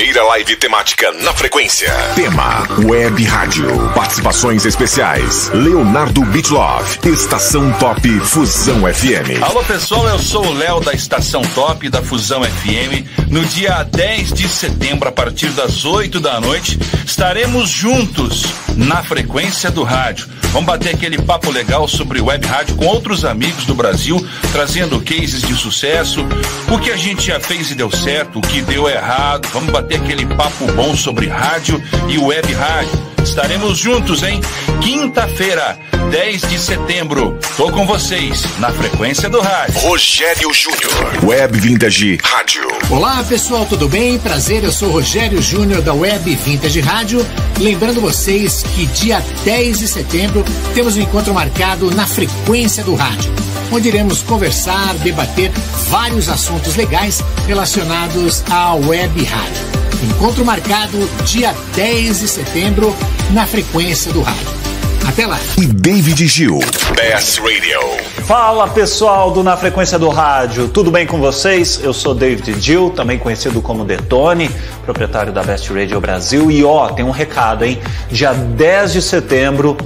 me primeira live temática na frequência. Tema Web Rádio. Participações especiais. Leonardo Bitlove. Estação Top Fusão FM. Alô pessoal, eu sou o Léo da Estação Top da Fusão FM. No dia 10 de setembro, a partir das 8 da noite, estaremos juntos na frequência do rádio. Vamos bater aquele papo legal sobre web rádio com outros amigos do Brasil, trazendo cases de sucesso, o que a gente já fez e deu certo, o que deu errado. Vamos bater aquele papo bom sobre rádio e web rádio. Estaremos juntos, hein? Quinta-feira, 10 de setembro. Tô com vocês na frequência do rádio. Rogério Júnior. Web Vintage Rádio. Olá, pessoal, tudo bem? Prazer, eu sou Rogério Júnior da Web Vintage Rádio. Lembrando vocês que dia 10 de setembro temos um encontro marcado na frequência do rádio, onde iremos conversar, debater vários assuntos legais relacionados à web rádio. Encontro marcado dia 10 de setembro na frequência do rádio. Até lá. E David Gil. Best Radio. Fala pessoal do Na Frequência do Rádio, tudo bem com vocês? Eu sou David Gil, também conhecido como Detone, proprietário da Best Radio Brasil. E ó, tem um recado, hein? Dia 10 de setembro,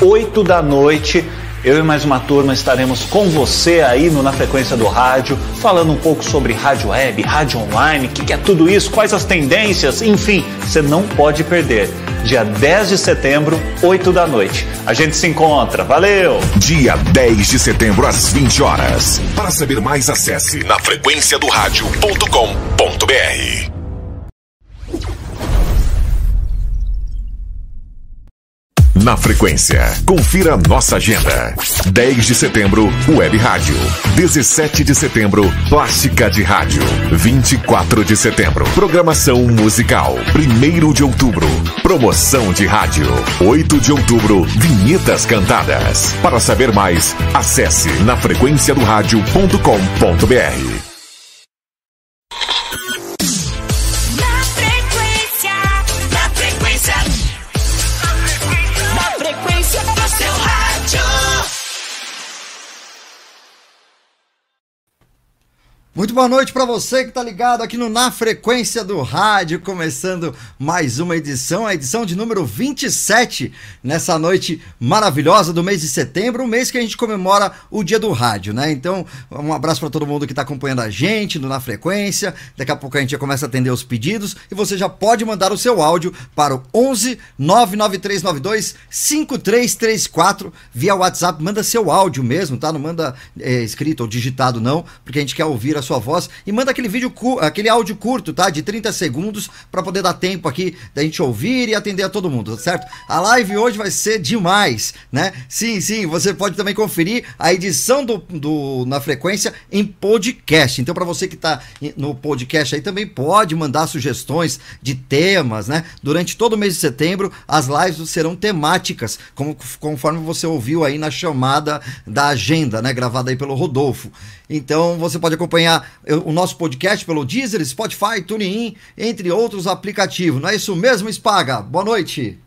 8 da noite, eu e mais uma turma estaremos com você aí no Na Frequência do Rádio, falando um pouco sobre rádio web, rádio online, o que, que é tudo isso, quais as tendências, enfim, você não pode perder. Dia 10 de setembro, 8 da noite. A gente se encontra, valeu! Dia 10 de setembro, às 20 horas. Para saber mais, acesse na frequência do rádio.com.br. Na frequência, confira nossa agenda. 10 de setembro, Web Rádio. 17 de setembro, Plástica de Rádio. 24 de setembro, programação musical. 1 de outubro, promoção de rádio. 8 de outubro, vinhetas cantadas. Para saber mais, acesse na frequência do rádio.com.br. Muito boa noite para você que está ligado aqui no Na Frequência do Rádio, começando mais uma edição, a edição de número 27, nessa noite maravilhosa do mês de setembro, o mês que a gente comemora o Dia do Rádio, né? Então, um abraço para todo mundo que está acompanhando a gente no Na Frequência. Daqui a pouco a gente já começa a atender os pedidos e você já pode mandar o seu áudio para o 11 99392 5334 via WhatsApp. Manda seu áudio mesmo, tá? Não manda é, escrito ou digitado, não, porque a gente quer ouvir a sua voz e manda aquele vídeo, aquele áudio curto, tá? De 30 segundos para poder dar tempo aqui da gente ouvir e atender a todo mundo, certo? A live hoje vai ser demais, né? Sim, sim, você pode também conferir a edição do, do na frequência em podcast. Então, para você que tá no podcast aí também pode mandar sugestões de temas, né? Durante todo o mês de setembro, as lives serão temáticas, como, conforme você ouviu aí na chamada da agenda, né? Gravada aí pelo Rodolfo. Então você pode acompanhar o nosso podcast pelo Deezer, Spotify, TuneIn, entre outros aplicativos. Não é isso mesmo, Spaga? Boa noite.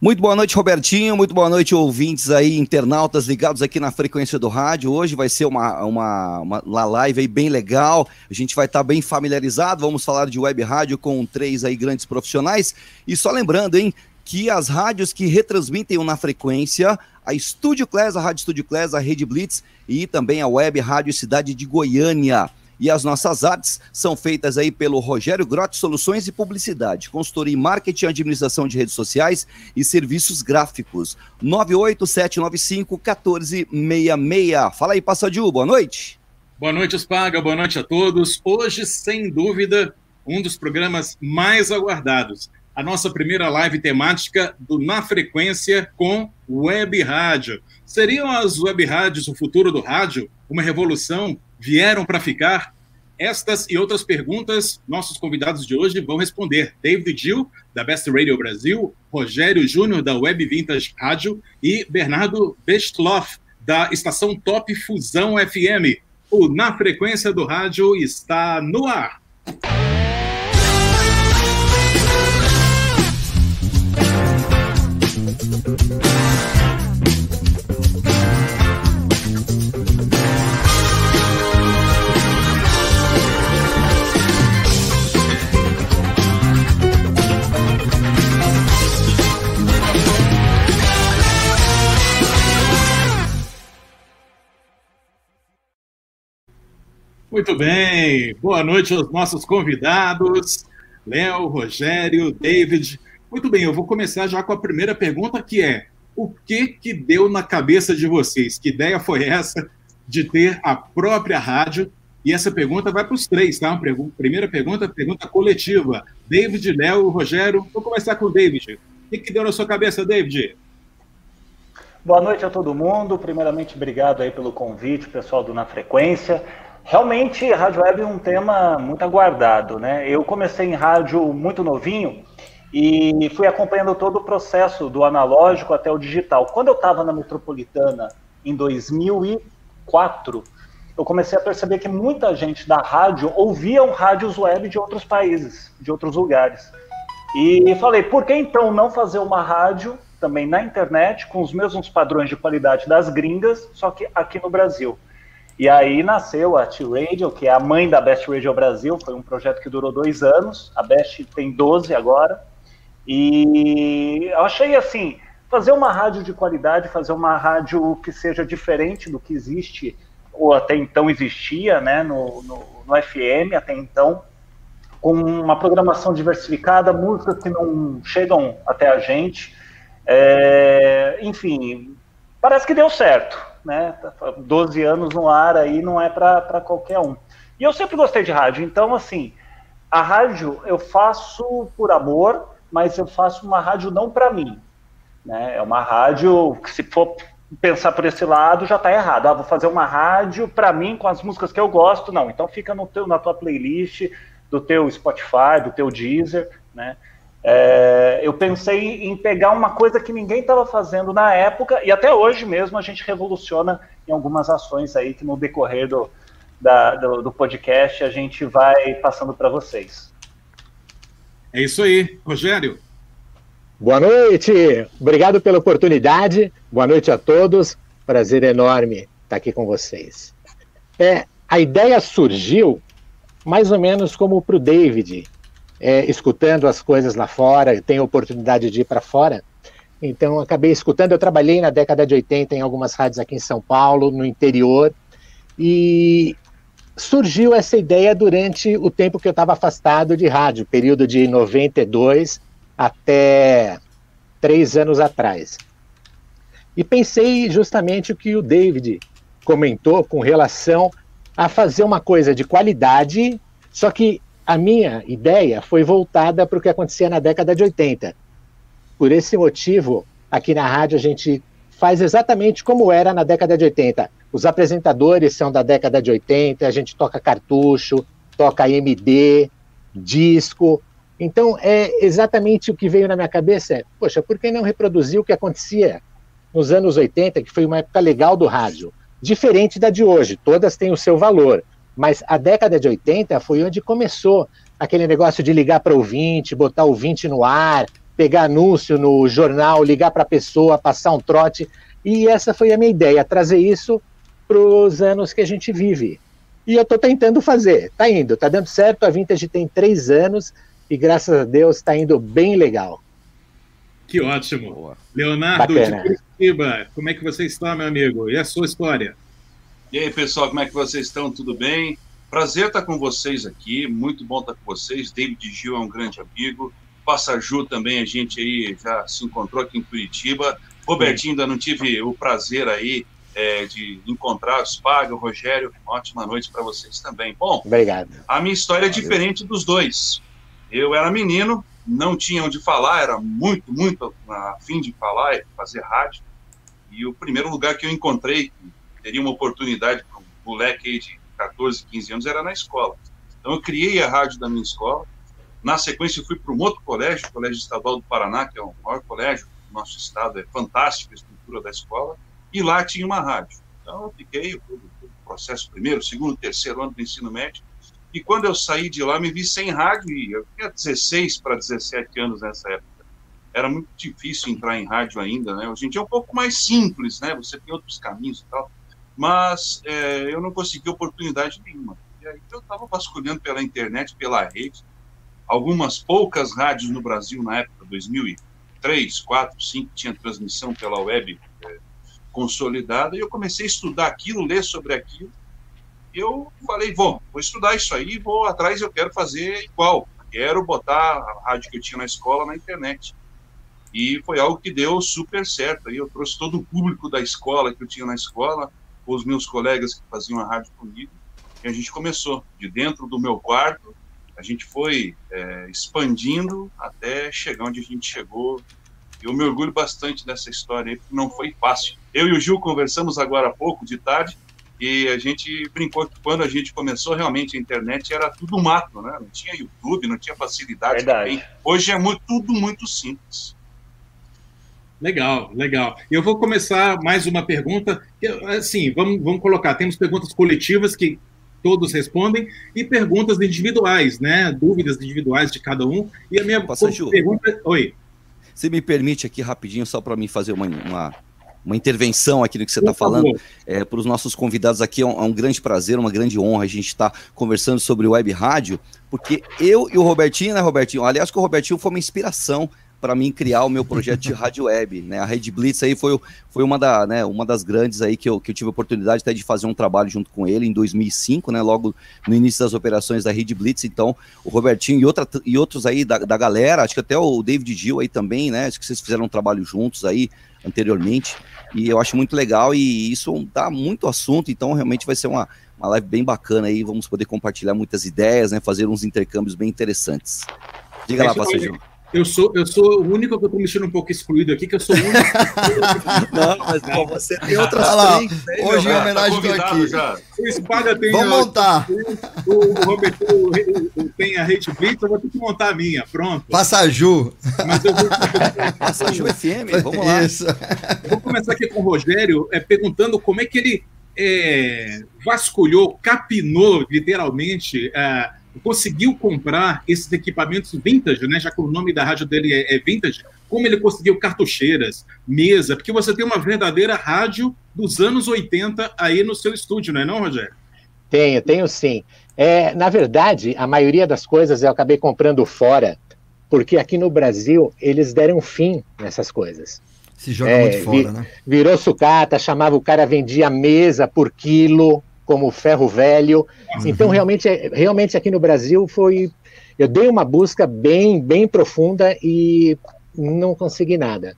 Muito boa noite, Robertinho. Muito boa noite, ouvintes aí, internautas ligados aqui na frequência do rádio. Hoje vai ser uma, uma, uma, uma live aí bem legal. A gente vai estar tá bem familiarizado. Vamos falar de web rádio com três aí grandes profissionais. E só lembrando, hein, que as rádios que retransmitem na frequência, a Estúdio Class, a Rádio Estúdio Class, a Rede Blitz e também a Web Rádio Cidade de Goiânia. E as nossas artes são feitas aí pelo Rogério Grotti Soluções e Publicidade, consultoria em marketing, administração de redes sociais e serviços gráficos. 98795-1466. Fala aí, Passadil, boa noite. Boa noite, Spaga, boa noite a todos. Hoje, sem dúvida, um dos programas mais aguardados a nossa primeira live temática do Na Frequência com Web Rádio. Seriam as web rádios o futuro do rádio? Uma revolução? Vieram para ficar? Estas e outras perguntas, nossos convidados de hoje vão responder. David Gil, da Best Radio Brasil, Rogério Júnior, da Web Vintage Rádio e Bernardo Bestloff, da estação Top Fusão FM. O Na Frequência do Rádio está no ar. Muito bem, boa noite aos nossos convidados, Léo, Rogério, David. Muito bem, eu vou começar já com a primeira pergunta, que é: o que que deu na cabeça de vocês? Que ideia foi essa de ter a própria rádio? E essa pergunta vai para os três, tá? Primeira pergunta, pergunta coletiva. David, Léo, Rogério. Vou começar com o David. O que, que deu na sua cabeça, David? Boa noite a todo mundo. Primeiramente, obrigado aí pelo convite, pessoal do Na Frequência. Realmente, rádio web é um tema muito aguardado, né? Eu comecei em rádio muito novinho e fui acompanhando todo o processo do analógico até o digital. Quando eu estava na Metropolitana em 2004, eu comecei a perceber que muita gente da rádio ouviam rádios web de outros países, de outros lugares. E falei, por que então não fazer uma rádio também na internet com os mesmos padrões de qualidade das gringas, só que aqui no Brasil? E aí nasceu a T-Radio, que é a mãe da Best Radio Brasil, foi um projeto que durou dois anos, a Best tem 12 agora, e eu achei assim, fazer uma rádio de qualidade, fazer uma rádio que seja diferente do que existe, ou até então existia, né, no, no, no FM até então, com uma programação diversificada, músicas que não chegam até a gente, é, enfim, parece que deu certo né? 12 anos no ar aí não é para qualquer um. E eu sempre gostei de rádio, então, assim, a rádio eu faço por amor, mas eu faço uma rádio não para mim. Né? É uma rádio que, se for pensar por esse lado, já está errado. Ah, vou fazer uma rádio para mim com as músicas que eu gosto. Não, então fica no teu, na tua playlist do teu Spotify, do teu Deezer, né? É, eu pensei em pegar uma coisa que ninguém estava fazendo na época, e até hoje mesmo a gente revoluciona em algumas ações aí que no decorrer do, da, do, do podcast a gente vai passando para vocês. É isso aí, Rogério. Boa noite, obrigado pela oportunidade, boa noite a todos, prazer enorme estar aqui com vocês. É, a ideia surgiu mais ou menos como para o David, é, escutando as coisas lá fora, tenho oportunidade de ir para fora. Então, acabei escutando. Eu trabalhei na década de 80 em algumas rádios aqui em São Paulo, no interior, e surgiu essa ideia durante o tempo que eu estava afastado de rádio, período de 92 até três anos atrás. E pensei justamente o que o David comentou com relação a fazer uma coisa de qualidade, só que a minha ideia foi voltada para o que acontecia na década de 80. Por esse motivo, aqui na rádio a gente faz exatamente como era na década de 80. Os apresentadores são da década de 80, a gente toca cartucho, toca MD, disco. Então, é exatamente o que veio na minha cabeça é, poxa, por que não reproduzir o que acontecia nos anos 80, que foi uma época legal do rádio? Diferente da de hoje, todas têm o seu valor. Mas a década de 80 foi onde começou aquele negócio de ligar para o ouvinte, botar o ouvinte no ar, pegar anúncio no jornal, ligar para a pessoa, passar um trote. E essa foi a minha ideia, trazer isso para os anos que a gente vive. E eu estou tentando fazer, está indo, está dando certo. A Vintage tem três anos e graças a Deus está indo bem legal. Que ótimo. Boa. Leonardo Bacana. de Curitiba, como é que você está, meu amigo? E a sua história? E aí, pessoal, como é que vocês estão? Tudo bem? Prazer estar com vocês aqui, muito bom estar com vocês. David Gil é um grande amigo. Passaju também, a gente aí já se encontrou aqui em Curitiba. Robertinho, ainda não tive o prazer aí é, de encontrar os Paga, o Rogério. Ótima noite para vocês também. Bom, obrigado. A minha história é diferente dos dois. Eu era menino, não tinha onde falar, era muito, muito afim de falar e fazer rádio. E o primeiro lugar que eu encontrei teria uma oportunidade para um moleque aí de 14, 15 anos, era na escola. Então eu criei a rádio da minha escola. Na sequência fui para um outro colégio, o Colégio Estadual do Paraná, que é o maior colégio do nosso estado, é fantástica a estrutura da escola, e lá tinha uma rádio. Então eu fiquei o processo primeiro, segundo, terceiro ano do ensino médio, e quando eu saí de lá me vi sem rádio, e eu tinha 16 para 17 anos nessa época era muito difícil entrar em rádio ainda, né? Hoje em dia é um pouco mais simples, né? Você tem outros caminhos e tal mas é, eu não consegui oportunidade nenhuma. E aí eu estava vasculhando pela internet, pela rede, algumas poucas rádios no Brasil na época, 2003, 4, 5, tinha transmissão pela web é, consolidada, e eu comecei a estudar aquilo, ler sobre aquilo, eu falei, vou, vou estudar isso aí, vou atrás, eu quero fazer igual. Quero botar a rádio que eu tinha na escola na internet. E foi algo que deu super certo. Aí eu trouxe todo o público da escola que eu tinha na escola, os meus colegas que faziam a rádio comigo, e a gente começou de dentro do meu quarto. A gente foi é, expandindo até chegar onde a gente chegou. Eu me orgulho bastante dessa história aí, porque não foi fácil. Eu e o Gil conversamos agora há pouco, de tarde, e a gente brincou que quando a gente começou, realmente a internet era tudo mato, né? Não tinha YouTube, não tinha facilidade. Hoje é muito, tudo muito simples. Legal, legal. Eu vou começar mais uma pergunta. Eu, Assim, vamos, vamos colocar. Temos perguntas coletivas que todos respondem e perguntas individuais, né? Dúvidas individuais de cada um. E a minha Passa, Ju. pergunta. Oi. Você me permite aqui rapidinho, só para mim fazer uma, uma, uma intervenção aqui no que você está falando. É, para os nossos convidados aqui, é um, é um grande prazer, uma grande honra a gente estar conversando sobre web rádio, porque eu e o Robertinho, né, Robertinho? Aliás, que o Robertinho foi uma inspiração para mim criar o meu projeto de rádio web, né? A Rede Blitz aí foi, foi uma, da, né, uma das grandes aí que eu, que eu tive a oportunidade até de fazer um trabalho junto com ele em 2005, né? Logo no início das operações da Rede Blitz, então o Robertinho e, outra, e outros aí da, da galera, acho que até o David Gil aí também, né? Acho que vocês fizeram um trabalho juntos aí anteriormente, e eu acho muito legal e isso dá muito assunto, então realmente vai ser uma, uma live bem bacana aí, vamos poder compartilhar muitas ideias, né? Fazer uns intercâmbios bem interessantes. Diga lá, Deixa eu- Pastor Gil. Eu sou, eu sou o único que eu tô me sentindo um pouco excluído aqui, que eu sou o único. Não, mas pô, você tem outras Olha lá, três, né, hoje em? Ah, homenagem convidado aqui. já. o Espada tem Vamos a, montar. o, o Roberto o- o- tem a Hate Blitz, eu vou ter que montar a minha, pronto. Passa a Ju. Mas eu vou, Passa Ju FM, vamos lá. Isso. vou começar aqui com o Rogério, é, perguntando como é que ele é, vasculhou, capinou, literalmente, é, conseguiu comprar esses equipamentos vintage, né? Já que o nome da rádio dele é, é vintage, como ele conseguiu cartucheiras, mesa, porque você tem uma verdadeira rádio dos anos 80 aí no seu estúdio, não é não, Rogério? Tenho, tenho sim. É, na verdade, a maioria das coisas eu acabei comprando fora, porque aqui no Brasil eles deram fim nessas coisas. Se joga É, muito fora, vi- né? Virou sucata, chamava o cara, vendia mesa por quilo, como ferro velho. Então, realmente, é- realmente aqui no Brasil foi. Eu dei uma busca bem, bem profunda e não consegui nada.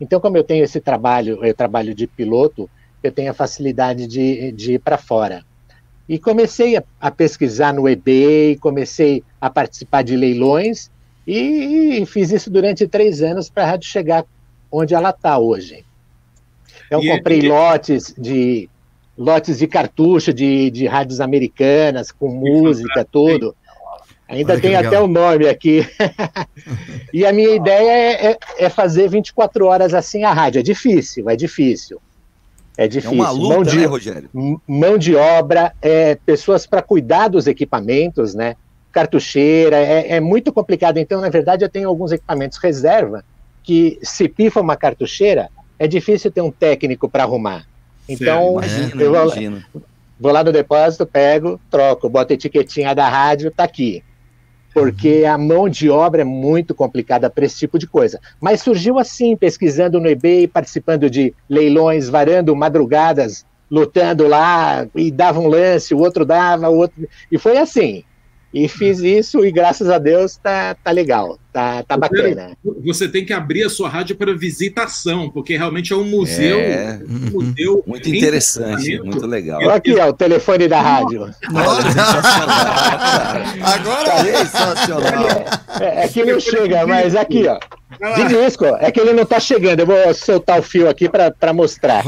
Então, como eu tenho esse trabalho, eu trabalho de piloto, eu tenho a facilidade de, de ir para fora. E comecei a, a pesquisar no eBay, comecei a participar de leilões e, fiz isso durante três anos para a rádio chegar onde ela está hoje. Então, E- comprei e- lotes de lotes de cartucho de, de rádios americanas, com música, tudo. Ainda tem legal. até o nome aqui. e a minha ideia é, é- é fazer 24 horas assim a rádio. É difícil, é difícil. É É difícil. uma luta, Mão de- né, Rogério? mão de obra, é, pessoas para cuidar dos equipamentos, né? Cartucheira, é, é muito complicado. Então, na verdade, eu tenho alguns equipamentos reserva que, se pifa uma cartucheira, é difícil ter um técnico para arrumar. Então, Imagina, eu vou, imagina. vou lá no depósito, pego, troco, boto a etiquetinha da rádio, tá aqui. Porque a mão de obra é muito complicada para esse tipo de coisa. Mas surgiu assim, pesquisando no eBay, participando de leilões, varando madrugadas, lutando lá, e dava um lance, o outro dava, o outro. E foi assim. E fiz isso e graças a Deus tá, tá legal, tá, tá bacana. Você tem que abrir a sua rádio para visitação, porque realmente é um museu, É. um museu Muito interessante, muito legal. Olha aqui, ó, o telefone da rádio. Agora Sensacional. É, é que não chega, mas aqui, ó. De disco, é que ele não tá chegando. Eu vou soltar o fio aqui pra pra mostrar.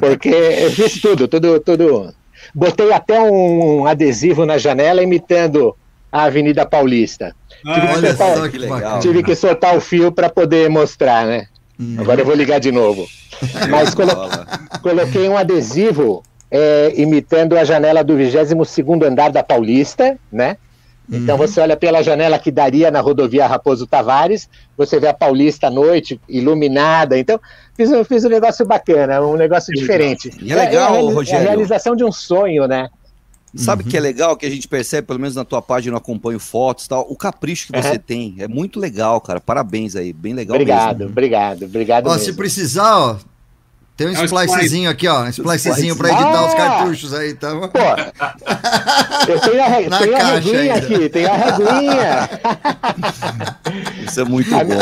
Porque eu fiz tudo, tudo, tudo. Botei até um adesivo na janela imitando a Avenida Paulista. Ah, Olha soltar- só que que legal. Tive que soltar o fio para poder mostrar, né? Hum. Agora eu vou ligar de novo. Mas colo- coloquei um adesivo é, imitando a janela do 22º andar da Paulista, né? Então Uhum. você olha pela janela que daria na rodovia Raposo Tavares, você vê a Paulista à noite, iluminada. Então, fiz, um- fiz um negócio bacana, um negócio diferente. E é legal, a reali- Rogério. É a realização de um sonho, né? Sabe o Uhum. que é legal? Que a gente percebe, pelo menos na tua página, eu acompanho fotos e tal. O capricho que você tem. É muito legal, cara. Parabéns aí. Bem legal obrigado, mesmo. obrigado, obrigado Ó, mesmo. se precisar, ó, Tem um É splicezinho aqui, ó. Um splicezinho pra editar Ah! os cartuchos aí, tá? Pô, eu tenho a, Na tenho a reguinha ainda. aqui, tenho a reguinha. Isso é muito A bom.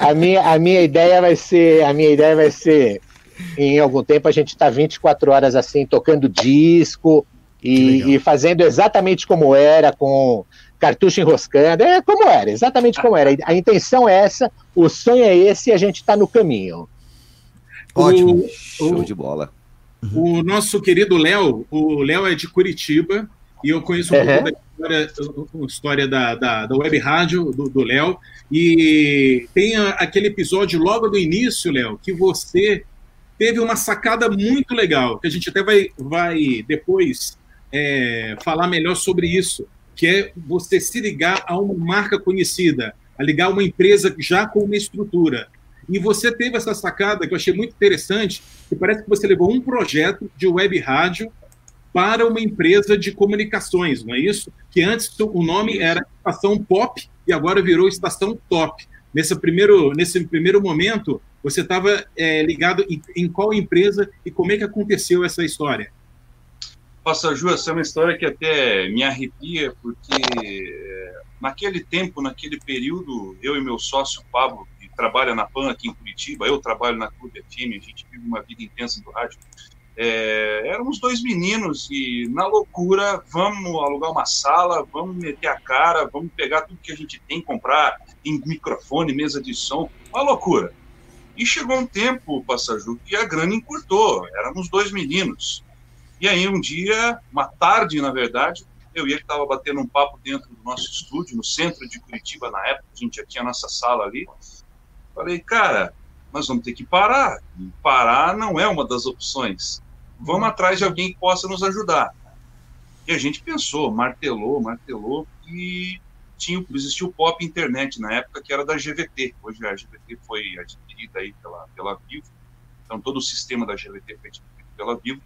A, a minha, a minha ideia vai ser, a minha ideia vai ser, em algum tempo a gente tá 24 horas assim, tocando disco e, e fazendo exatamente como era, com cartucho enroscando, é como era, exatamente como era. A intenção é essa, o sonho é esse e a gente tá no caminho. Ótimo. O, Show de bola. o nosso querido Léo, o Léo é de Curitiba e eu conheço um Uhum. pouco da história, a história da, da, da web rádio do do Léo. E tem a- aquele episódio logo do início, Léo, que você teve uma sacada muito legal, que a gente até vai, vai depois é, falar melhor sobre isso, que é você se ligar a uma marca conhecida, a ligar uma empresa já com uma estrutura. E você teve essa sacada que eu achei muito interessante, que parece que você levou um projeto de web rádio para uma empresa de comunicações, não é isso? Que antes o nome era Estação Pop e agora virou Estação Top. Nesse primeiro, nesse primeiro momento, você estava ligado em, em qual empresa e como é que aconteceu essa história? Passa, Ju, essa é uma história que até me arrepia, porque é, naquele tempo, naquele período, eu e meu sócio Pablo, que trabalha na PAN aqui em Curitiba, eu trabalho na Clube FM, a gente vive uma vida intensa do rádio, é, éramos dois meninos e, na loucura, vamos alugar uma sala, vamos meter a cara, vamos pegar tudo que a gente tem, comprar em microfone, mesa de som, uma loucura. E chegou um tempo, Passaju, que a grana encurtou, éramos dois meninos. E aí, um dia, uma tarde, na verdade, eu ia que estava batendo um papo dentro do nosso estúdio, no centro de Curitiba, na época, a gente já tinha a nossa sala ali. Falei, cara, nós vamos ter que parar. E parar não é uma das opções. Vamos atrás de alguém que possa nos ajudar. E a gente pensou, martelou, martelou, e tinha, existia o Pop Internet na época, que era da GVT. Hoje a GVT foi adquirida aí pela, pela Vivo. Então, todo o sistema da GVT foi adquirido pela Vivo.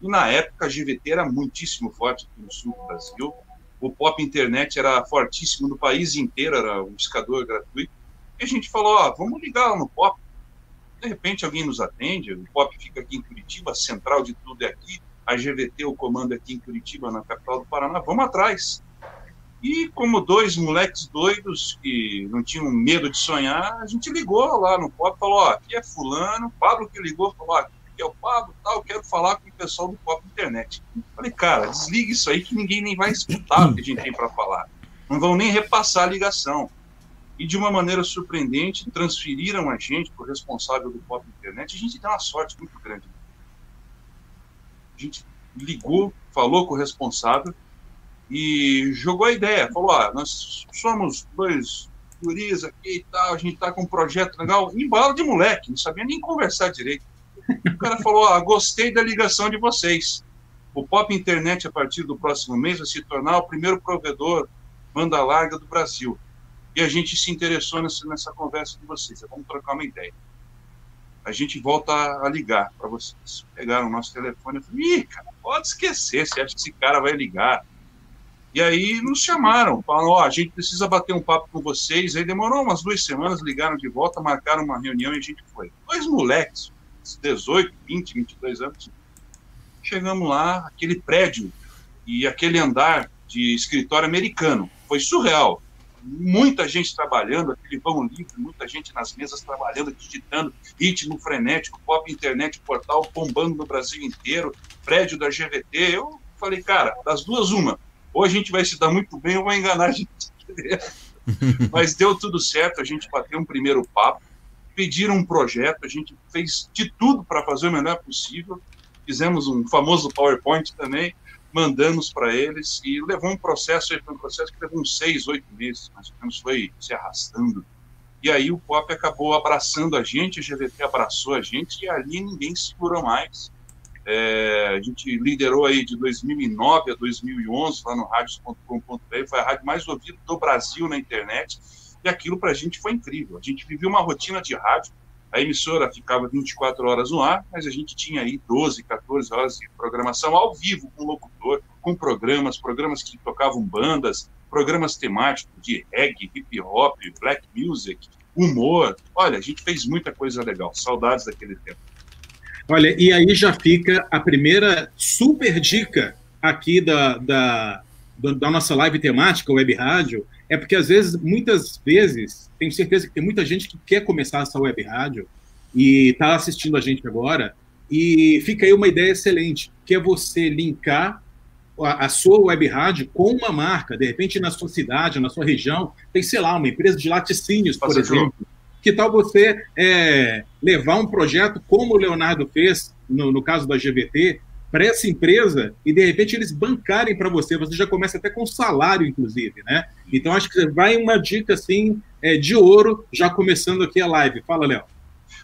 E na época a GVT era muitíssimo forte aqui no sul do Brasil. O Pop Internet era fortíssimo no país inteiro, era um discador gratuito. E a gente falou: ó, vamos ligar lá no Pop. De repente alguém nos atende. O Pop fica aqui em Curitiba, a central de tudo é aqui. A GVT, o comando é aqui em Curitiba, na capital do Paraná. Vamos atrás. E como dois moleques doidos que não tinham medo de sonhar, a gente ligou lá no Pop, falou: ó, aqui é Fulano. Pablo que ligou, falou: ó, que o Pablo, tal, quero falar com o pessoal do Pop Internet. Falei, cara, desliga isso aí que ninguém nem vai escutar o que a gente tem para falar. Não vão nem repassar a ligação. E de uma maneira surpreendente, transferiram a gente para o responsável do Pop Internet. A gente deu uma sorte muito grande. A gente ligou, falou com o responsável e jogou a ideia. Falou: ah, nós somos dois guris aqui e tal, a gente está com um projeto legal, embalo de moleque, não sabia nem conversar direito. O cara falou: ah, gostei da ligação de vocês. O Pop Internet, a partir do próximo mês, vai se tornar o primeiro provedor banda larga do Brasil. E a gente se interessou nessa, nessa conversa de vocês. Vamos trocar uma ideia. A gente volta a ligar para vocês. Pegaram o nosso telefone e falaram: ih, cara, pode esquecer, você acha que esse cara vai ligar? E aí nos chamaram, falaram: ó, oh, a gente precisa bater um papo com vocês. Aí demorou umas duas semanas, ligaram de volta, marcaram uma reunião e a gente foi. Dois moleques, 18, 20, 22 anos. Chegamos lá, aquele prédio e aquele andar de escritório americano. Foi surreal. Muita gente trabalhando, aquele vão livre, muita gente nas mesas trabalhando, digitando, ritmo frenético, pop internet, portal bombando no Brasil inteiro, prédio da GVT. Eu falei, cara, das duas, uma. Ou a gente vai se dar muito bem ou vai enganar a gente. Mas deu tudo certo, a gente bateu um primeiro papo, pediram um projeto, a gente fez de tudo para fazer o melhor possível. Fizemos um famoso PowerPoint também, mandamos para eles e levou um processo, foi um processo que levou uns seis, oito meses, mais ou menos, foi se arrastando. E aí o POP acabou abraçando a gente, a GVT abraçou a gente e ali ninguém segurou mais. É, a gente liderou aí de 2009 a 2011 lá no radios.com.br, foi a rádio mais ouvida do Brasil na internet e aquilo para a gente foi incrível. A gente vivia uma rotina de rádio, a emissora ficava 24 horas no ar, mas a gente tinha aí 12, 14 horas de programação ao vivo com locutor, com programas, programas que tocavam bandas, programas temáticos de reggae, hip hop, black music, humor. Olha, a gente fez muita coisa legal. Saudades daquele tempo. Olha, e aí já fica a primeira super dica aqui da, da, da nossa live temática, Web Rádio, é porque às vezes, muitas vezes, tenho certeza que tem muita gente que quer começar essa web rádio e está assistindo a gente agora, e fica aí uma ideia excelente, que é você linkar a, a, sua web rádio com uma marca, de repente na sua cidade, na sua região, tem, sei lá, uma empresa de laticínios, por Passa exemplo. Que tal você é, levar um projeto como o Leonardo fez, no, no caso da GVT, para essa empresa e de repente eles bancarem para você, você já começa até com salário, inclusive, né? Então acho que vai uma dica assim é, de ouro, já começando aqui a live. Fala, Léo.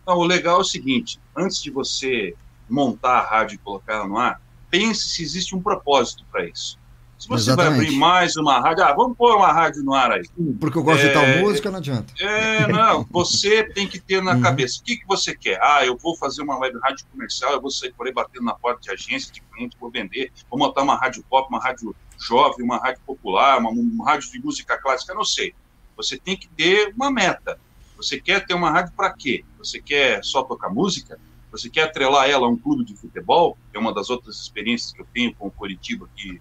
Não, o legal é o seguinte: antes de você montar a rádio e colocar no ar, pense se existe um propósito para isso. Se você Exatamente. vai abrir mais uma rádio, ah, vamos pôr uma rádio no ar aí. Porque eu gosto é, de tal música, não adianta. É, não, você tem que ter na uhum. cabeça, o que, que você quer? Ah, eu vou fazer uma web rádio comercial, eu vou sair por aí batendo na porta de agência, de cliente, vou vender, vou montar uma rádio pop, uma rádio jovem, uma rádio popular, uma, uma rádio de música clássica, não sei. Você tem que ter uma meta. Você quer ter uma rádio para quê? Você quer só tocar música? Você quer atrelar ela a um clube de futebol? É uma das outras experiências que eu tenho com o Curitiba aqui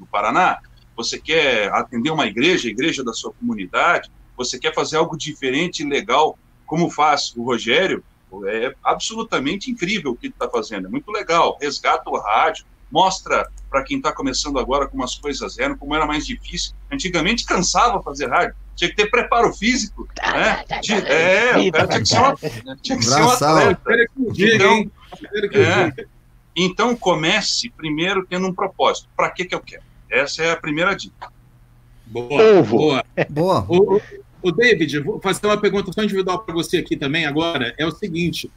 no Paraná, você quer atender uma igreja, a igreja da sua comunidade, você quer fazer algo diferente e legal, como faz o Rogério, é absolutamente incrível o que ele está fazendo, é muito legal. Resgata o rádio, mostra para quem está começando agora como as coisas eram, como era mais difícil. Antigamente cansava fazer rádio, tinha que ter preparo físico. Tá, né? Tá, tá, é, o cara tinha que ser, uma, tinha que ser um atleta. Então, é, então comece primeiro tendo um propósito. Para que, que eu quero? Essa é a primeira dica. Boa, boa. boa. O, o David, vou fazer uma pergunta só individual para você aqui também agora. É o seguinte: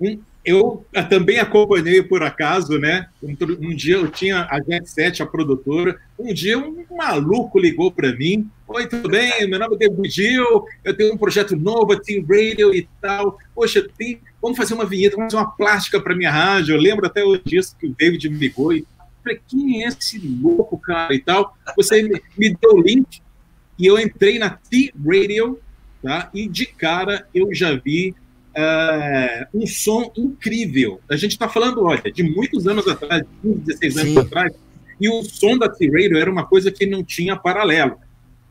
um, eu também acompanhei por acaso, né? Um, um, dia eu tinha a Jet 7, a produtora. Um dia um maluco ligou para mim. Oi, tudo bem? Meu nome é David Gil. Eu tenho um projeto novo, Team Radio e tal. Poxa, tem, vamos fazer uma vinheta, vamos fazer uma plástica para minha rádio. Eu lembro até hoje disso que o David me ligou e falei, quem é esse louco, cara, e tal. Você me, me deu o link e eu entrei na T-Radio, tá? E de cara eu já vi uh, um som incrível. A gente está falando, olha, de muitos anos atrás, 15, 16 anos Sim. atrás, e o som da T-Radio era uma coisa que não tinha paralelo.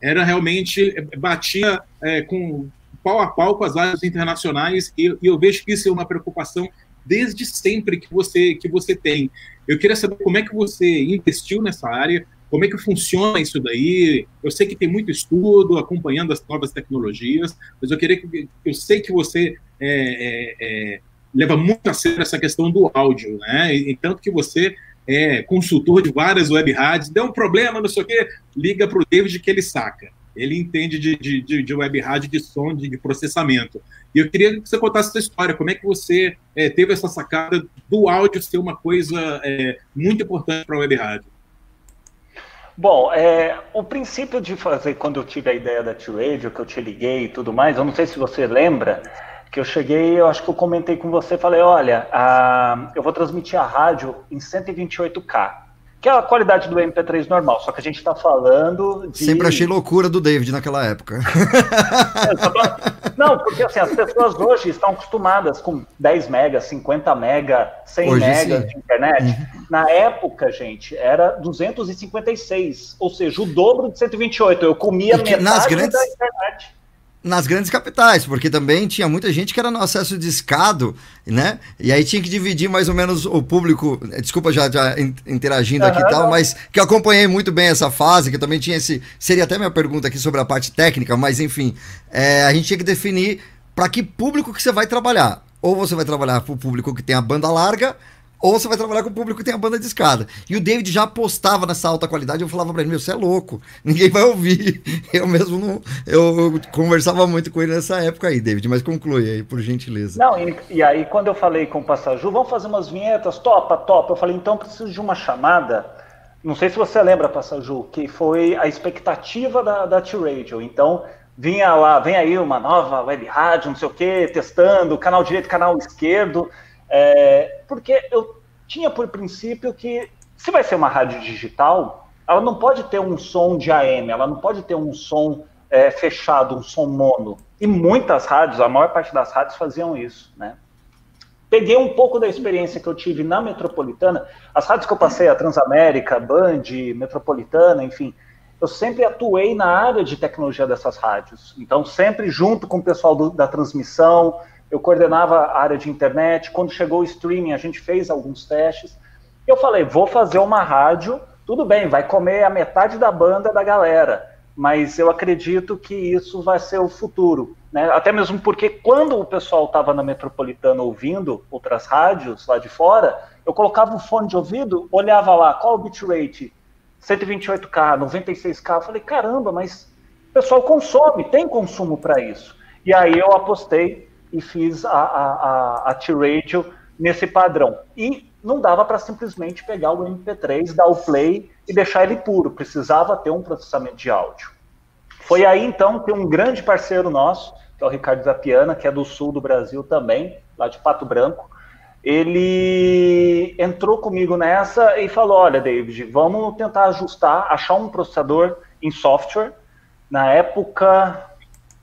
Era realmente, batia é, com pau a pau com as áreas internacionais, e, e eu vejo que isso é uma preocupação desde sempre que você que você tem. Eu queria saber como é que você investiu nessa área, como é que funciona isso daí. Eu sei que tem muito estudo acompanhando as novas tecnologias, mas eu queria que eu sei que você é, é, é, leva muito a sério essa questão do áudio, né? E, tanto que você é consultor de várias web rádios, deu um problema, não sei o quê, liga para o David que ele saca. Ele entende de, de, de web rádio, de som, de, de processamento. E eu queria que você contasse essa história, como é que você é, teve essa sacada do áudio ser uma coisa é, muito importante para a web rádio? Bom, é, o princípio de fazer, quando eu tive a ideia da T-Radio, que eu te liguei e tudo mais, eu não sei se você lembra, que eu cheguei, eu acho que eu comentei com você, falei, olha, a, eu vou transmitir a rádio em 128K que é a qualidade do MP3 normal, só que a gente está falando de... Sempre achei loucura do David naquela época. É, não, porque assim, as pessoas hoje estão acostumadas com 10 mega, 50 mega, 100 hoje, mega sim. de internet. Uhum. Na época, gente, era 256, ou seja, o dobro de 128. Eu comia metade nas grandes... da internet nas grandes capitais, porque também tinha muita gente que era no acesso discado, né? E aí tinha que dividir mais ou menos o público. Desculpa já, já interagindo uhum, aqui e tal, mas que eu acompanhei muito bem essa fase, que também tinha esse. Seria até minha pergunta aqui sobre a parte técnica, mas enfim, é, a gente tinha que definir para que público que você vai trabalhar. Ou você vai trabalhar para o público que tem a banda larga, ou você vai trabalhar com o público que tem a banda de escada. E o David já apostava nessa alta qualidade, eu falava pra ele, meu, você é louco, ninguém vai ouvir. Eu mesmo não. Eu, eu, conversava muito com ele nessa época aí, David, mas conclui aí, por gentileza. Não, e, e aí quando eu falei com o Passaju, vamos fazer umas vinhetas, topa, topa. Eu falei, então preciso de uma chamada. Não sei se você lembra, Passaju, que foi a expectativa da, da T-Radio. Então, vinha lá, vem aí uma nova web rádio, não sei o quê, testando, canal direito, canal esquerdo. É, porque eu tinha por princípio que, se vai ser uma rádio digital, ela não pode ter um som de AM, ela não pode ter um som é, fechado, um som mono. E muitas rádios, a maior parte das rádios faziam isso, né? peguei um pouco da experiência que eu tive na Metropolitana, as rádios que eu passei, a Transamérica, Band, Metropolitana, enfim, eu sempre atuei na área de tecnologia dessas rádios. Então, sempre junto com o pessoal do, da transmissão, eu coordenava a área de internet. Quando chegou o streaming, a gente fez alguns testes. Eu falei, vou fazer uma rádio, tudo bem, vai comer a metade da banda da galera, mas eu acredito que isso vai ser o futuro. Né? Até mesmo porque quando o pessoal estava na metropolitana ouvindo outras rádios lá de fora, eu colocava o fone de ouvido, olhava lá, qual o bitrate? 128K, 96K. Eu falei, caramba, mas o pessoal consome, tem consumo para isso. E aí eu apostei e fiz a, a, a, a T-Radio nesse padrão. E não dava para simplesmente pegar o MP3, dar o play e deixar ele puro, precisava ter um processamento de áudio. Foi aí então que um grande parceiro nosso, que é o Ricardo Zapiana, que é do sul do Brasil também, lá de Pato Branco, ele entrou comigo nessa e falou: Olha, David, vamos tentar ajustar, achar um processador em software. Na época,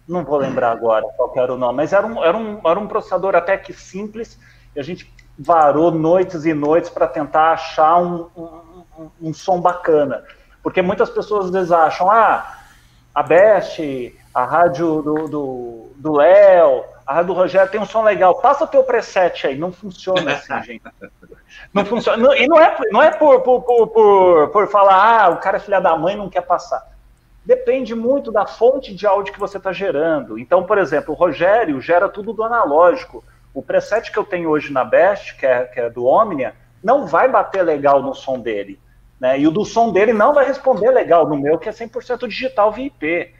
não vou lembrar agora qual era o nome, mas era um, era um, era um processador até que simples, e a gente varou noites e noites para tentar achar um, um, um, som bacana. Porque muitas pessoas às vezes acham, ah, a Best, a rádio do Léo, a rádio do Rogério tem um som legal, passa o teu preset aí. Não funciona assim, gente. Não funciona. E não é, não é por, por, por, por, por falar, ah, o cara é filha da mãe não quer passar depende muito da fonte de áudio que você está gerando. Então, por exemplo, o Rogério gera tudo do analógico. O preset que eu tenho hoje na Best, que é, que é do Omnia, não vai bater legal no som dele. Né? E o do som dele não vai responder legal no meu, que é 100% digital via IP.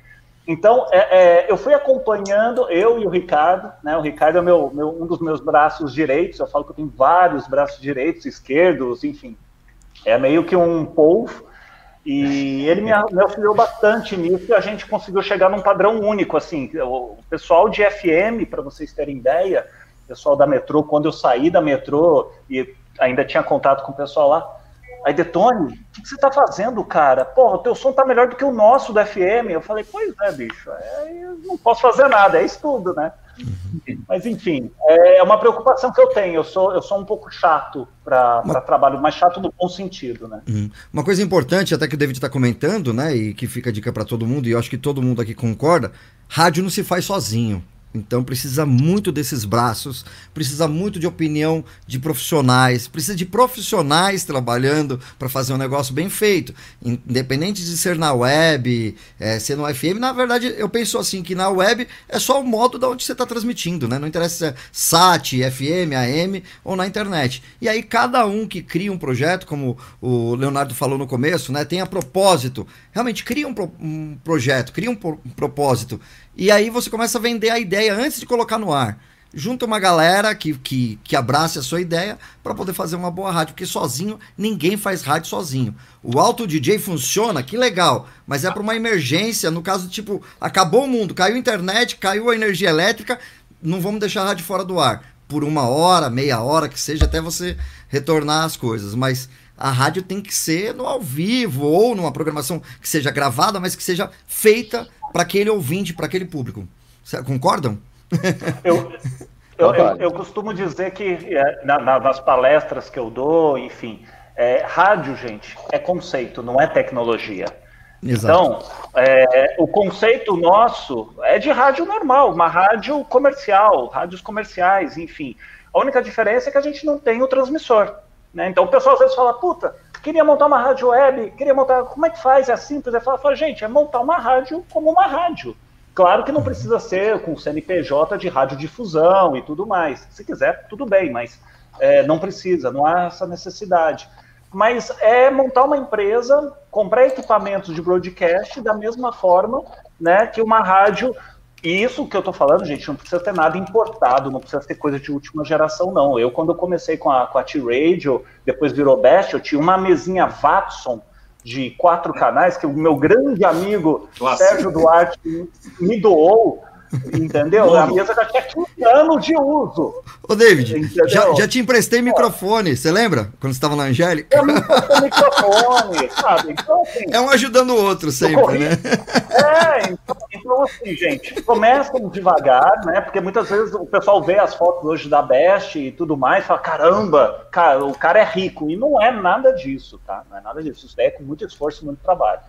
Então, é, é, eu fui acompanhando, eu e o Ricardo, né? O Ricardo é meu, meu, um dos meus braços direitos, eu falo que eu tenho vários braços direitos, esquerdos, enfim. É meio que um polvo. E ele me, me auxiliou bastante nisso e a gente conseguiu chegar num padrão único. Assim, o pessoal de FM, para vocês terem ideia, o pessoal da metrô, quando eu saí da metrô e ainda tinha contato com o pessoal lá, aí Detone, o que, que, você está fazendo, cara? Porra, o teu som tá melhor do que o nosso do FM. Eu falei, pois é, bicho, é, eu não posso fazer nada, é estudo, né? Mas enfim, é uma preocupação que eu tenho. Eu sou, eu sou um pouco chato para uma... trabalho, mas chato no bom sentido, né? Uhum. Uma coisa importante, até que o David está comentando, né, e que fica dica para todo mundo, e eu acho que todo mundo aqui concorda: rádio não se faz sozinho. Então precisa muito desses braços, precisa muito de opinião de profissionais, precisa de profissionais trabalhando para fazer um negócio bem feito. Independente de ser na web, é, ser no FM, na verdade eu penso assim que na web é só o modo da onde você está transmitindo, né? Não interessa se é SAT, FM, AM ou na internet. E aí cada um que cria um projeto, como o Leonardo falou no começo, né? Tem a propósito, realmente cria um, pro, um projeto, cria um, um propósito e aí você começa a vender a ideia antes de colocar no ar. Junta uma galera que, que, que abrace a sua ideia para poder fazer uma boa rádio, porque sozinho ninguém faz rádio sozinho. O alto DJ funciona, que legal, mas é para uma emergência, no caso tipo, acabou o mundo, caiu a internet, caiu a energia elétrica, não vamos deixar a rádio fora do ar por uma hora, meia hora que seja até você retornar as coisas, mas a rádio tem que ser no ao vivo ou numa programação que seja gravada, mas que seja feita para aquele ouvinte, para aquele público. Concordam? Eu, eu, eu, eu costumo dizer que é, na, nas palestras que eu dou, enfim, é, rádio, gente, é conceito, não é tecnologia. Exato. Então, é, o conceito nosso é de rádio normal, uma rádio comercial, rádios comerciais, enfim. A única diferença é que a gente não tem o transmissor. Né? Então o pessoal às vezes fala, puta, queria montar uma rádio web, queria montar. Como é que faz? É simples? É fala, gente, é montar uma rádio como uma rádio. Claro que não precisa ser com CNPJ de radiodifusão e tudo mais. Se quiser, tudo bem, mas é, não precisa, não há essa necessidade. Mas é montar uma empresa, comprar equipamentos de broadcast da mesma forma né, que uma rádio e isso que eu tô falando, gente, não precisa ter nada importado, não precisa ter coisa de última geração, não. Eu, quando eu comecei com a, com a T-Radio, depois virou Best, eu tinha uma mesinha Watson de quatro canais, que o meu grande amigo Sérgio Duarte me doou, Entendeu? A mesa já tinha 15 anos de uso. Ô, David, já, já, te emprestei microfone, você lembra? Quando você estava na Angélica? Eu me emprestei microfone, sabe? Então, assim, é um ajudando o outro sempre, né? É, então, então, assim, gente, comecem devagar, né? Porque muitas vezes o pessoal vê as fotos hoje da Best e tudo mais e fala, caramba, cara, o cara é rico. E não é nada disso, tá? Não é nada disso. Isso daí é com muito esforço e muito trabalho.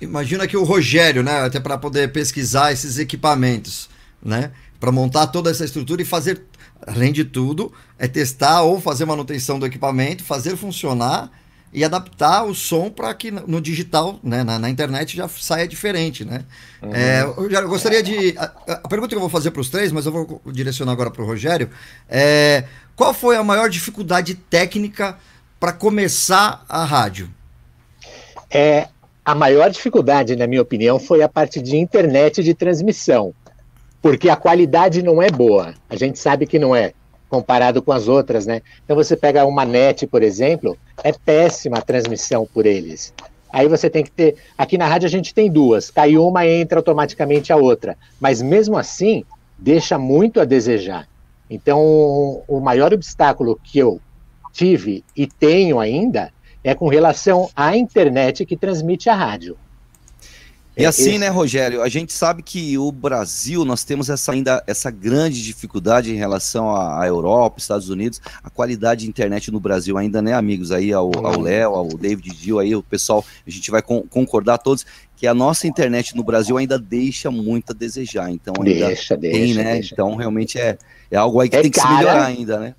Imagina que o Rogério, né, até para poder pesquisar esses equipamentos, né, para montar toda essa estrutura e fazer, além de tudo, é testar ou fazer manutenção do equipamento, fazer funcionar e adaptar o som para que no digital, né, na, na, internet já saia diferente, né? Uhum. É, eu, gostaria de a, a, pergunta que eu vou fazer para os três, mas eu vou direcionar agora para o Rogério, é qual foi a maior dificuldade técnica para começar a rádio? É, a maior dificuldade, na minha opinião, foi a parte de internet de transmissão, porque a qualidade não é boa. A gente sabe que não é, comparado com as outras, né? Então você pega uma net, por exemplo, é péssima a transmissão por eles. Aí você tem que ter. Aqui na rádio a gente tem duas, cai uma entra automaticamente a outra. Mas mesmo assim, deixa muito a desejar. Então, o maior obstáculo que eu tive e tenho ainda é com relação à internet que transmite a rádio. E assim, Esse... né, Rogério, a gente sabe que o Brasil, nós temos essa ainda essa grande dificuldade em relação à Europa, Estados Unidos, a qualidade de internet no Brasil ainda, né, amigos, aí ao Léo, ao, ao David Gil, aí o pessoal, a gente vai con concordar todos que a nossa internet no Brasil ainda deixa muito a desejar, então ainda deixa, tem, deixa, né, deixa. então realmente é, é algo aí que é tem que cara, se melhorar ainda, né.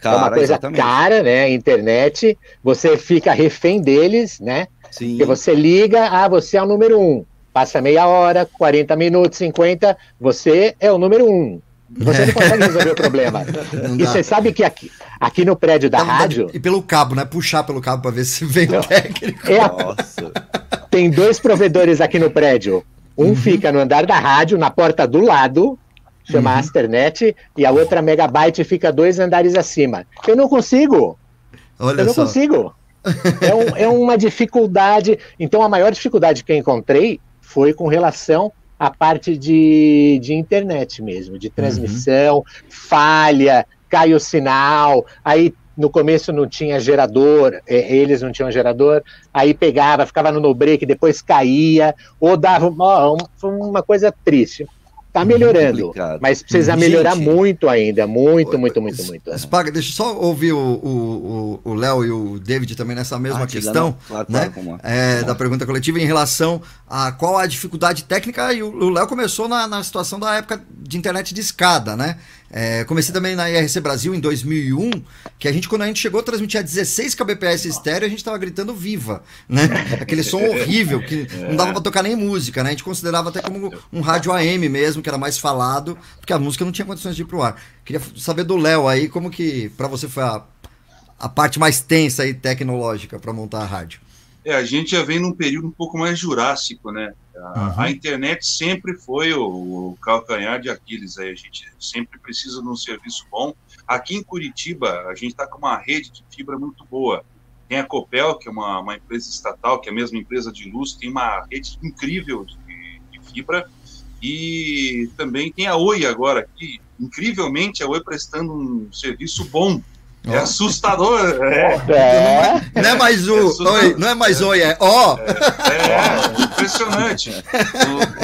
Cara, é uma coisa exatamente. cara, né? A internet, você fica refém deles, né? Sim. Porque você liga, ah, você é o número um. Passa meia hora, 40 minutos, 50, você é o número um. Você não consegue resolver o problema. e você sabe que aqui, aqui no prédio da rádio. E pelo cabo, né? Puxar pelo cabo para ver se vem o técnico. É, Nossa. Tem dois provedores aqui no prédio. Um uhum. fica no andar da rádio, na porta do lado, chama uhum. Asternet, e a outra Megabyte fica dois andares acima. Eu não consigo. Olha eu não só. consigo. É, um, é uma dificuldade. Então, a maior dificuldade que eu encontrei foi com relação à parte de, de internet mesmo, de transmissão, uhum. falha, cai o sinal, aí no começo não tinha gerador, é, eles não tinham gerador, aí pegava, ficava no no break, depois caía, ou dava uma, uma coisa triste. Tá melhorando, mas precisa Gente, melhorar muito ainda, muito, muito, muito, muito. Spaga, deixa eu só ouvir o Léo e o David também nessa mesma ah, questão, claro, né? Claro, é, da pergunta coletiva em relação a qual a dificuldade técnica, e o Léo começou na, na situação da época de internet de escada, né? É, comecei também na IRC Brasil em 2001, que a gente, quando a gente chegou a transmitir a 16 kbps estéreo, a gente estava gritando viva, né? Aquele som horrível, que não dava para tocar nem música, né? A gente considerava até como um rádio AM mesmo, que era mais falado, porque a música não tinha condições de ir pro ar. Queria saber do Léo aí, como que para você foi a, a parte mais tensa e tecnológica para montar a rádio? É, a gente já vem num período um pouco mais jurássico, né? A, uhum. a internet sempre foi o, o, calcanhar de Aquiles. Aí. A gente sempre precisa de um serviço bom. Aqui em Curitiba, a gente está com uma rede de fibra muito boa. Tem a Copel, que é uma, uma, empresa estatal, que é a mesma empresa de luz, tem uma rede incrível de, de fibra. E também tem a Oi agora, aqui. incrivelmente a Oi prestando um serviço bom é assustador. É. é. Não é mais o. É oi, não é mais oi, é ó. É, é, impressionante.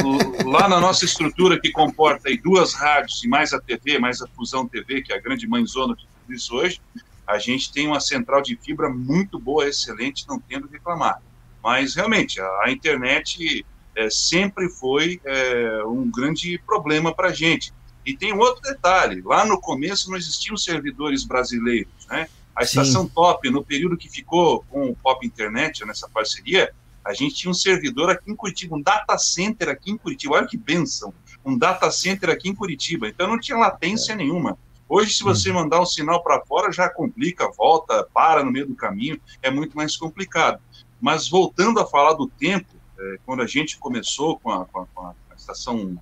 O, o, lá na nossa estrutura que comporta aí duas rádios e mais a TV, mais a Fusão TV, que é a grande mãezona de tudo isso hoje, a gente tem uma central de fibra muito boa, excelente, não tendo reclamar. Mas realmente, a, a internet é, sempre foi é, um grande problema para a gente e tem um outro detalhe: lá no começo não existiam servidores brasileiros, né? A estação Sim. Top, no período que ficou com o Pop Internet, nessa parceria, a gente tinha um servidor aqui em Curitiba, um data center aqui em Curitiba. Olha que benção! Um data center aqui em Curitiba. Então não tinha latência é. nenhuma. Hoje, se você uhum. mandar um sinal para fora, já complica, volta, para no meio do caminho, é muito mais complicado. Mas voltando a falar do tempo, é, quando a gente começou com a, com a, com a estação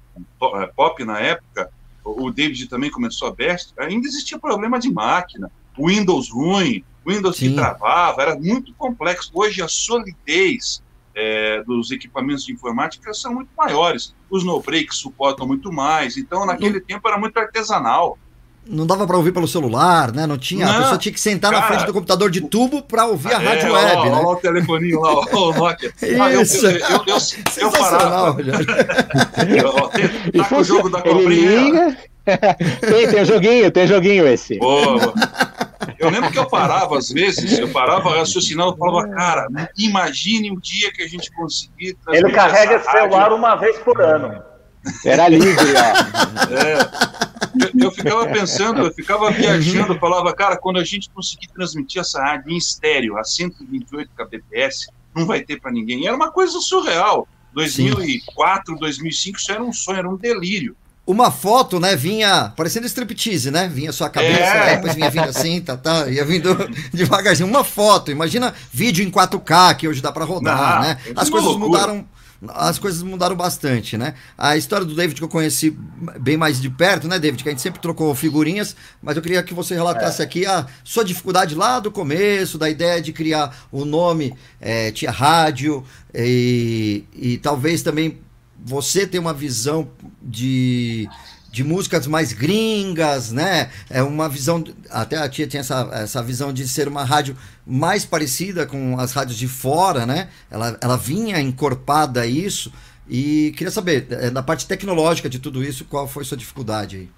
é, Pop na época, o David também começou a Best, ainda existia problema de máquina, Windows ruim, Windows Sim. que travava, era muito complexo. Hoje a solidez é, dos equipamentos de informática são muito maiores. Os no-breaks suportam muito mais. Então, naquele não, tempo, era muito artesanal. Não dava para ouvir pelo celular, né? Não tinha. Não, a pessoa tinha que sentar cara, na frente do computador de tubo para ouvir a é, rádio web. Ó, né? Olha o telefoninho lá, ó, o Nokia. Isso. Ah, eu, eu, eu, eu, parava. tá com o jogo da cobrinha. tem, tem joguinho, tem joguinho esse. Boa. Eu lembro que eu parava, às vezes, eu parava raciocinando, eu falava, cara, imagine um dia que a gente conseguir. Ele carrega esse celular uma vez por ano. Era livre, ó. É. Eu, eu, ficava pensando, eu ficava viajando, falava, cara, quando a gente conseguir transmitir essa rádio em estéreo a 128 kbps, não vai ter para ninguém. Era uma coisa surreal. 2004, Sim. 2005, isso era um sonho, era um delírio uma foto, né, vinha parecendo striptease, né? Vinha sua cabeça, é. depois vinha vindo assim, tá, tá, ia vindo devagarzinho. Uma foto, imagina vídeo em 4K que hoje dá para rodar, ah, né? As coisas loucura. mudaram as coisas mudaram bastante, né? A história do David que eu conheci bem mais de perto, né, David? Que a gente sempre trocou figurinhas, mas eu queria que você relatasse é. aqui a sua dificuldade lá do começo, da ideia de criar o nome é, Tia Rádio, e, e talvez também você ter uma visão de, de músicas mais gringas, né? É uma visão. Até a tia tinha essa, essa visão de ser uma rádio mais parecida com as rádios de fora, né? Ela, ela vinha encorpada a isso. E queria saber, é, da parte tecnológica de tudo isso, qual foi sua dificuldade aí?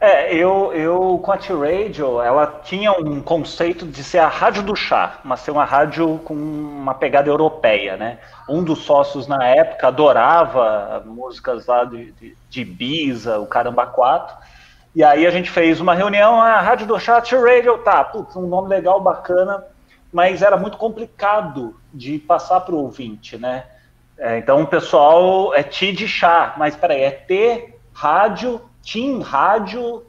É, eu, eu com a T-Radio, ela tinha um conceito de ser a rádio do chá, mas ser uma rádio com uma pegada europeia, né? Um dos sócios na época adorava músicas lá de, de, de Ibiza, o Caramba 4, e aí a gente fez uma reunião, a rádio do chá, T-Radio, tá, putz, um nome legal, bacana, mas era muito complicado de passar para o ouvinte, né? É, então o pessoal é T de chá, mas peraí, é T, rádio, Team Rádio,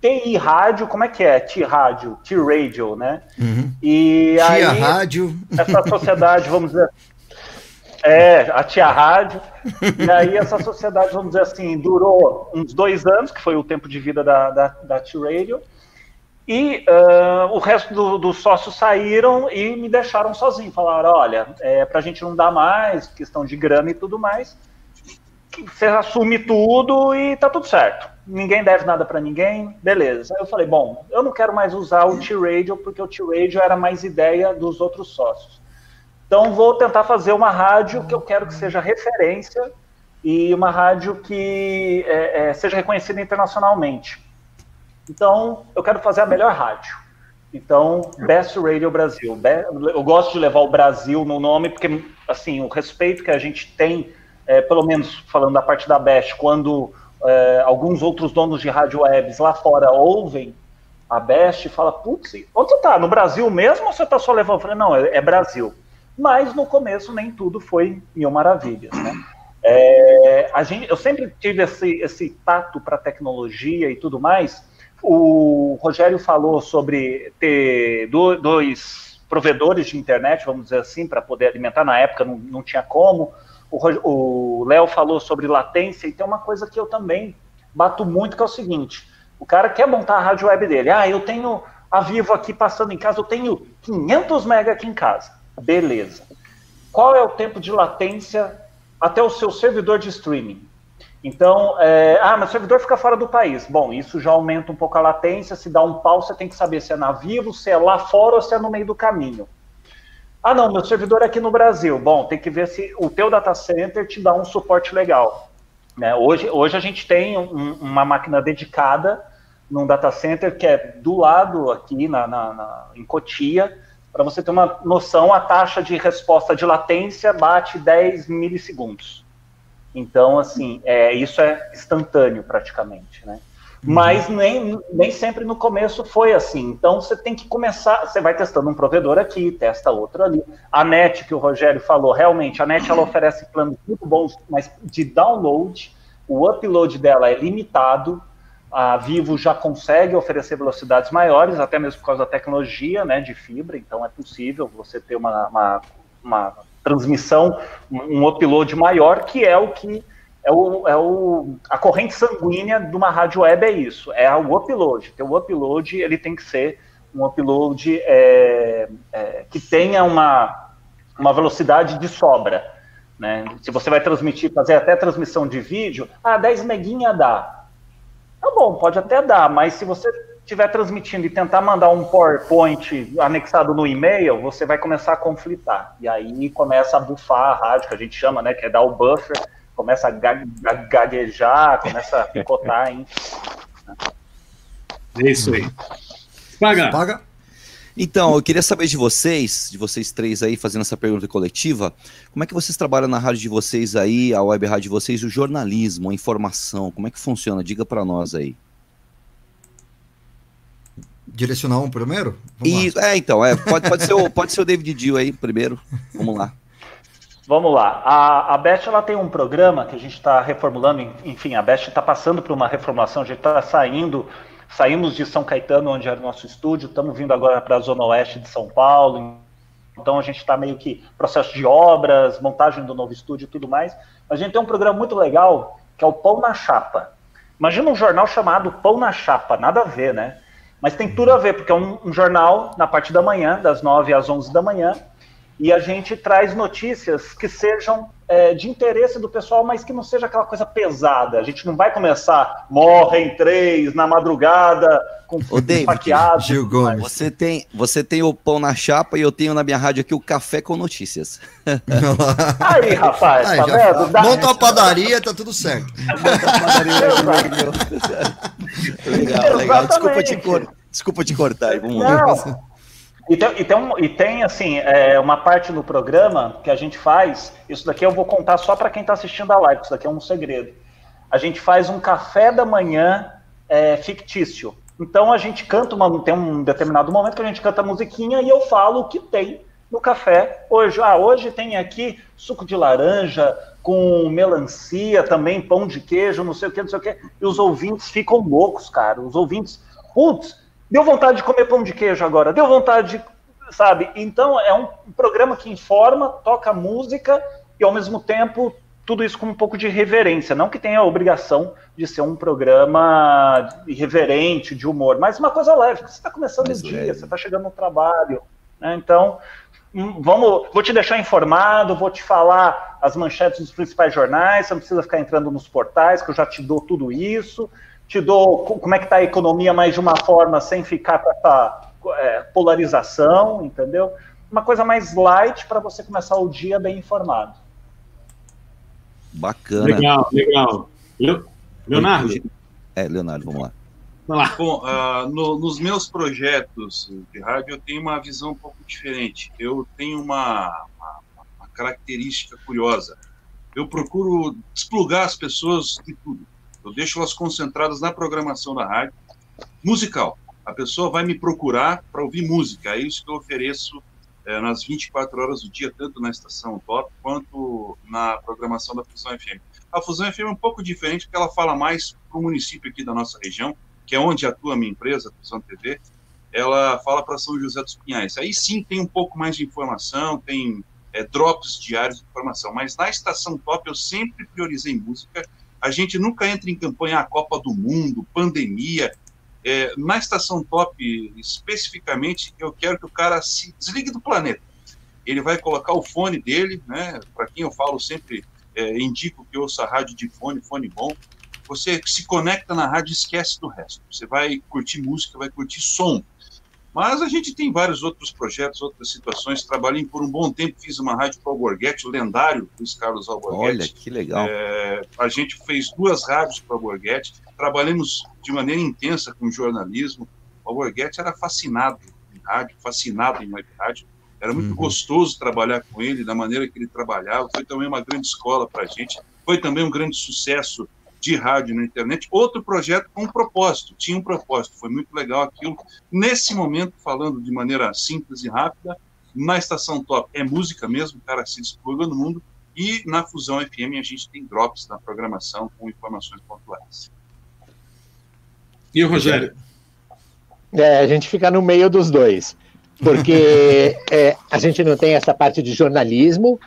TI Rádio, como é que é? T-Rádio, T-Radio, né? Uhum. E Tia aí, Rádio. Essa sociedade, vamos dizer. É, a Tia Rádio. e aí, essa sociedade, vamos dizer assim, durou uns dois anos, que foi o tempo de vida da, da, da T-Radio. E uh, o resto dos do sócios saíram e me deixaram sozinho. Falaram: olha, é, para a gente não dar mais, questão de grana e tudo mais, você assume tudo e tá tudo certo. Ninguém deve nada para ninguém, beleza. Aí eu falei, bom, eu não quero mais usar o T-Radio porque o T-Radio era mais ideia dos outros sócios. Então vou tentar fazer uma rádio que eu quero que seja referência e uma rádio que é, é, seja reconhecida internacionalmente. Então eu quero fazer a melhor rádio. Então, Best Radio Brasil. Eu gosto de levar o Brasil no nome porque, assim, o respeito que a gente tem é, pelo menos falando da parte da Best, quando é, alguns outros donos de rádio webs lá fora ouvem a Best e fala, putz, onde você tá? No Brasil mesmo ou você tá só levando? Eu falei, não, é, é Brasil. Mas no começo nem tudo foi mil maravilhas, né? É, a gente, eu sempre tive esse, esse tato para tecnologia e tudo mais. O Rogério falou sobre ter dois provedores de internet, vamos dizer assim, para poder alimentar. Na época não, não tinha como o Léo falou sobre latência, e tem uma coisa que eu também bato muito, que é o seguinte: o cara quer montar a rádio web dele. Ah, eu tenho a Vivo aqui passando em casa, eu tenho 500 mega aqui em casa. Beleza. Qual é o tempo de latência até o seu servidor de streaming? Então, é, ah, meu servidor fica fora do país. Bom, isso já aumenta um pouco a latência. Se dá um pau, você tem que saber se é na Vivo, se é lá fora ou se é no meio do caminho. Ah, não, meu servidor é aqui no Brasil. Bom, tem que ver se o teu data center te dá um suporte legal. Né? Hoje, hoje a gente tem um, uma máquina dedicada num data center que é do lado aqui na, na, na em Cotia. Para você ter uma noção, a taxa de resposta de latência bate 10 milissegundos. Então, assim, é, isso é instantâneo praticamente, né? Uhum. Mas nem, nem sempre no começo foi assim. Então você tem que começar, você vai testando um provedor aqui, testa outro ali. A NET, que o Rogério falou, realmente, a NET ela oferece planos muito bons, mas de download, o upload dela é limitado. A Vivo já consegue oferecer velocidades maiores, até mesmo por causa da tecnologia né, de fibra, então é possível você ter uma, uma, uma transmissão, um upload maior, que é o que é o, é o, a corrente sanguínea de uma rádio web é isso, é o upload. Então, o upload ele tem que ser um upload é, é, que tenha uma, uma velocidade de sobra. Né? Se você vai transmitir, fazer até transmissão de vídeo, ah, 10 meguinha dá. Tá bom, pode até dar, mas se você estiver transmitindo e tentar mandar um PowerPoint anexado no e-mail, você vai começar a conflitar. E aí começa a bufar a rádio, que a gente chama, né? Que é dar o buffer, começa a gaguejar, começa a picotar, hein? É isso aí. Paga. Paga. Então, eu queria saber de vocês, de vocês três aí, fazendo essa pergunta coletiva, como é que vocês trabalham na rádio de vocês aí, a web rádio de vocês, o jornalismo, a informação, como é que funciona? Diga para nós aí. Direcionar um primeiro? E, é, então, é, pode, pode, ser o, pode ser o David Dio aí primeiro, vamos lá. Vamos lá. A, a Best ela tem um programa que a gente está reformulando. Enfim, a Best está passando por uma reformulação. A gente está saindo Saímos de São Caetano, onde era o nosso estúdio, estamos vindo agora para a zona oeste de São Paulo. Então a gente está meio que processo de obras, montagem do novo estúdio e tudo mais. A gente tem um programa muito legal que é o Pão na Chapa. Imagina um jornal chamado Pão na Chapa, nada a ver, né? Mas tem tudo a ver, porque é um, um jornal na parte da manhã, das 9 às 11 da manhã, e a gente traz notícias que sejam é, de interesse do pessoal, mas que não seja aquela coisa pesada. A gente não vai começar morrem três na madrugada com Ô, David, Gil Gomes. Você tem, você tem o pão na chapa e eu tenho na minha rádio aqui o café com notícias. Aí, rapaz, Aí, tá vendo? Dá... Monta uma padaria, tá tudo certo. legal, legal. Desculpa te, cor... Desculpa te cortar. Vamos lá. E tem, e tem, um, e tem assim, é, uma parte no programa que a gente faz, isso daqui eu vou contar só para quem está assistindo a live, isso daqui é um segredo. A gente faz um café da manhã é, fictício. Então a gente canta, uma, tem um determinado momento que a gente canta musiquinha e eu falo o que tem no café hoje. Ah, hoje tem aqui suco de laranja com melancia, também pão de queijo, não sei o que, não sei o que. E os ouvintes ficam loucos, cara. Os ouvintes, putz, Deu vontade de comer pão de queijo agora, deu vontade de, sabe? Então é um programa que informa, toca música e ao mesmo tempo tudo isso com um pouco de reverência, não que tenha a obrigação de ser um programa irreverente, de humor, mas uma coisa leve, você está começando o dia, você está chegando no trabalho, né? Então, hum, vamos, vou te deixar informado, vou te falar as manchetes dos principais jornais, você não precisa ficar entrando nos portais, que eu já te dou tudo isso te dou como é que está a economia, mas de uma forma sem ficar com essa é, polarização, entendeu? Uma coisa mais light para você começar o dia bem informado. Bacana. Legal, legal. Leonardo? É, Leonardo, vamos lá. Bom, uh, no, nos meus projetos de rádio eu tenho uma visão um pouco diferente. Eu tenho uma, uma, uma característica curiosa. Eu procuro desplugar as pessoas de tudo. Eu deixo elas concentradas na programação da rádio musical. A pessoa vai me procurar para ouvir música. É isso que eu ofereço é, nas 24 horas do dia, tanto na estação top quanto na programação da Fusão FM. A Fusão FM é um pouco diferente porque ela fala mais para o município aqui da nossa região, que é onde atua a minha empresa, a Fusão TV. Ela fala para São José dos Pinhais. Aí sim tem um pouco mais de informação, tem é, drops diários de informação. Mas na estação top eu sempre priorizei música a gente nunca entra em campanha a Copa do Mundo, pandemia. É, na estação top, especificamente, eu quero que o cara se desligue do planeta. Ele vai colocar o fone dele, né? Para quem eu falo sempre, é, indico que ouça rádio de fone, fone bom. Você se conecta na rádio e esquece do resto. Você vai curtir música, vai curtir som. Mas a gente tem vários outros projetos, outras situações. Trabalhei por um bom tempo, fiz uma rádio para o Alborguete, o lendário Luiz Carlos Alborguete. Olha, que legal. É, a gente fez duas rádios para o Alborguete. Trabalhamos de maneira intensa com jornalismo. O Alborguete era fascinado em rádio, fascinado em web rádio. Era muito uhum. gostoso trabalhar com ele, da maneira que ele trabalhava. Foi também uma grande escola para a gente. Foi também um grande sucesso de rádio na internet, outro projeto com um propósito, tinha um propósito, foi muito legal aquilo. Nesse momento, falando de maneira simples e rápida, na Estação Top é música mesmo, o cara se despluga no mundo, e na Fusão FM a gente tem drops na programação com informações pontuais. E o Rogério? É, a gente fica no meio dos dois, porque é, a gente não tem essa parte de jornalismo,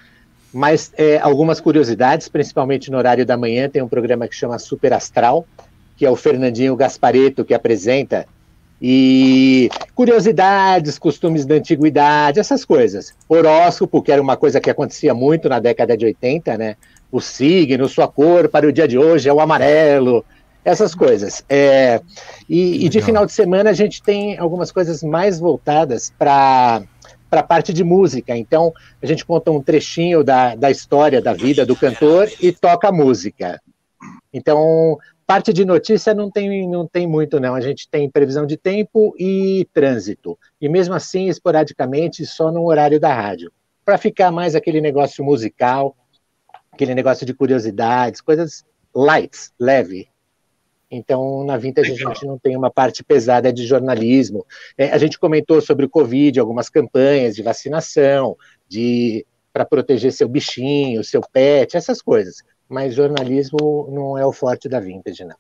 mas é, algumas curiosidades, principalmente no horário da manhã, tem um programa que chama Super Astral, que é o Fernandinho Gaspareto que apresenta, E curiosidades, costumes da antiguidade, essas coisas. Horóscopo, que era uma coisa que acontecia muito na década de 80, né? O signo, sua cor para o dia de hoje é o amarelo, essas coisas. É, e, e, de final de semana a gente tem algumas coisas mais voltadas para para a parte de música. Então, a gente conta um trechinho da, da história da vida do cantor e toca música. Então, parte de notícia não tem, não tem muito, não. A gente tem previsão de tempo e trânsito. E mesmo assim, esporadicamente, só no horário da rádio. Para ficar mais aquele negócio musical, aquele negócio de curiosidades, coisas light, leve. Então, na Vintage a gente não tem uma parte pesada de jornalismo. É, a gente comentou sobre o Covid, algumas campanhas de vacinação, de para proteger seu bichinho, seu pet, essas coisas. Mas jornalismo não é o forte da Vintage, não.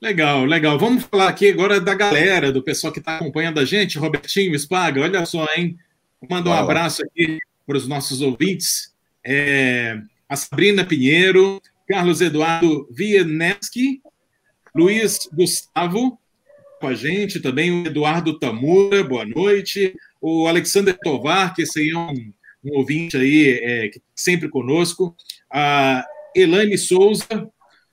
Legal, legal. Vamos falar aqui agora da galera, do pessoal que está acompanhando a gente. Robertinho Spaga, olha só, hein? Manda um abraço aqui para os nossos ouvintes. É, a Sabrina Pinheiro, Carlos Eduardo Vieneski, Luiz Gustavo com a gente, também o Eduardo Tamura, boa noite, o Alexander Tovar, que esse é um, um ouvinte aí, é, que tá sempre conosco, a Elaine Souza,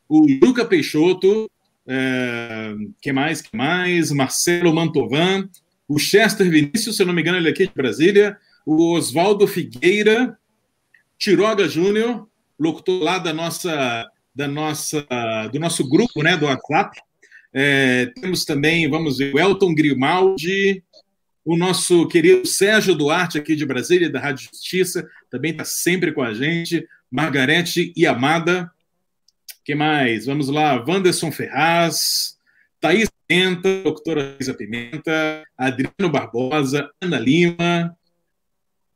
o Luca Peixoto, é, que mais, que mais, Marcelo Mantovan, o Chester Vinícius, se não me engano, ele é aqui de Brasília, o Oswaldo Figueira, Tiroga Júnior, locutor lá da nossa, da nossa, do nosso grupo, né, do WhatsApp. É, temos também, vamos ver, o Elton Grimaldi, o nosso querido Sérgio Duarte, aqui de Brasília, da Rádio Justiça, também está sempre com a gente. Margarete e Amada. que mais? Vamos lá, Wanderson Ferraz, Thaís Pimenta, doutora Isa Pimenta, Adriano Barbosa, Ana Lima,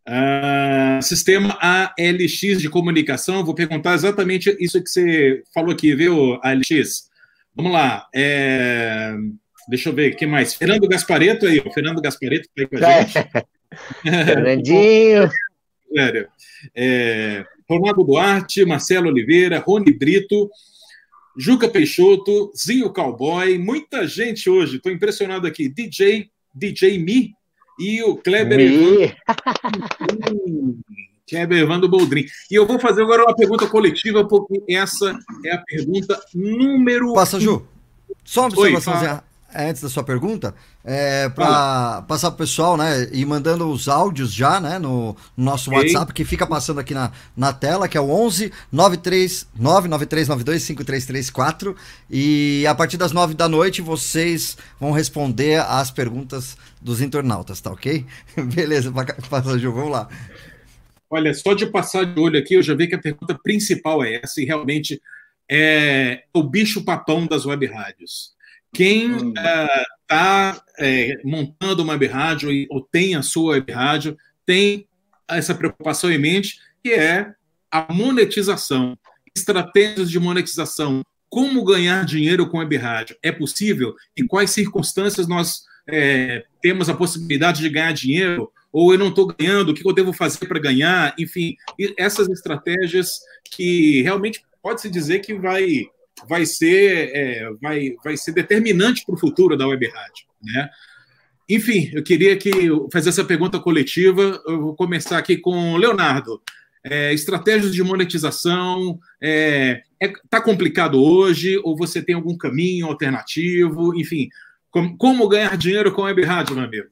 Uh, sistema ALX de comunicação, vou perguntar exatamente isso que você falou aqui, viu, ALX? Vamos lá. É... Deixa eu ver, o que mais? Fernando Gaspareto aí, o Fernando Gaspareto está aí com a gente. Fernandinho. Sério. É... Ronaldo Duarte, Marcelo Oliveira, Rony Brito, Juca Peixoto, Zinho Cowboy, muita gente hoje, estou impressionado aqui. DJ, DJ Mi, e o Kleber. Kleber Evandro Boldrin. E eu vou fazer agora uma pergunta coletiva, porque essa é a pergunta número. Passa, Ju. Só uma observação antes da sua pergunta, é, para passar para o pessoal, né, e mandando os áudios já, né, no, no nosso okay. WhatsApp, que fica passando aqui na, na tela, que é o 11 93 99392 5334, e a partir das 9 da noite vocês vão responder as perguntas dos internautas, tá ok? Beleza, passa, Ju, vamos lá. Olha, só de passar de olho aqui, eu já vi que a pergunta principal é essa, e realmente é o bicho papão das web rádios. Quem está hum. uh, é, montando uma web rádio ou tem a sua web rádio tem essa preocupação em mente, que é a monetização, estratégias de monetização. Como ganhar dinheiro com web rádio? É possível? Em quais circunstâncias nós é, temos a possibilidade de ganhar dinheiro, ou eu não estou ganhando, o que eu devo fazer para ganhar? Enfim, essas estratégias que realmente pode-se dizer que vai, vai, ser, é, vai, vai ser determinante para o futuro da web rádio. Né? Enfim, eu queria que fazer essa pergunta coletiva. Eu vou começar aqui com Leonardo. É, estratégias de monetização, é, é, tá complicado hoje, ou você tem algum caminho alternativo? Enfim, como, como ganhar dinheiro com web rádio, meu amigo?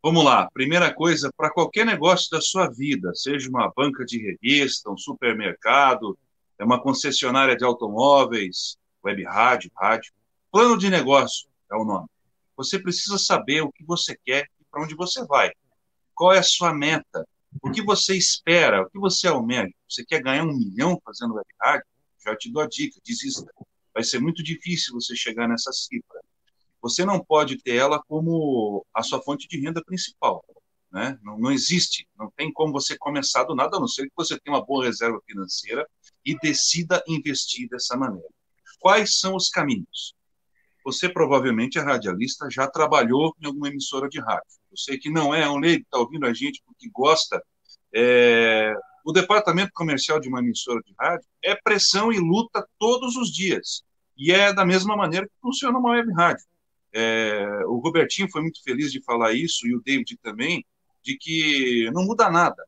Vamos lá. Primeira coisa, para qualquer negócio da sua vida, seja uma banca de revista, um supermercado, é uma concessionária de automóveis, web rádio, rádio. Plano de negócio é o nome. Você precisa saber o que você quer e para onde você vai. Qual é a sua meta? O que você espera? O que você almeja? Você quer ganhar um milhão fazendo web rádio? Já te dou a dica, desista. Vai ser muito difícil você chegar nessa cifra você não pode ter ela como a sua fonte de renda principal. Né? Não, não, existe, não tem como você começar do nada, a não ser que você tenha uma boa reserva financeira e decida investir dessa maneira. Quais são os caminhos? Você provavelmente é radialista, já trabalhou em alguma emissora de rádio. Sei que não é um leigo está ouvindo a gente porque gosta. É... O departamento comercial de uma emissora de rádio é pressão e luta todos os dias. E é da mesma maneira que funciona uma web rádio É, o Robertinho foi muito feliz de falar isso, e o David também, de que não muda nada.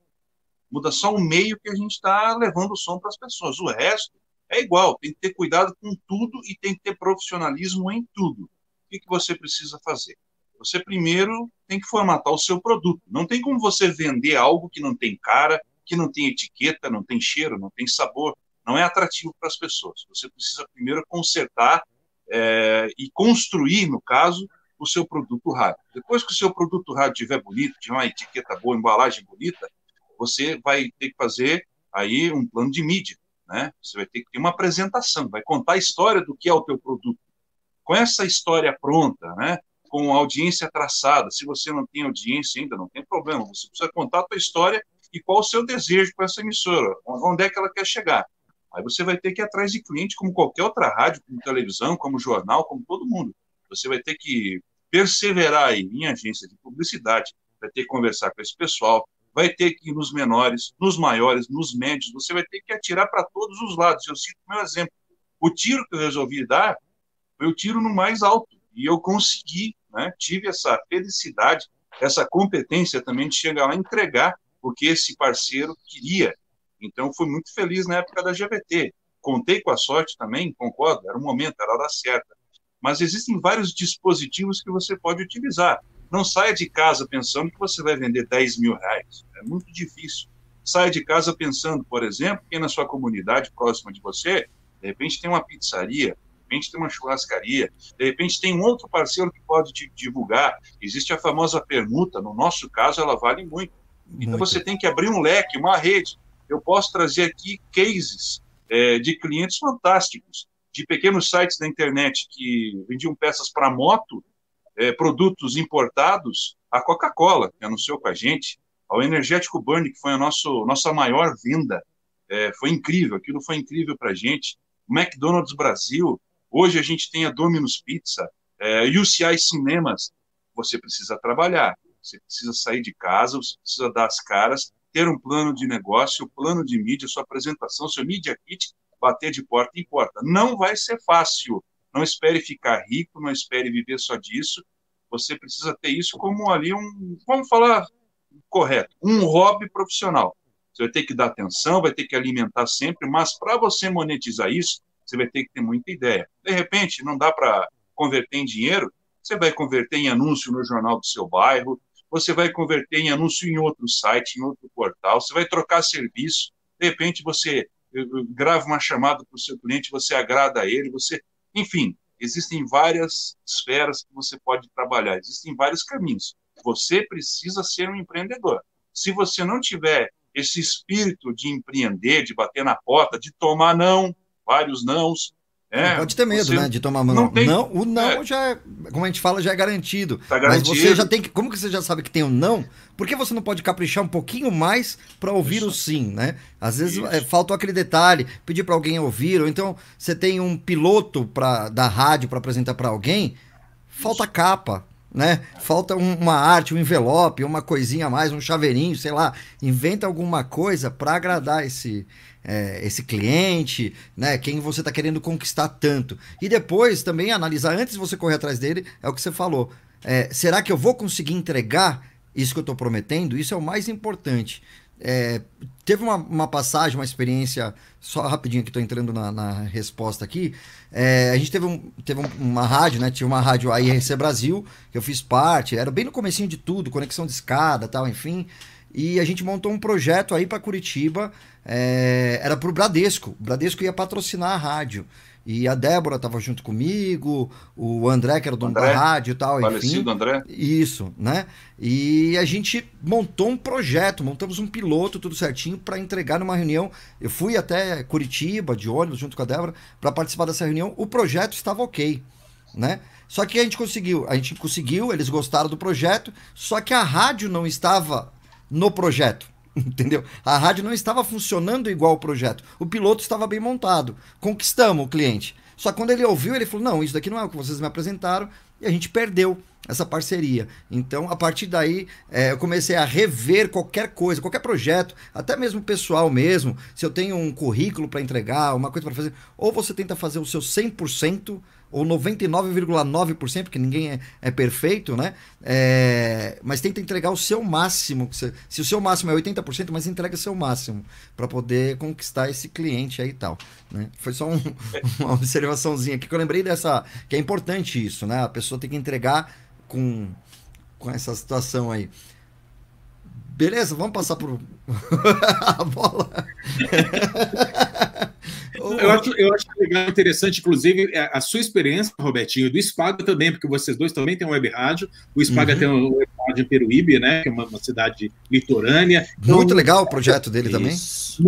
Muda só o meio que a gente está levando o som para as pessoas. O resto é igual, tem que ter cuidado com tudo e tem que ter profissionalismo em tudo. O que, que você precisa fazer? Você primeiro tem que formatar o seu produto. Não tem como você vender algo que não tem cara, que não tem etiqueta, não tem cheiro, não tem sabor, não é atrativo para as pessoas. Você precisa primeiro consertar é, e construir, no caso, o seu produto rádio. Depois que o seu produto rádio estiver bonito, tiver uma etiqueta boa, embalagem bonita, você vai ter que fazer aí um plano de mídia, né? Você vai ter que ter uma apresentação, vai contar a história do que é o teu produto. Com essa história pronta, né? Com audiência traçada, se você não tem audiência ainda, não tem problema, você precisa contar a tua história e qual o seu desejo com essa emissora, onde é que ela quer chegar. Aí você vai ter que ir atrás de cliente, como qualquer outra rádio, como televisão, como jornal, como todo mundo. Você vai ter que perseverar aí em agência de publicidade, vai ter que conversar com esse pessoal, vai ter que ir nos menores, nos maiores, nos médios, você vai ter que atirar para todos os lados. Eu cito meu exemplo. O tiro que eu resolvi dar foi o tiro no mais alto, e eu consegui, né? tive essa felicidade, essa competência também de chegar lá e entregar o que esse parceiro queria. Então, fui muito feliz na época da GVT. Contei com a sorte também, concordo, era o momento, era a hora certa. Mas existem vários dispositivos que você pode utilizar. Não saia de casa pensando que você vai vender 10 mil reais. É muito difícil. Saia de casa pensando, por exemplo, que na sua comunidade próxima de você, de repente tem uma pizzaria, de repente tem uma churrascaria, de repente tem um outro parceiro que pode te divulgar. Existe a famosa permuta, no nosso caso ela vale muito. Então muito. você tem que abrir um leque, uma rede. Eu posso trazer aqui cases é, de clientes fantásticos, de pequenos sites da internet que vendiam peças para moto é, produtos importados, a Coca-Cola, que anunciou com a gente, ao Energético Burn, que foi a nosso, nossa maior venda, é, foi incrível, aquilo foi incrível para a gente. McDonald's Brasil, hoje a gente tem a Domino's Pizza, é, UCI Cinemas. Você precisa trabalhar, você precisa sair de casa, você precisa dar as caras, ter um plano de negócio, plano de mídia, sua apresentação, seu media kit, bater de porta em porta. Não vai ser fácil, não espere ficar rico, não espere viver só disso. Você precisa ter isso como ali um, vamos falar correto, um hobby profissional. Você vai ter que dar atenção, vai ter que alimentar sempre, mas para você monetizar isso, você vai ter que ter muita ideia. De repente, não dá para converter em dinheiro, você vai converter em anúncio no jornal do seu bairro, você vai converter em anúncio em outro site, em outro portal, você vai trocar serviço, de repente você eh, eh, grava uma chamada para o seu cliente, você agrada a ele, você enfim, existem várias esferas que você pode trabalhar, existem vários caminhos. Você precisa ser um empreendedor. Se você não tiver esse espírito de empreender, de bater na porta, de tomar não, vários nãos, é, pode ter medo, né, de tomar não. Não, tem, não o não é. já é, como a gente fala, já é garantido. Tá garantido. Mas você já tem que, como que você já sabe que tem o um não? Por que você não pode caprichar um pouquinho mais para ouvir Isso. o sim, né? Às vezes é, faltou aquele detalhe, pedir para alguém ouvir, ou então você tem um piloto para da rádio para apresentar para alguém, falta Isso. capa, né? Falta um, uma arte, um envelope, uma coisinha a mais, um chaveirinho, sei lá. Inventa alguma coisa para agradar esse é, esse cliente, né? Quem você está querendo conquistar tanto. E depois também analisar, antes de você correr atrás dele, é o que você falou. É, será que eu vou conseguir entregar isso que eu estou prometendo? Isso é o mais importante. É, teve uma, uma, passagem, uma experiência, só rapidinho que estou entrando na, na, resposta aqui. É, a gente teve, um, teve uma rádio, né? Tinha uma rádio a IRC Brasil, que eu fiz parte, era bem no comecinho de tudo, conexão de escada tal, enfim. E a gente montou um projeto aí para Curitiba é, era pro Bradesco. O Bradesco ia patrocinar a rádio. E a Débora estava junto comigo, o André, que era o dono André, da rádio e tal, enfim. André. Isso, né? E a gente montou um projeto, montamos um piloto, tudo certinho, para entregar numa reunião. Eu fui até Curitiba, de ônibus, junto com a Débora, para participar dessa reunião. O projeto estava ok, né? Só que a gente conseguiu, a gente conseguiu, eles gostaram do projeto, só que a rádio não estava no projeto. Entendeu? A rádio não estava funcionando igual o projeto. O piloto estava bem montado. Conquistamos o cliente. Só que quando ele ouviu, ele falou: Não, isso daqui não é o que vocês me apresentaram. E a gente perdeu essa parceria. Então, a partir daí, é, eu comecei a rever qualquer coisa, qualquer projeto, até mesmo pessoal mesmo. Se eu tenho um currículo para entregar, uma coisa para fazer, ou você tenta fazer o seu 100% ou 99,9%, porque ninguém é, é, perfeito, né? É, mas tenta entregar o seu máximo. Se, se o seu máximo é 80%, mas entrega o seu máximo para poder conquistar esse cliente aí e tal. Né? Foi só um, uma observaçãozinha aqui que eu lembrei dessa. que é importante isso, né? A pessoa tem que entregar com, com essa situação aí. Beleza, vamos passar por a bola. Eu acho, eu acho legal, interessante, inclusive, é, a sua experiência, Robertinho, do Spaga também, porque vocês dois também têm um web rádio. O Spaga uhum. tem um web rádio em Peruíbe, né? Que é uma, uma cidade litorânea. Então, muito legal o projeto dele isso. também.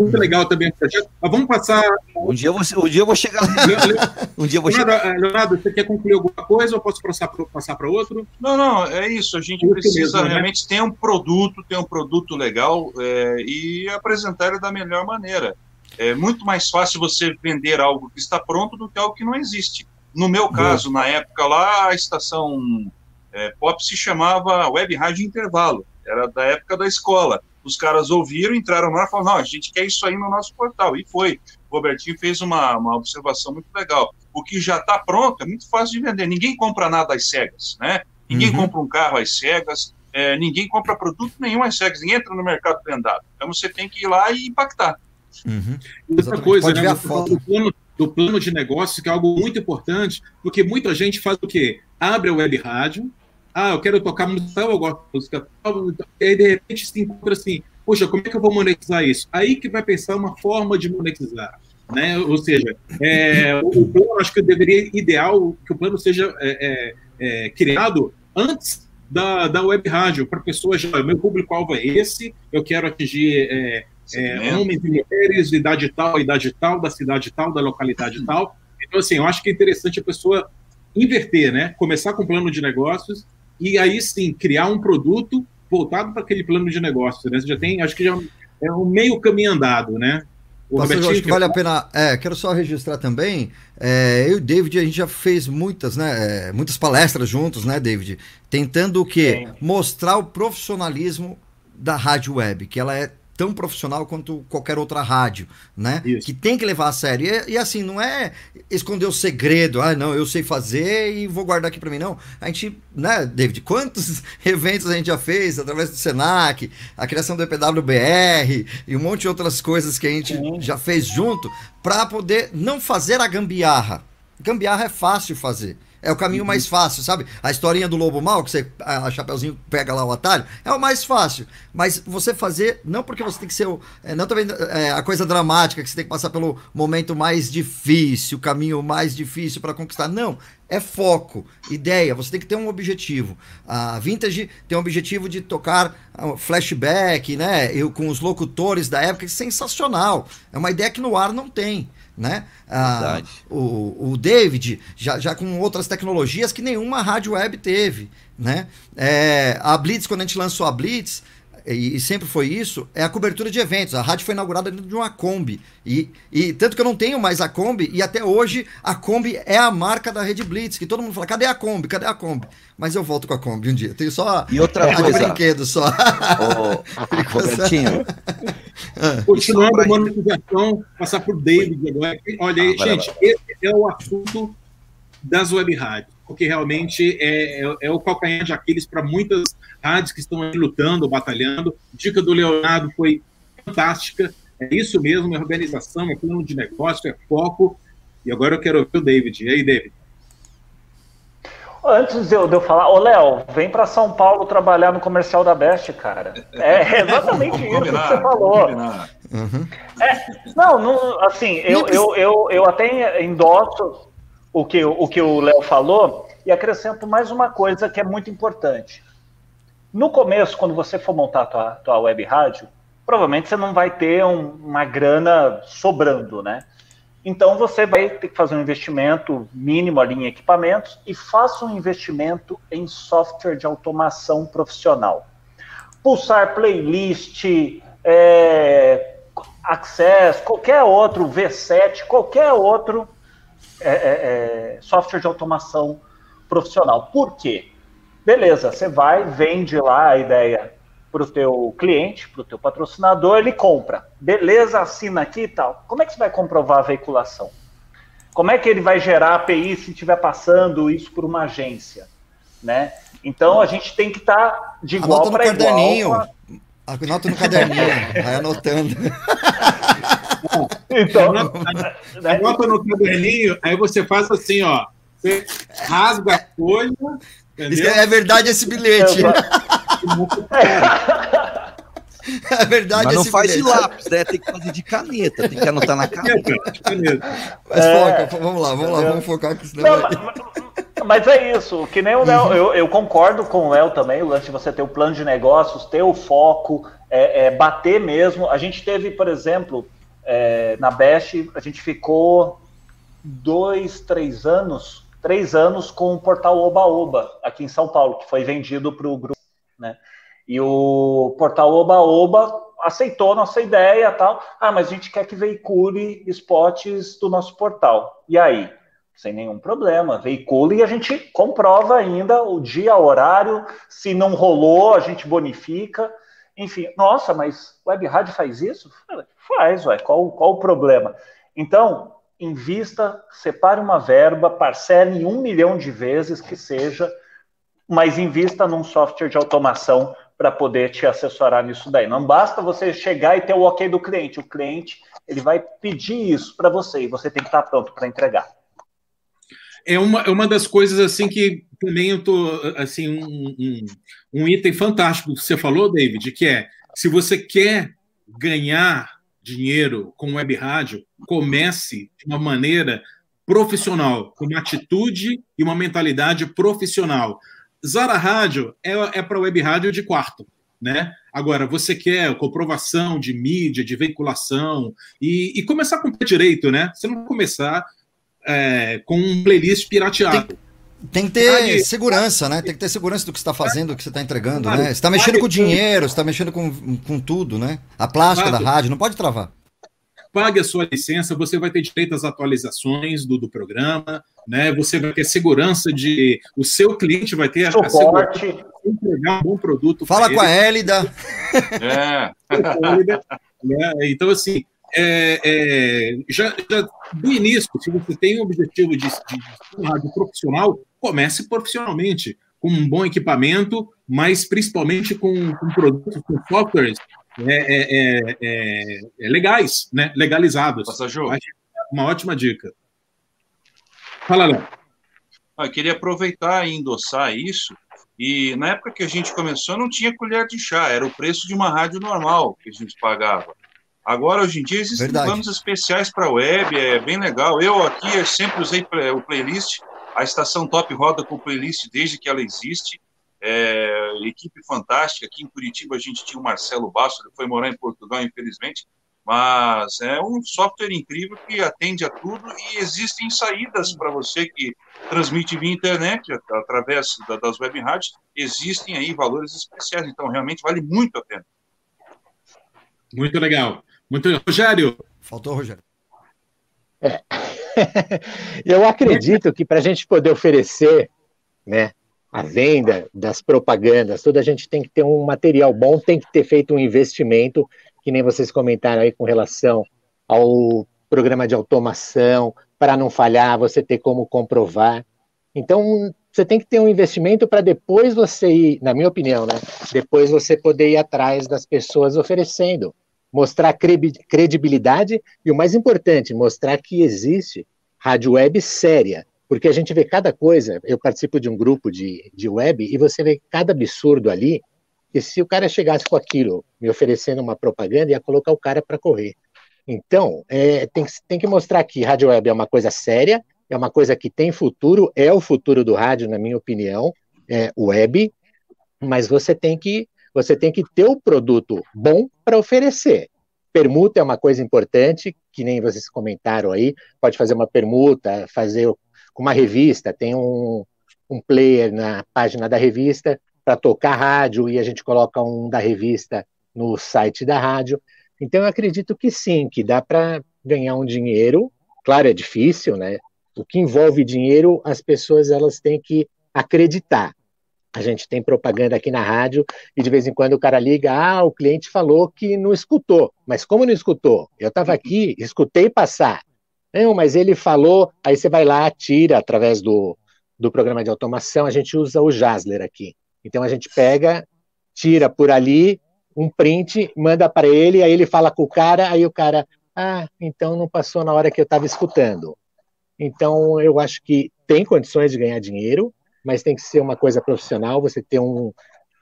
Muito legal também o projeto. Mas vamos passar. Um dia eu vou, um dia eu vou chegar. um dia eu vou Leonardo, chegar. Leonardo, você quer concluir alguma coisa ou posso passar para passar outro? Não, não, é isso. A gente precisa mesmo, né? realmente ter um produto, ter um produto legal é, e apresentar ele da melhor maneira. É muito mais fácil você vender algo que está pronto do que algo que não existe. No meu caso, na época lá, a estação é, pop se chamava Web Rádio Intervalo, era da época da escola. Os caras ouviram, entraram lá e falaram: não, a gente quer isso aí no nosso portal. E foi. O Robertinho fez uma, uma observação muito legal. O que já está pronto é muito fácil de vender. Ninguém compra nada às cegas, né? Ninguém uhum. compra um carro às cegas, é, ninguém compra produto nenhum às cegas, ninguém entra no mercado vendado. Então você tem que ir lá e impactar. Uhum. Outra coisa, né, do, plano, do plano de negócio, que é algo muito importante, porque muita gente faz o quê? Abre a web rádio, ah, eu quero tocar música, eu gosto de música, e aí de repente se encontra assim, poxa, como é que eu vou monetizar isso? Aí que vai pensar uma forma de monetizar. Né? Ou seja, é, o plano, acho que deveria ideal que o plano seja é, é, é criado antes da, da web rádio, para pessoas já, meu público-alvo é esse, eu quero atingir é, é, homens e mulheres, idade tal, idade tal, da cidade tal, da localidade tal. Então, assim, eu acho que é interessante a pessoa inverter, né? Começar com um plano de negócios e aí sim criar um produto voltado para aquele plano de negócios, né? Você já tem, acho que já é um meio caminho andado, né? O Pastor, acho que vale a pena. É, quero só registrar também. É, eu e o David, a gente já fez muitas, né? É, muitas palestras juntos, né, David? Tentando o quê? Sim. Mostrar o profissionalismo da rádio web, que ela é tão profissional quanto qualquer outra rádio, né? Isso. Que tem que levar a sério. E, e, assim, não é esconder o segredo, ah, não, eu sei fazer e vou guardar aqui para mim, não. A gente, né, David, quantos eventos a gente já fez através do Senac, a criação do EPWBR e um monte de outras coisas que a gente Sim. já fez junto para poder não fazer a gambiarra. Gambiarra é fácil fazer. É o caminho mais uhum. fácil, sabe? A historinha do lobo mal, que você, a Chapeuzinho pega lá o atalho, é o mais fácil. Mas você fazer, não porque você tem que ser, o, é, não também é, a coisa dramática, que você tem que passar pelo momento mais difícil, o caminho mais difícil para conquistar. Não, é foco, ideia, você tem que ter um objetivo. A Vintage tem um objetivo de tocar ah, flashback, né? Eu, com os locutores da época, é sensacional. É uma ideia que no ar não tem né? Ah, o, o David, já, já com outras tecnologias que nenhuma rádio web teve, né? É, a Blitz, quando a gente lançou a Blitz, e, e, sempre foi isso, é a cobertura de eventos. A rádio foi inaugurada dentro de uma Kombi. E, e tanto que eu não tenho mais a Kombi, e até hoje a Kombi é a marca da Rede Blitz, que todo mundo fala, cadê a Kombi? Cadê a Kombi? Mas eu volto com a Kombi um dia. Tenho só e outra a coisa, brinquedo só. Ô, Robertinho. Ah. Continuando a monetização, passar por David agora. Olha, ah, gente, vai, vai. esse é o assunto das web rádios porque realmente é, é, é o calcanhar de Aquiles para muitas rádios que estão lutando, batalhando. A dica do Leonardo foi fantástica. É isso mesmo, é organização, é plano de negócio, é foco. E agora eu quero ouvir o David. E aí, David? Antes de eu, de eu falar, ô Léo, vem para São Paulo trabalhar no comercial da Best, cara. É exatamente isso que você falou. Uhum. É, não, não, assim, eu, eu, eu, eu até endosso o que o, que o Léo falou e acrescento mais uma coisa que é muito importante. No começo, quando você for montar a tua, tua web rádio, provavelmente você não vai ter um, uma grana sobrando, né? Então você vai ter que fazer um investimento mínimo ali em equipamentos e faça um investimento em software de automação profissional. Pulsar playlist, é, Access, qualquer outro, V7, qualquer outro é, é, é, software de automação profissional. Por quê? Beleza, você vai, vende lá a ideia para o teu cliente, para o teu patrocinador, ele compra. Beleza, assina aqui e tal. Como é que você vai comprovar a veiculação? Como é que ele vai gerar API se estiver passando isso por uma agência? Né? Então a gente tem que estar tá de igual para igual. Anota no caderninho, vai anotando. Então, anota, anota no caderninho, aí você faz assim, ó. Você rasga a folha. É verdade esse bilhete. É verdade Mas não faz bilhete. de lápis, né? Tem que fazer de caneta, tem que anotar na caneta. Mas é, foca, vamos lá, vamos lá, vamos focar que senão não, vai... Mas é isso, que nem o Léo, uhum. eu, eu, concordo com o Léo também, o lance de você ter o plano de negócios, ter o foco, é, é bater mesmo. A gente teve, por exemplo, é, na Best, a gente ficou dois, três anos, três anos com o portal Oba Oba, aqui em São Paulo, que foi vendido para o grupo, né? E o portal Oba Oba aceitou nossa ideia tal. Ah, mas a gente quer que veicule spots do nosso portal. E aí? sem nenhum problema. Veicula e a gente comprova ainda o dia, o horário. Se não rolou, a gente bonifica. Enfim, nossa, mas Web Rádio faz isso? Faz, ué. Qual, qual o problema? Então, invista, separe uma verba, parcele em um milhão de vezes que seja, mas invista num software de automação para poder te assessorar nisso daí. Não basta você chegar e ter o ok do cliente. O cliente ele vai pedir isso para você e você tem que estar pronto para entregar é uma, é uma das coisas assim que também eu tô assim um, um, um, item fantástico que você falou, David, que é se você quer ganhar dinheiro com web rádio, comece de uma maneira profissional, com uma atitude e uma mentalidade profissional. Zara Rádio é, é para web rádio de quarto, né? Agora, você quer comprovação de mídia, de veiculação e, e começar com o pé direito, né? Você não começar é, com um playlist pirateado. Tem, que ter segurança, né? Tem que ter segurança do que você está fazendo, do que você está entregando, claro, né? Você está mexendo com dinheiro, você está mexendo com, com tudo, né? A plástica da rádio, não pode travar. Pague a sua licença, você vai ter direito às atualizações do, do programa, né? Você vai ter segurança de. O seu cliente vai ter a, a segurança de entregar um bom produto. Fala com a Hélida. É. né? Então, assim, é, é, já, já, do início, se você tem o objetivo de, de, um rádio profissional, comece profissionalmente, com um bom equipamento, mas principalmente com, com produtos, com softwares é, é, é, é legais, né? legalizados. Uma ótima dica. Fala, Léo. Ah, eu queria aproveitar e endossar isso. E na época que a gente começou, não tinha colher de chá, era o preço de uma rádio normal que a gente pagava. Agora, hoje em dia, existem Verdade. planos especiais para web, é bem legal. Eu aqui sempre usei o playlist, a estação Top roda com playlist desde que ela existe. É, equipe fantástica. Aqui em Curitiba a gente tinha o Marcelo Basso, ele foi morar em Portugal, infelizmente. Mas é um software incrível que atende a tudo e existem saídas para você que transmite via internet, através das web rádios. Existem aí valores especiais, então realmente vale muito a pena. Muito legal. Muito Rogério. Faltou, Rogério. É. Eu acredito que para a gente poder oferecer né, a venda das propagandas, toda a gente tem que ter um material bom, tem que ter feito um investimento, que nem vocês comentaram aí com relação ao programa de automação, para não falhar, você ter como comprovar. Então, você tem que ter um investimento para depois você ir, na minha opinião, né? Depois você poder ir atrás das pessoas oferecendo mostrar credibilidade e o mais importante, mostrar que existe rádio web séria, porque a gente vê cada coisa. Eu participo de um grupo de, de web e você vê cada absurdo ali. E se o cara chegasse com aquilo, me oferecendo uma propaganda, ia colocar o cara para correr. Então, é, tem, tem que mostrar que rádio web é uma coisa séria, é uma coisa que tem futuro, é o futuro do rádio, na minha opinião, é web, mas você tem que você tem que ter o produto bom para oferecer. Permuta é uma coisa importante, que nem vocês comentaram aí, pode fazer uma permuta, fazer com uma revista, tem um, um player na página da revista para tocar rádio e a gente coloca um da revista no site da rádio. Então eu acredito que sim, que dá para ganhar um dinheiro. Claro, é difícil, né? O que envolve dinheiro, as pessoas elas têm que acreditar. A gente tem propaganda aqui na rádio e de vez em quando o cara liga, ah, o cliente falou que não escutou. Mas como não escutou? Eu estava aqui, escutei passar. Não, mas ele falou, aí você vai lá, tira através do, do programa de automação, a gente usa o Jasler aqui. Então a gente pega, tira por ali um print, manda para ele, aí ele fala com o cara, aí o cara, ah, então não passou na hora que eu estava escutando. Então eu acho que tem condições de ganhar dinheiro, mas tem que ser uma coisa profissional, você ter um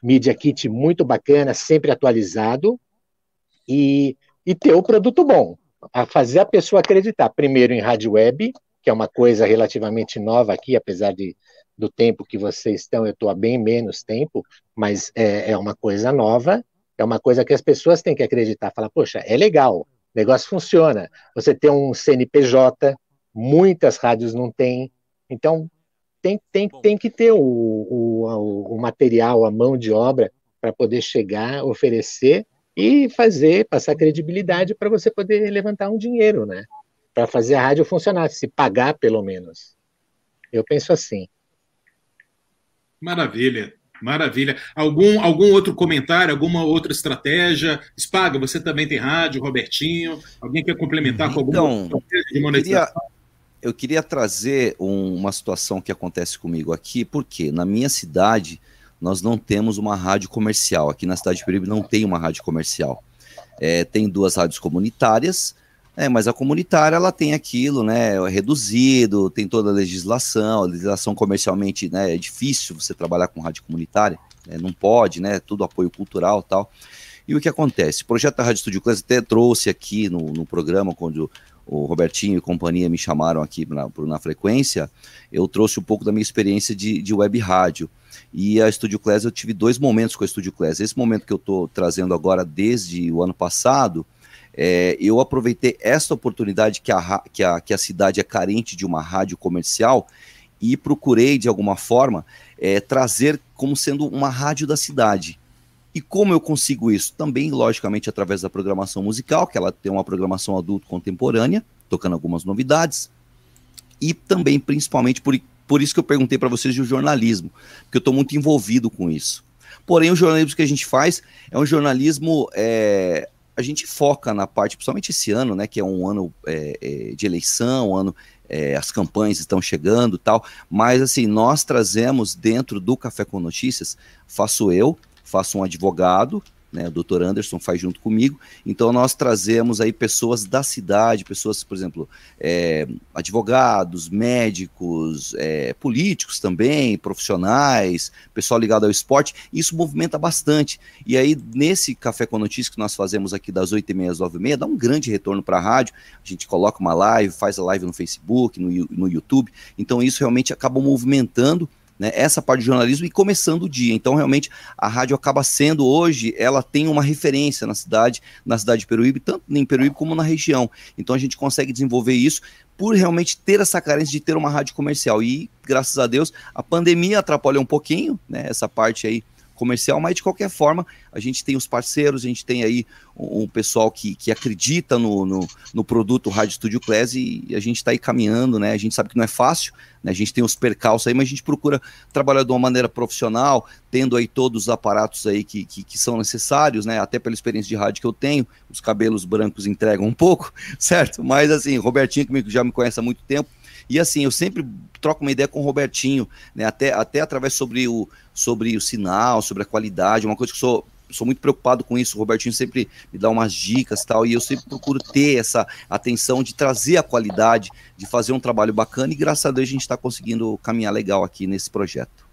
Media Kit muito bacana, sempre atualizado, e, e ter o produto bom, a fazer a pessoa acreditar, primeiro em rádio web, que é uma coisa relativamente nova aqui, apesar de, do tempo que vocês estão, eu estou há bem menos tempo, mas é, é uma coisa nova, é uma coisa que as pessoas têm que acreditar, falar, poxa, é legal, o negócio funciona, você tem um CNPJ, muitas rádios não têm, então tem, tem, tem que ter o, o, o material, a mão de obra para poder chegar, oferecer e fazer, passar credibilidade para você poder levantar um dinheiro, né? Para fazer a rádio funcionar, se pagar pelo menos. Eu penso assim. Maravilha, maravilha. Algum, algum outro comentário, alguma outra estratégia? Spaga, você também tem rádio, Robertinho. Alguém quer complementar com alguma então, estratégia de monetização? Queria eu queria trazer um, uma situação que acontece comigo aqui, porque na minha cidade nós não temos uma rádio comercial. Aqui na cidade de Peribe não tem uma rádio comercial. É, tem duas rádios comunitárias, é, mas a comunitária ela tem aquilo, né? É reduzido, tem toda a legislação, a legislação comercialmente né, é difícil você trabalhar com rádio comunitária, né, não pode, né? Tudo apoio cultural tal. E o que acontece? O projeto da Rádio Estúdio Class até trouxe aqui no, no programa, quando o Robertinho e companhia me chamaram aqui na, na frequência, eu trouxe um pouco da minha experiência de, de web rádio. E a Studio Class, eu tive dois momentos com a Studio Class. Esse momento que eu estou trazendo agora desde o ano passado, é, eu aproveitei esta oportunidade que a, que, a, que a cidade é carente de uma rádio comercial e procurei, de alguma forma, é, trazer como sendo uma rádio da cidade. E como eu consigo isso? Também, logicamente, através da programação musical, que ela tem uma programação adulto contemporânea, tocando algumas novidades, e também, principalmente, por, por isso que eu perguntei para vocês de jornalismo, porque eu estou muito envolvido com isso. Porém, o jornalismo que a gente faz é um jornalismo. É, a gente foca na parte, principalmente esse ano, né, que é um ano é, é, de eleição, um ano é, as campanhas estão chegando tal, mas assim, nós trazemos dentro do Café com Notícias, faço eu, faço um advogado, né, o doutor Anderson faz junto comigo, então nós trazemos aí pessoas da cidade, pessoas, por exemplo, é, advogados, médicos, é, políticos também, profissionais, pessoal ligado ao esporte, isso movimenta bastante, e aí nesse Café com Notícias que nós fazemos aqui das 8h30 às 9h30, dá um grande retorno para a rádio, a gente coloca uma live, faz a live no Facebook, no, no YouTube, então isso realmente acaba movimentando né, essa parte de jornalismo e começando o dia. Então, realmente, a rádio acaba sendo hoje, ela tem uma referência na cidade, na cidade de Peruíbe, tanto em Peruíbe como na região. Então, a gente consegue desenvolver isso por realmente ter essa carência de ter uma rádio comercial. E, graças a Deus, a pandemia atrapalhou um pouquinho, né, essa parte aí comercial, mas de qualquer forma, a gente tem os parceiros, a gente tem aí um, um pessoal que, que acredita no, no, no, produto Rádio Studio Class e, a gente está aí caminhando, né? A gente sabe que não é fácil, né? A gente tem os percalços aí, mas a gente procura trabalhar de uma maneira profissional, tendo aí todos os aparatos aí que, que, que são necessários, né? Até pela experiência de rádio que eu tenho, os cabelos brancos entregam um pouco, certo? Mas assim, Robertinho, que já me conhece há muito tempo, e assim, eu sempre troco uma ideia com o Robertinho, né? Até, até através sobre o, sobre o sinal, sobre a qualidade, uma coisa que eu sou sou muito preocupado com isso. O Robertinho sempre me dá umas dicas tal, e eu sempre procuro ter essa atenção de trazer a qualidade, de fazer um trabalho bacana, e graças a Deus a gente está conseguindo caminhar legal aqui nesse projeto.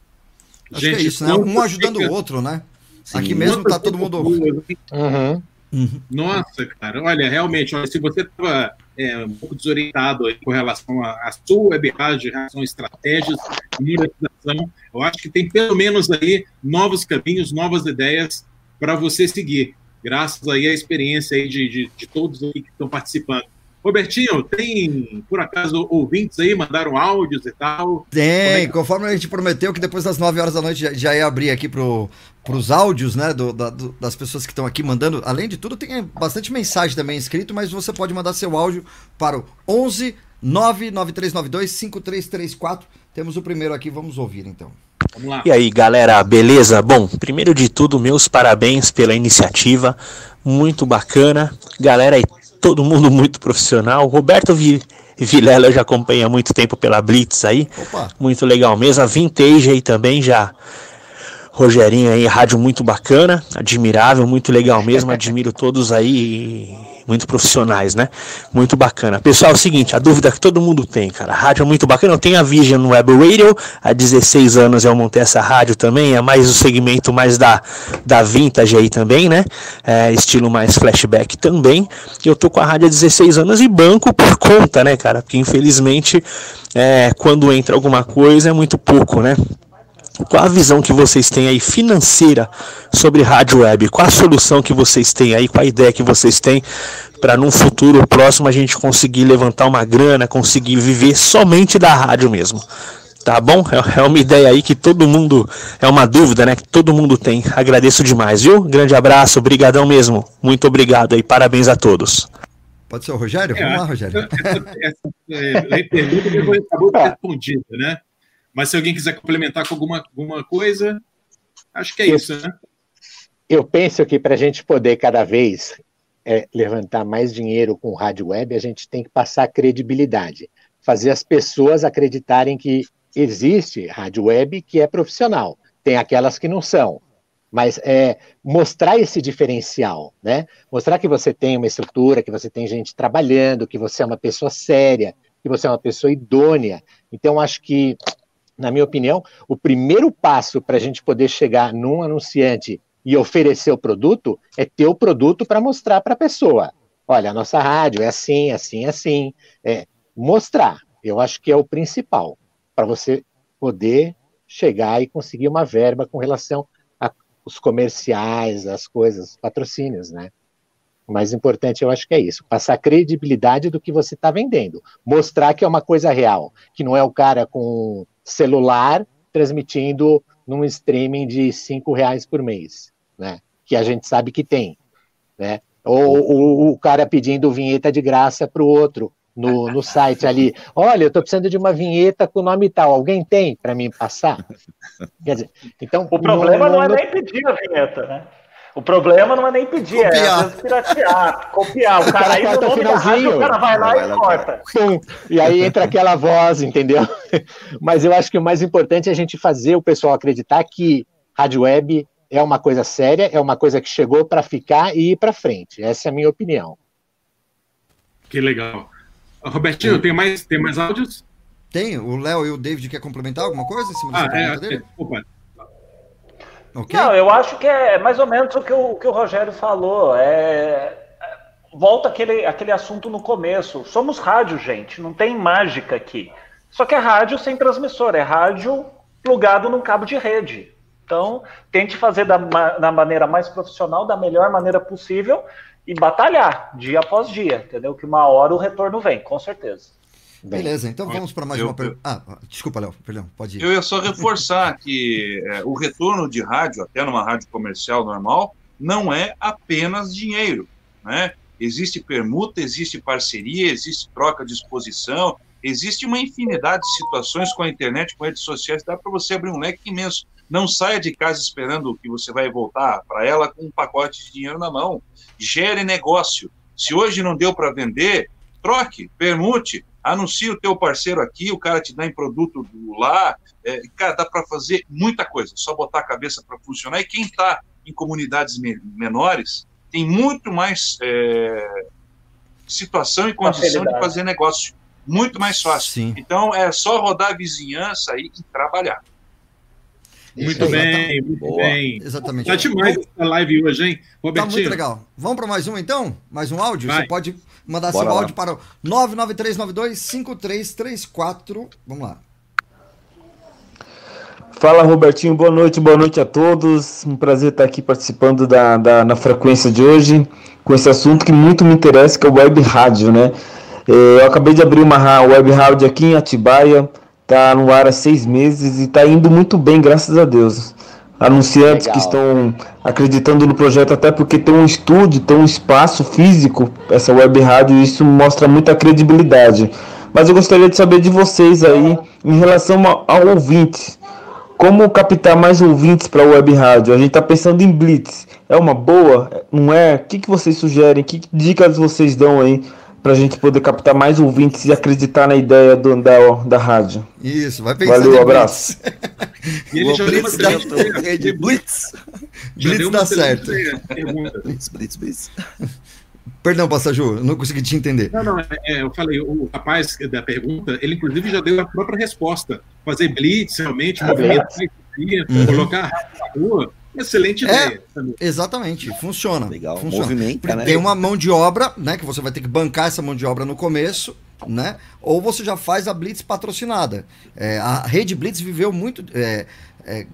Acho gente, que é isso, né? Um ajudando o outro, né? Sim. Aqui mesmo tá todo mundo. Uhum. Uhum. Nossa, cara, olha, realmente, olha, se você estava é, um pouco desorientado com relação à sua rádio, em relação a estratégias de monetização, eu acho que tem pelo menos aí novos caminhos, novas ideias para você seguir, graças aí à experiência aí de, de, de todos aí que estão participando. Robertinho, tem, por acaso, ouvintes aí, mandaram áudios e tal? Tem, é que... conforme a gente prometeu que depois das 9 horas da noite já, já ia abrir aqui pro, pros áudios, né, do, da, do, das pessoas que estão aqui mandando. Além de tudo, tem bastante mensagem também escrito, mas você pode mandar seu áudio para o 11 99392 5334. Temos o primeiro aqui, vamos ouvir então. Vamos lá. E aí, galera, beleza? Bom, primeiro de tudo, meus parabéns pela iniciativa, muito bacana. Galera aí, todo mundo muito profissional. Roberto Vi- Vilela já acompanha há muito tempo pela Blitz aí. Opa. Muito legal mesmo. A Vintage aí também já. Rogerinho aí, rádio muito bacana, admirável, muito legal mesmo. Admiro todos aí, muito profissionais, né? Muito bacana. Pessoal, é o seguinte, a dúvida que todo mundo tem, cara. A rádio é muito bacana. Eu tenho a Vision Web Radio, há 16 anos eu montei essa rádio também. É mais o segmento mais da, da vintage aí também, né? É, estilo mais flashback também. Eu tô com a rádio há 16 anos e banco por conta, né, cara? Porque infelizmente, é, quando entra alguma coisa é muito pouco, né? Qual a visão que vocês têm aí financeira sobre rádio web? Qual a solução que vocês têm aí? Qual a ideia que vocês têm para num futuro próximo a gente conseguir levantar uma grana, conseguir viver somente da rádio mesmo? Tá bom? É é uma ideia aí que todo mundo, é uma dúvida, né? Que todo mundo tem. Agradeço demais, viu? Grande abraço, brigadão mesmo. Muito obrigado aí, parabéns a todos. Pode ser o Rogério? Vamos lá, Rogério. Essa é, pergunta que foi- acabou de ser respondida, né? Mas se alguém quiser complementar com alguma, alguma coisa, acho que é isso, né? Eu penso que para a gente poder cada vez é, levantar mais dinheiro com rádio web, a gente tem que passar credibilidade, fazer as pessoas acreditarem que existe rádio web que é profissional. Tem aquelas que não são, mas é mostrar esse diferencial, né? Mostrar que você tem uma estrutura, que você tem gente trabalhando, que você é uma pessoa séria, que você é uma pessoa idônea. Então, acho que na minha opinião, o primeiro passo para a gente poder chegar num anunciante e oferecer o produto é ter o produto para mostrar para a pessoa. Olha, a nossa rádio é assim, assim, assim. É, mostrar, eu acho que é o principal para você poder chegar e conseguir uma verba com relação aos comerciais, as coisas, os patrocínios, né? O mais importante, eu acho que é isso, passar credibilidade do que você está vendendo, mostrar que é uma coisa real, que não é o cara com celular transmitindo num streaming de cinco reais por mês, né? Que a gente sabe que tem, né? Ou o, o cara pedindo vinheta de graça para o outro no, no site ali. Olha, eu estou precisando de uma vinheta com o nome tal. Alguém tem para mim passar? Quer dizer, então O problema não, é nem pedir a vinheta, né? O problema não é nem pedir, é Copiar. às vezes piratear, copiar. O cara aí no Corta o nome da rádio, finalzinho. o cara vai lá Vai e lá, corta. Pum, e aí entra aquela voz, entendeu? Mas eu acho que o mais importante é a gente fazer o pessoal acreditar que rádio web é uma coisa séria, é uma coisa que chegou para ficar e ir para frente. Essa é a minha opinião. Que legal. Robertinho, tem mais, tem mais áudios? Tem, o Léo e o David quer complementar alguma coisa em cima Ah, é, dele? opa. Ok. Não, eu acho que é mais ou menos o que o, que o Rogério falou. É, é- volta aquele, aquele assunto no começo. Somos rádio, gente, não tem mágica aqui. Só que é rádio sem transmissor, é rádio plugado num cabo de rede. Então, tente fazer da, da maneira mais profissional, da melhor maneira possível e batalhar dia após dia, entendeu? Que uma hora o retorno vem, com certeza. Beleza, então vamos para mais Eu- uma pergunta. Ah, desculpa, Léo, perdão, pode ir. Eu ia só reforçar que é, o retorno de rádio, até numa rádio comercial normal, não é apenas dinheiro. Né? Existe permuta, existe parceria, existe troca de exposição, existe uma infinidade de situações com a internet, com redes sociais, dá para você abrir um leque imenso. Não saia de casa esperando que você vai voltar para ela com um pacote de dinheiro na mão. Gere negócio. Se hoje não deu para vender, troque, permute, anuncie o teu parceiro aqui, o cara te dá em produto do lá. É, cara, dá para fazer muita coisa, só botar a cabeça para funcionar. E quem está em comunidades me- menores tem muito mais é, situação e condição de fazer negócio. Muito mais fácil. Então é só rodar a vizinhança aí e trabalhar. Muito bem, muito Boa. bem. Exatamente. Tá demais essa live hoje, hein? Tá Robertinho. muito legal. Vamos para mais um então? Mais um áudio? Vai. Você pode mandar Bora seu áudio para o 993925334. Vamos lá. Fala Robertinho, boa noite, boa noite a todos. Um prazer estar aqui participando da, da- na frequência de hoje com esse assunto que muito me interessa, que é o web rádio, né? Eh, Eu acabei de abrir uma web rádio aqui em Atibaia, tá no ar há seis meses e tá indo muito bem, graças a Deus. Anunciantes que Legal. estão acreditando no projeto, até porque tem um estúdio, tem um espaço físico, essa web rádio, e isso mostra muita credibilidade. Mas eu gostaria de saber de vocês aí, em relação ao, ao ouvinte, como captar mais ouvintes para a web rádio? A gente está pensando em blitz. É uma boa? Não é? O que, que vocês sugerem? Que dicas vocês dão aí para a gente poder captar mais ouvintes e acreditar na ideia do, da, da rádio? Isso, vai pensar Valeu, abraço. E ele já deu uma Blitz, certa- rede Blitz. Blitz dá certo. pergunta. Blitz, Blitz, Blitz. Perdão, Passaju, eu não consegui te entender. Não, não, é, eu falei, o rapaz da pergunta, ele inclusive já deu a própria resposta. Fazer blitz, realmente, movimento Uhum. colocar a rádio na rua, excelente É. ideia. também. Exatamente, funciona. Legal, funciona. movimenta, né? Tem uma mão de obra, né? Que você vai ter que bancar essa mão de obra no começo, né? Ou você já faz a Blitz patrocinada. É, a rede Blitz viveu muito. é, é,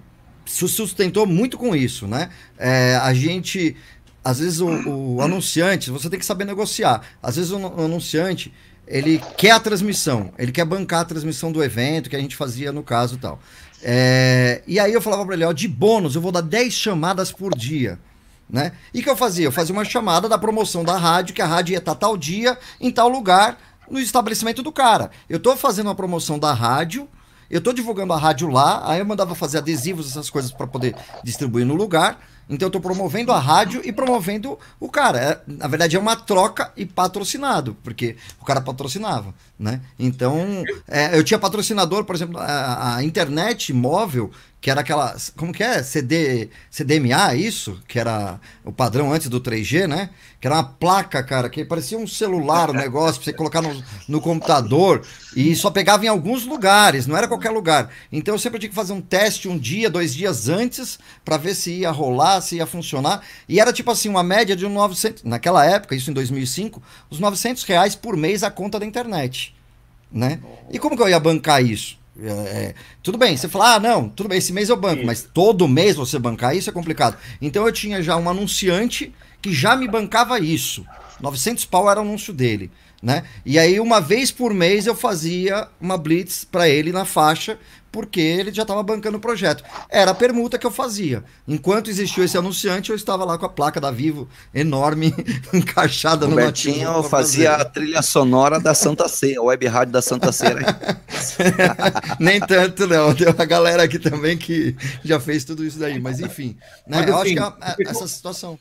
su- sustentou muito com isso, né? É, a gente. Às vezes o, o anunciante, você tem que saber negociar. Às vezes o, o anunciante, ele quer a transmissão, ele quer bancar a transmissão do evento, que a gente fazia no caso e tal. É, e aí eu falava para ele, ó, de bônus, eu vou dar 10 chamadas por dia. Né? E que eu fazia? Eu fazia uma chamada da promoção da rádio, que a rádio ia estar tal dia, em tal lugar, no estabelecimento do cara. Eu tô fazendo uma promoção da rádio, eu tô divulgando a rádio lá, aí eu mandava fazer adesivos, essas coisas para poder distribuir no lugar. Então eu tô promovendo a rádio e promovendo o cara. É, na verdade é uma troca e patrocinado, porque o cara patrocinava, né? Então, é, eu tinha patrocinador, por exemplo, a, a internet móvel, que era aquela, como que é? CD, CDMA, isso? Que era o padrão antes do 3G, né? Que era uma placa, cara, que parecia um celular, o negócio, pra você colocar no, no computador, e só pegava em alguns lugares, não era qualquer lugar. Então eu sempre tinha que fazer um teste um dia, dois dias antes, para ver se ia rolar, se ia funcionar. E era tipo assim, uma média de um 900, naquela época, isso em 2005, os 900 reais por mês a conta da internet, né? E como que eu ia bancar isso? É, é, tudo bem, você fala, ah, não, tudo bem, esse mês eu banco, mas todo mês você bancar isso é complicado. Então eu tinha já um anunciante que já me bancava isso. 900 pau era o anúncio dele, né? E aí uma vez por mês eu fazia uma blitz para ele na faixa, porque ele já estava bancando o projeto. Era a permuta que eu fazia. Enquanto existiu esse anunciante, eu estava lá com a placa da Vivo enorme encaixada no Robertinho notebook pra fazia a trilha sonora da Santa Ceia, a web rádio da Santa Ceia. Nem tanto, não. Tem uma galera aqui também que já fez tudo isso daí. Mas enfim, né? Mas, eu acho assim, que é, é essa situação.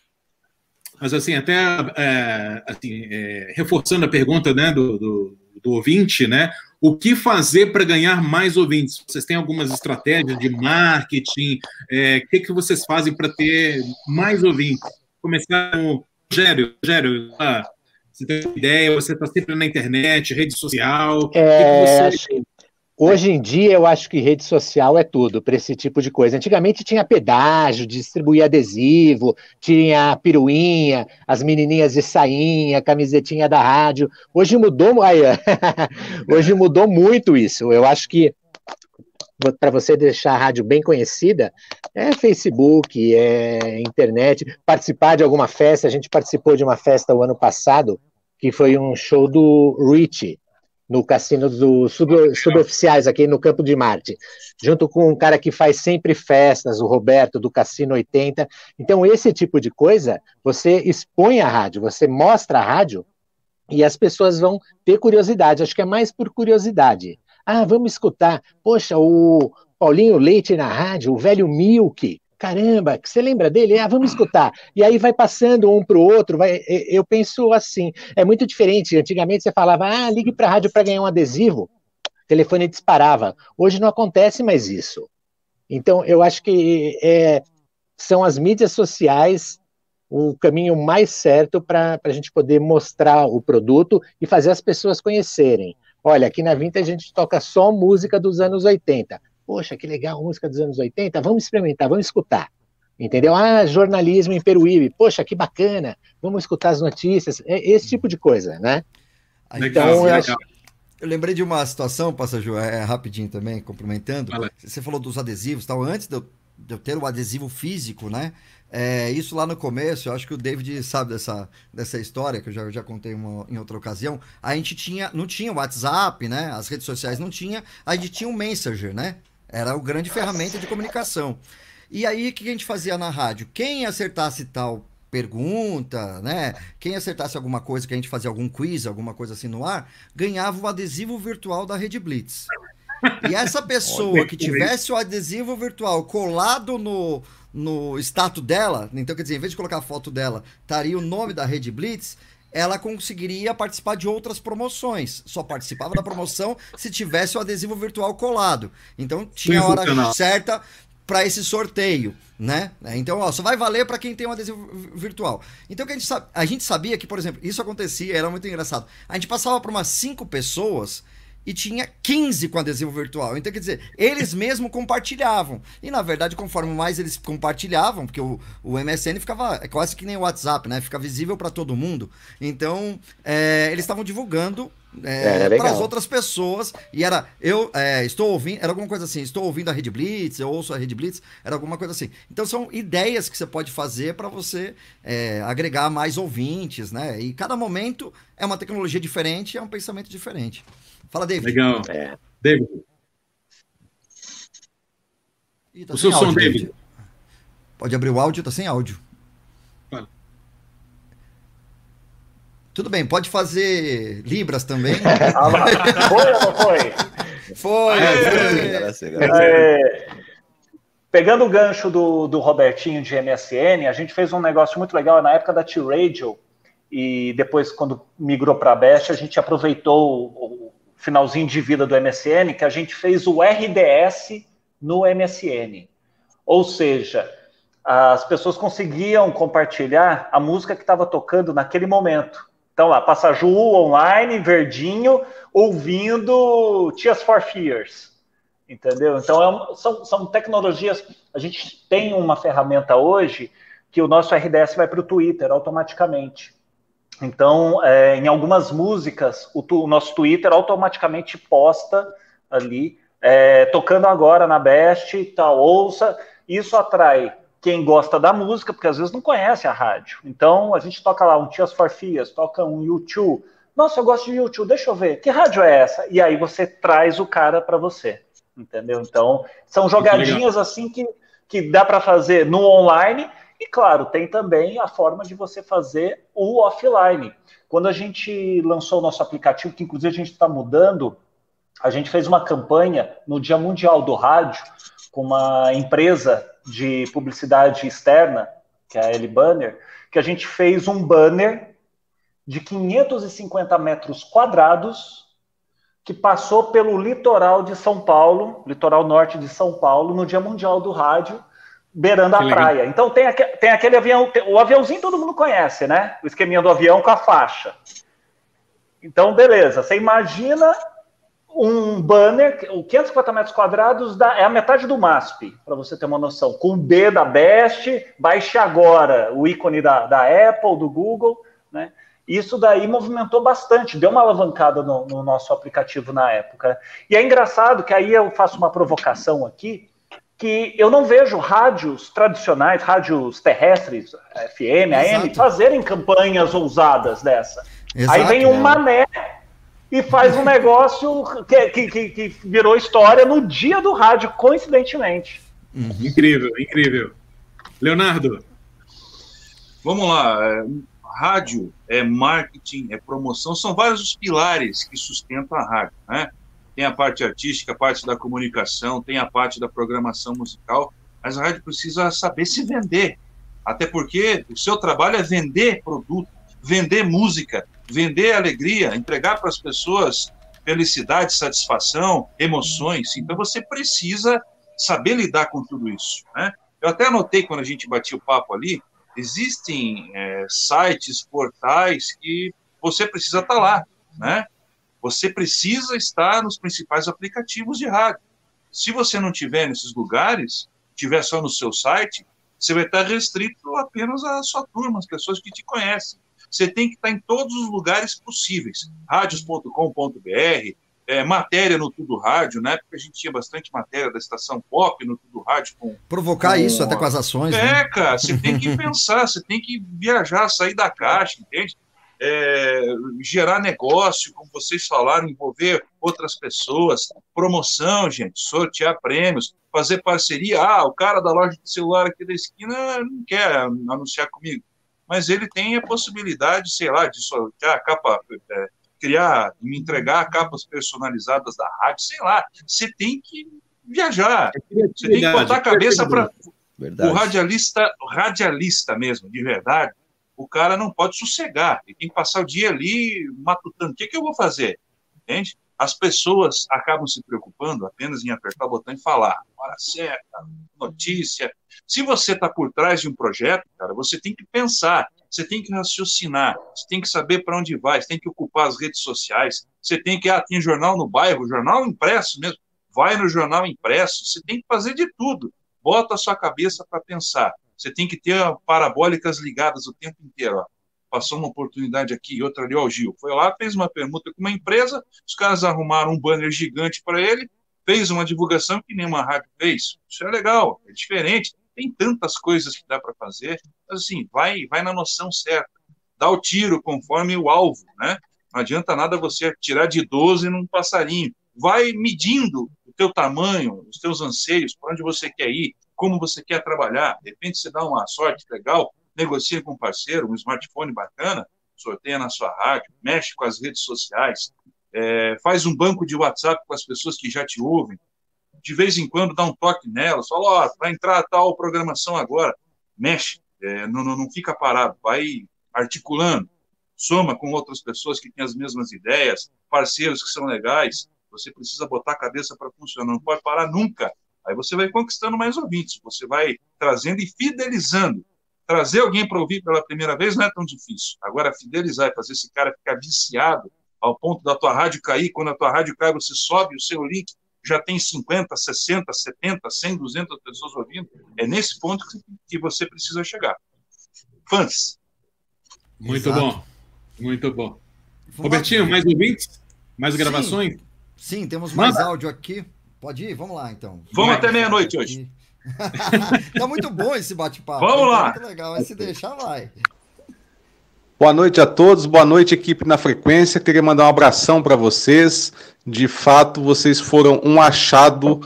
Mas assim, até é, assim, é, reforçando a pergunta né, do, do, do ouvinte, né? O que fazer para ganhar mais ouvintes? Vocês têm algumas estratégias de marketing? É, o que, que vocês fazem para ter mais ouvintes? Começar com o Rogério. Rogério, ah, você tem ideia? Você está sempre na internet, rede social? O que É, que você- acho que hoje em dia eu acho que rede social é tudo para esse tipo de coisa. Antigamente tinha pedágio, distribuir adesivo, tinha piruinha, as menininhas de sainha, camisetinha da rádio. Hoje mudou, aí, hoje mudou muito isso. Eu acho que para você deixar a rádio bem conhecida, é Facebook, é internet, participar de alguma festa. A gente participou de uma festa o ano passado, que foi um show do Rich, no cassino dos sub, suboficiais aqui no Campo de Marte, junto com um cara que faz sempre festas, o Roberto, do Cassino 80. Então, esse tipo de coisa, você expõe a rádio, você mostra a rádio e as pessoas vão ter curiosidade. Acho que é mais por curiosidade. Ah, vamos escutar. Poxa, o Paulinho Leite na rádio, o velho Milk. Caramba, que você lembra dele? Ah, vamos escutar. E aí vai passando um para o outro. Vai, eu penso assim, é muito diferente. Antigamente você falava, ah, ligue para a rádio para ganhar um adesivo. O telefone disparava. Hoje não acontece mais isso. Então, eu acho que é, são as mídias sociais o caminho mais certo para a gente poder mostrar o produto e fazer as pessoas conhecerem. Olha, aqui na Vintage a gente toca só música dos anos 80. Poxa, que legal, música dos anos 80. Vamos experimentar, vamos escutar. Entendeu? Ah, jornalismo em Peruíbe. Poxa, que bacana. Vamos escutar as notícias. É esse tipo de coisa, né? Então, eu acho, Eu lembrei de uma situação, Passaju, é, rapidinho também, complementando. Você falou dos adesivos e tal. Antes de eu, de eu ter o adesivo físico, né? É, isso lá no começo, eu acho que o David sabe dessa, dessa história, que eu já, já contei uma, em outra ocasião. A gente tinha, não tinha WhatsApp, né? As redes sociais não tinha, a gente tinha o Messenger, né? Era o grande ferramenta de comunicação. E aí, o que a gente fazia na rádio? Quem acertasse tal pergunta, né? Quem acertasse alguma coisa, que a gente fazia algum quiz, alguma coisa assim no ar, ganhava o adesivo virtual da Rede Blitz. e essa pessoa que tivesse o adesivo virtual colado no, no status dela, então quer dizer, em vez de colocar a foto dela, estaria o nome da Rede Blitz, ela conseguiria participar de outras promoções. Só participava da promoção se tivesse o adesivo virtual colado. Então tinha a hora certa para esse sorteio, né? Então, ó, só vai valer para quem tem um adesivo virtual. Então, que a, gente, a gente sabia que, por exemplo, isso acontecia, era muito engraçado. A gente passava por umas cinco pessoas e tinha 15 com adesivo virtual. Então, quer dizer, eles mesmo compartilhavam. E, na verdade, conforme mais eles compartilhavam, porque o, o MSN ficava é quase que nem o WhatsApp, né? Fica visível para todo mundo. Então, é, eles estavam divulgando é, é, para as outras pessoas. E era, eu é, estou ouvindo, era alguma coisa assim, estou ouvindo a Rede Blitz, eu ouço a Rede Blitz, era alguma coisa assim. Então são ideias que você pode fazer para você é, agregar mais ouvintes, né? E cada momento é uma tecnologia diferente, é um pensamento diferente. Fala, David. Legal. É. David. Ih, tá o seu som, David. David. Pode abrir o áudio, tá sem áudio. Tudo bem, pode fazer Libras também. Foi ou não foi? Foi. É, pegando o gancho do, do Robertinho de MSN, a gente fez um negócio muito legal na época da T-Radio e depois, quando migrou para a Best, a gente aproveitou o finalzinho de vida do MSN, que a gente fez o RDS no MSN. Ou seja, as pessoas conseguiam compartilhar a música que estava tocando naquele momento. Então, lá, Passaju online, verdinho, ouvindo Tears for Fears. Entendeu? Então, é um, são, são tecnologias. A gente tem uma ferramenta hoje que o nosso RDS vai para o Twitter automaticamente. Então, é, em algumas músicas, o, tu, o, nosso Twitter automaticamente posta ali, é, tocando agora na Best, tal, ouça. Isso atrai quem gosta da música, porque às vezes não conhece a rádio. Então, a gente toca lá um Tias for Fears, toca um YouTube. Nossa, eu gosto de YouTube, deixa eu ver. Que rádio é essa? E aí você traz o cara para você. Entendeu? Então, são jogadinhas assim que, que dá para fazer no online e, claro, tem também a forma de você fazer o offline. Quando a gente lançou o nosso aplicativo, que inclusive a gente está mudando, a gente fez uma campanha no Dia Mundial do Rádio com uma empresa de publicidade externa, que é a L Banner, que a gente fez um banner de 550 metros quadrados que passou pelo litoral de São Paulo, litoral norte de São Paulo, no Dia Mundial do Rádio, beirando a praia. Então tem, aqu tem aquele avião, tem, o aviãozinho todo mundo conhece, né? O esqueminha do avião com a faixa. Então, beleza. Você imagina um banner, o 550 metros quadrados da, é a metade do MASP, para você ter uma noção. Com o B da Best, baixe agora o ícone da, da Apple, do Google, né? Isso daí movimentou bastante, deu uma alavancada no, no nosso aplicativo na época. E é engraçado que aí eu faço uma provocação aqui, que eu não vejo rádios tradicionais, rádios terrestres, FM, AM, Exato. fazerem campanhas ousadas dessa. Exato, Aí vem um é. mané e faz um negócio que, que, que, virou história no dia do rádio, coincidentemente. Uhum. Incrível, incrível. Leonardo. Vamos lá. É, rádio é marketing, é promoção, são vários os pilares que sustentam a rádio, né? Tem a parte artística, a parte da comunicação, tem a parte da programação musical, mas a rádio precisa saber se vender. Até porque o seu trabalho é vender produto, vender música, vender alegria, entregar para as pessoas felicidade, satisfação, emoções. Então você precisa saber lidar com tudo isso. Né? Eu até anotei quando a gente batia o papo ali, existem é, sites, portais que você precisa estar tá lá, né? Você precisa estar nos principais aplicativos de rádio. Se você não tiver nesses lugares, tiver só no seu site, você vai estar restrito apenas à sua turma, as pessoas que te conhecem. Você tem que estar em todos os lugares possíveis. Radios.com.br, é, matéria no Tudo Rádio, na época a gente tinha bastante matéria da estação pop no Tudo Rádio. Com, Provocar com... isso até com as ações. É, né? cara, você tem que pensar, você tem que viajar, sair da caixa, entende? É, gerar negócio, como vocês falaram, envolver outras pessoas, promoção, gente, sortear prêmios, fazer parceria. Ah, o cara da loja de celular aqui da esquina não quer anunciar comigo, mas ele tem a possibilidade, sei lá, de sortear capa, é, criar, me entregar capas personalizadas da rádio, sei lá. Você tem que viajar. Você tem que botar a cabeça para o radialista, radialista mesmo, de verdade. O cara não pode sossegar. Ele tem que passar o dia ali matutando. O que, que eu vou fazer? Entende? As pessoas acabam se preocupando apenas em apertar o botão e falar, hora certa, notícia. Se você está por trás de um projeto, cara, você tem que pensar, você tem que raciocinar, você tem que saber para onde vai, você tem que ocupar as redes sociais, você tem que, ah, tem jornal no bairro, jornal impresso mesmo, vai no jornal impresso, você tem que fazer de tudo. Bota a sua cabeça para pensar. Você tem que ter parabólicas ligadas o tempo inteiro. Ó passou uma oportunidade aqui e outra ali, ó, o Gil. Foi lá, fez uma permuta com uma empresa, os caras arrumaram um banner gigante para ele, fez uma divulgação que nenhuma rádio fez. Isso é legal, é diferente. Tem tantas coisas que dá para fazer, mas assim, vai, vai na noção certa. Dá o tiro conforme o alvo, né? Não adianta nada você tirar de 12 num passarinho. Vai medindo o teu tamanho, os teus anseios, para onde você quer ir, como você quer trabalhar. De repente você dá uma sorte legal, negocia com um parceiro, um smartphone bacana, sorteia na sua rádio, mexe com as redes sociais, é, faz um banco de WhatsApp com as pessoas que já te ouvem, de vez em quando dá um toque nelas, fala, ó, oh, vai entrar tal programação agora, mexe, é, não, não, não fica parado, vai articulando, soma com outras pessoas que têm as mesmas ideias, parceiros que são legais, você precisa botar a cabeça para funcionar, não pode parar nunca. Aí você vai conquistando mais ouvintes, você vai trazendo e fidelizando trazer alguém para ouvir pela primeira vez não é tão difícil. Agora, fidelizar e fazer esse cara ficar viciado ao ponto da tua rádio cair, quando a tua rádio cai, você sobe o seu link, já tem 50, 60, 70, 100, 200 pessoas ouvindo. É nesse ponto que você precisa chegar. Fãs. Muito Exato. bom. Muito bom. Vamos Robertinho, lá. mais ouvintes? Mais gravações? Sim, Sim temos mais Manda. áudio aqui. Pode ir? Vamos lá, então. Vamos até meia-noite hoje. tá muito bom esse bate-papo. Vamos lá. Tá muito legal, mas se deixar, vai. Boa noite a todos, boa noite, equipe na frequência. Queria mandar um abração para vocês. De fato, vocês foram um achado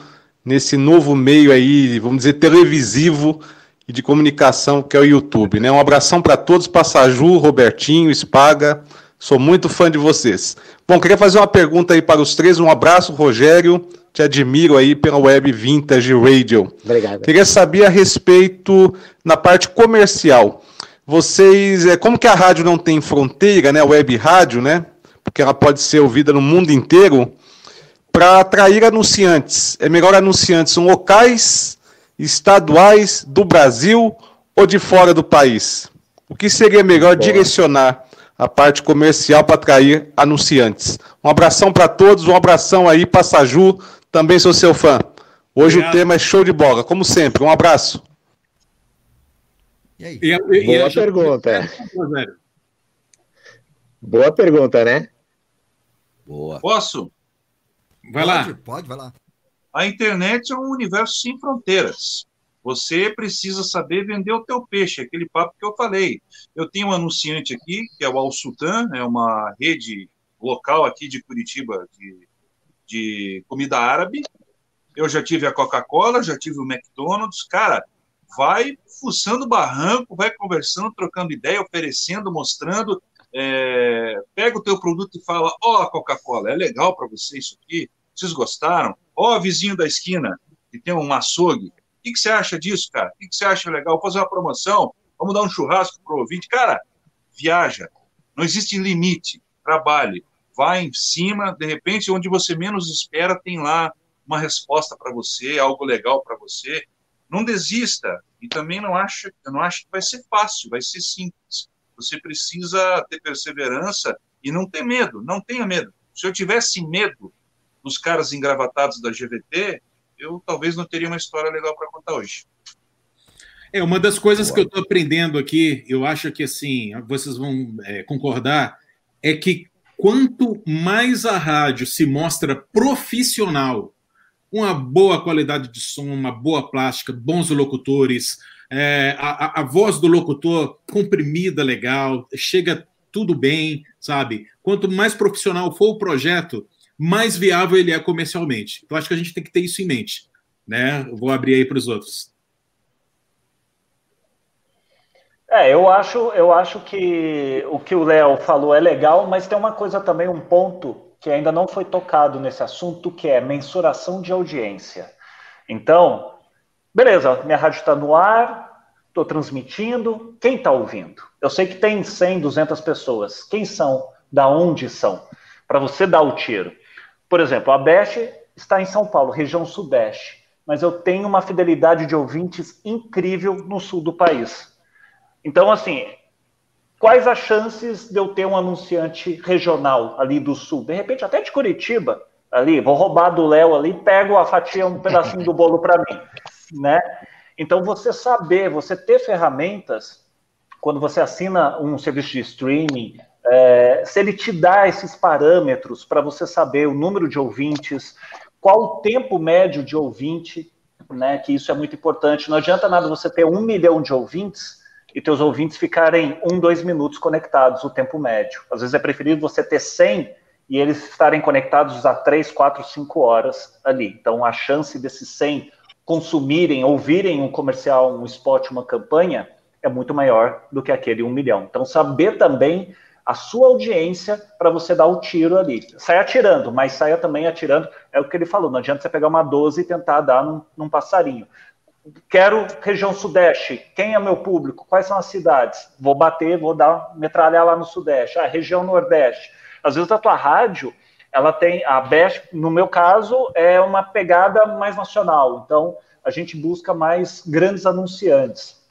nesse novo meio aí, vamos dizer, televisivo e de comunicação que é o YouTube. Né? Um abração para todos, Passaju, Robertinho, Espaga. Sou muito fã de vocês. Bom, queria fazer uma pergunta aí para os três. Um abraço, Rogério te admiro aí pela web Vintage Radio. Obrigado. Queria saber a respeito na parte comercial. Vocês, é, como que a rádio não tem fronteira, né, web rádio, né? Porque ela pode ser ouvida no mundo inteiro. Para atrair anunciantes, é melhor anunciantes locais, estaduais, do Brasil ou de fora do país? O que seria melhor Boa. direcionar a parte comercial para atrair anunciantes? Um abração para todos, um abração aí, Passaju, também sou seu fã. Hoje Obrigado. o tema é show de bola, como sempre. Um abraço. E aí? E, e, Boa e pergunta. Boa pergunta, né? Boa. Posso? Vai pode, lá. Pode, vai lá. A internet é um universo sem fronteiras. Você precisa saber vender o teu peixe, aquele papo que eu falei. Eu tenho um anunciante aqui, que é o Al Sultan, é uma rede local aqui de Curitiba de de comida árabe. Eu já tive a Coca-Cola, já tive o McDonald's. Cara, vai fuçando barranco, vai conversando, trocando ideia, oferecendo, mostrando. É, pega o teu produto e fala: Ó, oh, Coca-Cola, é legal para você isso aqui? Vocês gostaram? Ó, oh, vizinho da esquina que tem um açougue. O que, que você acha disso, cara? O que, que você acha legal? Vou fazer uma promoção? Vamos dar um churrasco pro ouvinte? Cara, viaja. Não existe limite. Trabalhe vai em cima, de repente, onde você menos espera, tem lá uma resposta para você, algo legal para você. Não desista e também não acha, eu não acho que vai ser fácil, vai ser simples. Você precisa ter perseverança e não ter medo, não tenha medo. Se eu tivesse medo dos caras engravatados da GVT, eu talvez não teria uma história legal para contar hoje. É, uma das coisas que eu estou aprendendo aqui, eu acho que assim, vocês vão é, concordar, é que quanto mais a rádio se mostra profissional, uma boa qualidade de som, uma boa plástica, bons locutores, é, a, a, voz do locutor comprimida, legal, chega tudo bem, sabe? Quanto mais profissional for o projeto, mais viável ele é comercialmente. Então, acho que a gente tem que ter isso em mente. Né? Eu vou abrir aí para os outros. É, eu acho, eu acho que o que o Léo falou é legal, mas tem uma coisa também, um ponto que ainda não foi tocado nesse assunto, que é mensuração de audiência. Então, beleza, minha rádio está no ar, estou transmitindo, quem está ouvindo? Eu sei que tem 100, 200 pessoas. Quem são? Da onde são? Para você dar o tiro. Por exemplo, a Best está em São Paulo, região sudeste, mas eu tenho uma fidelidade de ouvintes incrível no sul do país. Então, assim, quais as chances de eu ter um anunciante regional ali do sul? De repente, até de Curitiba, ali, vou roubar do Léo ali, pego a fatia, um pedacinho do bolo para mim, né? Então, você saber, você ter ferramentas, quando você assina um serviço de streaming, é, se ele te dá esses parâmetros para você saber o número de ouvintes, qual o tempo médio de ouvinte, né? Que isso é muito importante. Não adianta nada você ter um milhão de ouvintes e teus ouvintes ficarem um, dois minutos conectados, o tempo médio. Às vezes é preferível você ter 100 e eles estarem conectados a 3, 4, 5 horas ali. Então, a chance desses 100 consumirem, ouvirem um comercial, um spot, uma campanha, é muito maior do que aquele 1 milhão. Então, saber também a sua audiência para você dar o tiro ali. Sai atirando, mas saia também atirando. É o que ele falou, não adianta você pegar uma 12 e tentar dar num, num passarinho. Quero região sudeste. Quem é meu público? Quais são as cidades? Vou bater, vou dar metralhar lá no sudeste. Ah, região nordeste. Às vezes a tua rádio, ela tem a best, no meu caso, é uma pegada mais nacional. Então a gente busca mais grandes anunciantes.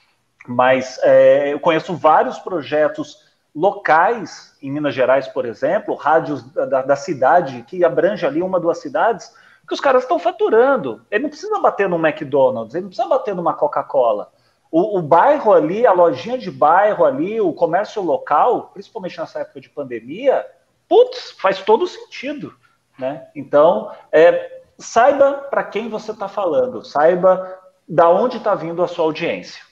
Mas é, eu conheço vários projetos locais em Minas Gerais, por exemplo, rádios da, da cidade que abrange ali uma duas cidades que os caras estão faturando. Ele não precisa bater no McDonald's, ele não precisa bater numa Coca-Cola. O, o, bairro ali, a lojinha de bairro ali, o comércio local, principalmente nessa época de pandemia, putz, faz todo sentido. Né? Então, é, saiba para quem você está falando, saiba da onde está vindo a sua audiência.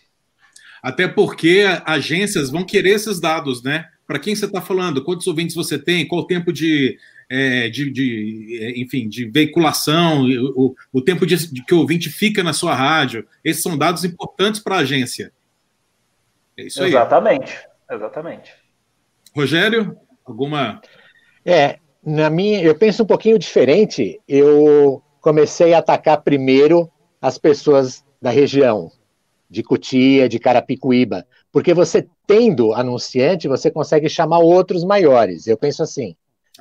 Até porque agências vão querer esses dados, né? Para quem você está falando, quantos ouvintes você tem, qual o tempo de, é, de, de, é, enfim, de veiculação, o, o tempo de, de, que o ouvinte fica na sua rádio. Esses são dados importantes para a agência. É isso aí. Exatamente, exatamente. Rogério, alguma. É, na minha, eu penso um pouquinho diferente. Eu comecei a atacar primeiro as pessoas da região, de Cutia, de Carapicuíba, porque você tendo anunciante, você consegue chamar outros maiores. Eu penso assim.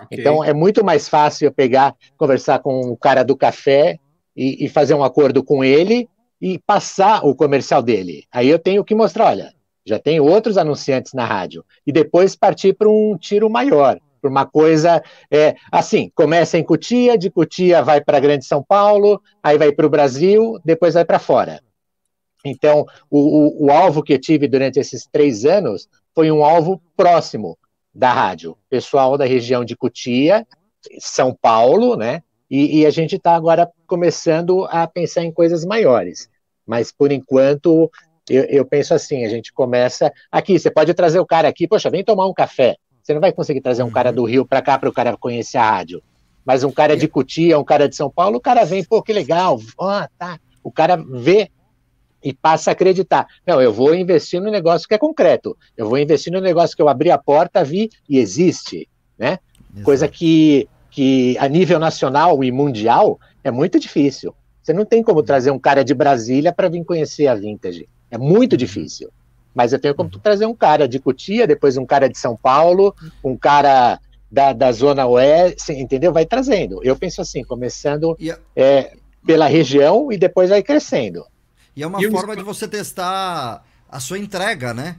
Okay. Então é muito mais fácil eu pegar, conversar com o cara do café e, e, fazer um acordo com ele e passar o comercial dele. Aí eu tenho que mostrar, olha, já tem outros anunciantes na rádio e depois partir para um tiro maior, para uma coisa é, assim, começa em Cutia, de Cutia vai para Grande São Paulo, aí vai para o Brasil, depois vai para fora. Então, o, o, o alvo que eu tive durante esses três anos foi um alvo próximo, da rádio, pessoal da região de Cutia, São Paulo, né? E, e a gente está agora começando a pensar em coisas maiores. Mas por enquanto, eu, eu, penso assim: a gente começa aqui. Você pode trazer o cara aqui, poxa, vem tomar um café. Você não vai conseguir trazer um cara do Rio para cá para o cara conhecer a rádio. Mas um cara de Cutia, um cara de São Paulo, o cara vem, pô, que legal, ah, tá. O cara vê e passa a acreditar. Não, eu vou investir no negócio que é concreto. Eu vou investir no negócio que eu abri a porta, vi e existe, né? Exato. Coisa que, que a nível nacional e mundial é muito difícil. Você não tem como trazer um cara de Brasília para vir conhecer a Vintage. É muito uhum. difícil. Mas eu tenho como uhum. trazer um cara de Cotia, depois um cara de São Paulo, um cara da, da Zona Oeste, entendeu? Vai trazendo. Eu penso assim, começando é, pela região e depois vai crescendo. E é uma e forma de você testar a sua entrega, né?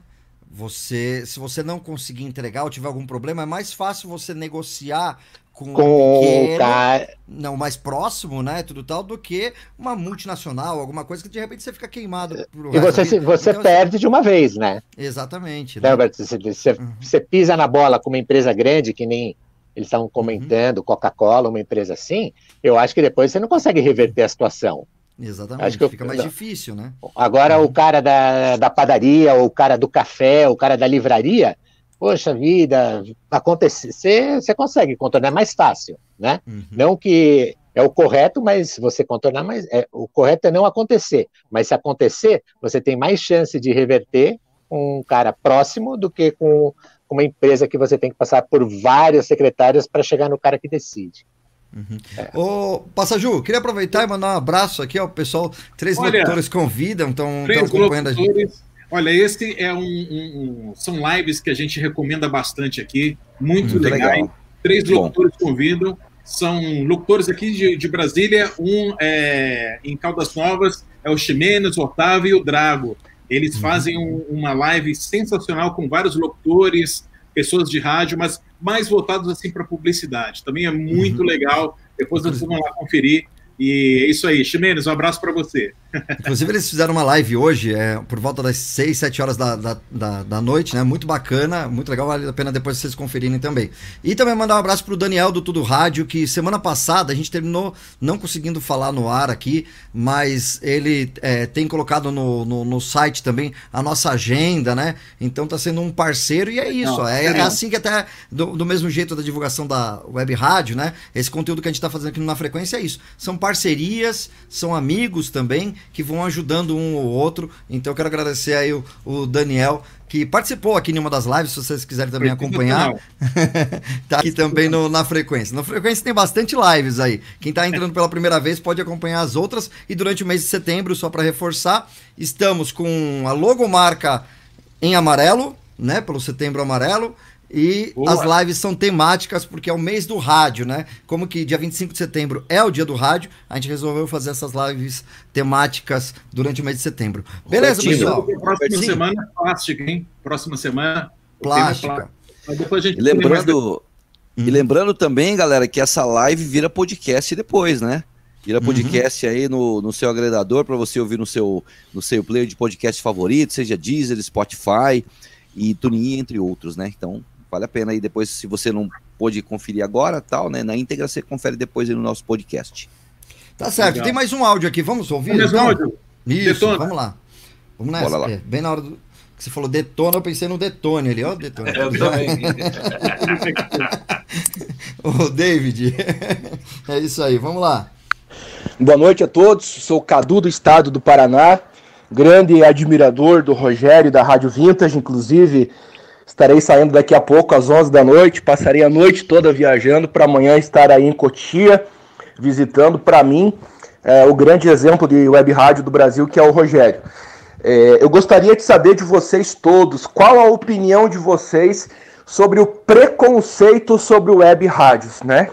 Você, se você não conseguir entregar ou tiver algum problema, é mais fácil você negociar com, com pequeno, cara... não mais próximo, né, tudo tal, do que uma multinacional, alguma coisa que de repente você fica queimado. e você, você então, perde assim... de uma vez, né? Exatamente. Né? Você, você, uhum. você, pisa na bola com uma empresa grande, que nem eles estavam comentando, uhum. Coca-Cola, uma empresa assim, eu acho que depois você não consegue reverter a situação. Exatamente, Acho que fica mais difícil, né? Agora o cara da, da padaria, ou o cara do café, o cara da livraria, poxa vida, acontecer, você consegue contornar é mais fácil, né? Uhum. Não que é o correto, mas você contornar mais. É, o correto é não acontecer. Mas se acontecer, você tem mais chance de reverter um cara próximo do que com uma empresa que você tem que passar por várias secretárias para chegar no cara que decide. Uhum. É. Ô, Passaju, queria aproveitar e mandar um abraço aqui ao pessoal. Três Olha, locutores convidam, estão acompanhando a gente. Olha, esse é um, um, um, São lives que a gente recomenda bastante aqui. Muito, muito legal. legal. Três locutores convidam. São locutores aqui de, de Brasília, um é, em Caldas Novas, é o Ximenes, o Otávio e o Drago. Eles uhum. fazem um, uma live sensacional com vários locutores, pessoas de rádio, mas mais voltados assim para publicidade. Também é muito uhum. legal. Depois nós vamos lá conferir. E é isso aí. Ximenes, um abraço para você. Inclusive, eles fizeram uma live hoje, é, por volta das 6, 7 horas da, da, da, da, noite, né? Muito bacana, muito legal, vale a pena depois vocês conferirem também. E também mandar um abraço pro Daniel do Tudo Rádio, que semana passada a gente terminou não conseguindo falar no ar aqui, mas ele é, tem colocado no, no, no, site também a nossa agenda, né? Então tá sendo um parceiro e é isso. Não, é, é, assim que até, do, do, mesmo jeito da divulgação da web rádio, né? Esse conteúdo que a gente tá fazendo aqui na frequência é isso. São parcerias, são amigos também que vão ajudando um ou outro. Então eu quero agradecer aí o, o Daniel, que participou aqui em uma das lives, se vocês quiserem também acompanhar. tá aqui também no, na frequência. Na frequência tem bastante lives aí. Quem está entrando pela primeira vez pode acompanhar as outras. E durante o mês de setembro, só para reforçar, estamos com a logomarca em amarelo, né? Pelo setembro amarelo. E Boa. as lives são temáticas porque é o mês do rádio, né? Como que dia 25 de setembro é o dia do rádio, a gente resolveu fazer essas lives temáticas durante o mês de setembro. Beleza, pessoal? Próxima Sim. semana, plástica, hein? Próxima semana. Plástica. Depois a gente lembrando, hum. e lembrando também, galera, que essa live vira podcast depois, né? Vira uhum. podcast uhum. aí no, no seu agregador para você ouvir no seu, no seu player de podcast favorito, seja Deezer, Spotify e TuneIn, entre outros, né? Então, Vale a pena aí depois, se você não pôde conferir agora, tal, né? Na íntegra você confere depois no nosso podcast. Tá certo. Legal. Tem mais um áudio aqui, vamos ouvir? Mais então? um áudio. Isso, detona. vamos lá. Vamos nessa. Lá. É, bem na hora do que você falou detona, eu pensei no detone ali, ó, detone. Eu também. Ô, David, é isso aí, vamos lá. Boa noite a todos, sou o Cadu do estado do Paraná, grande admirador do Rogério da Rádio Vintage, inclusive Estarei saindo daqui a pouco, às 11 da noite. Passarei a noite toda viajando para amanhã estar aí em Cotia, visitando, para mim, é, o grande exemplo de web rádio do Brasil, que é o Rogério. É, eu gostaria de saber de vocês todos qual a opinião de vocês sobre o preconceito sobre web rádios, né?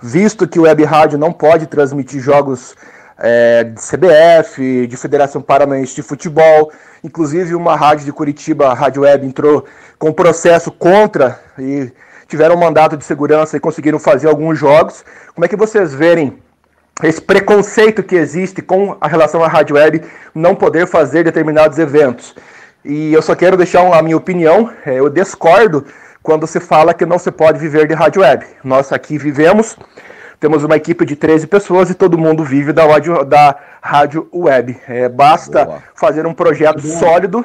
Visto que o web rádio não pode transmitir jogos é, de CBF, de Federação Paranaense de Futebol. Inclusive, uma rádio de Curitiba, a Rádio Web, entrou com processo contra e tiveram um mandato de segurança e conseguiram fazer alguns jogos. Como é que vocês verem esse preconceito que existe com a relação à Rádio Web não poder fazer determinados eventos? E eu só quero deixar a minha opinião, é, eu discordo quando se fala que não se pode viver de rádio web. Nós aqui vivemos, temos uma equipe de 13 pessoas e todo mundo vive da rádio, da rádio web. É, basta Boa. fazer um projeto Boa. sólido,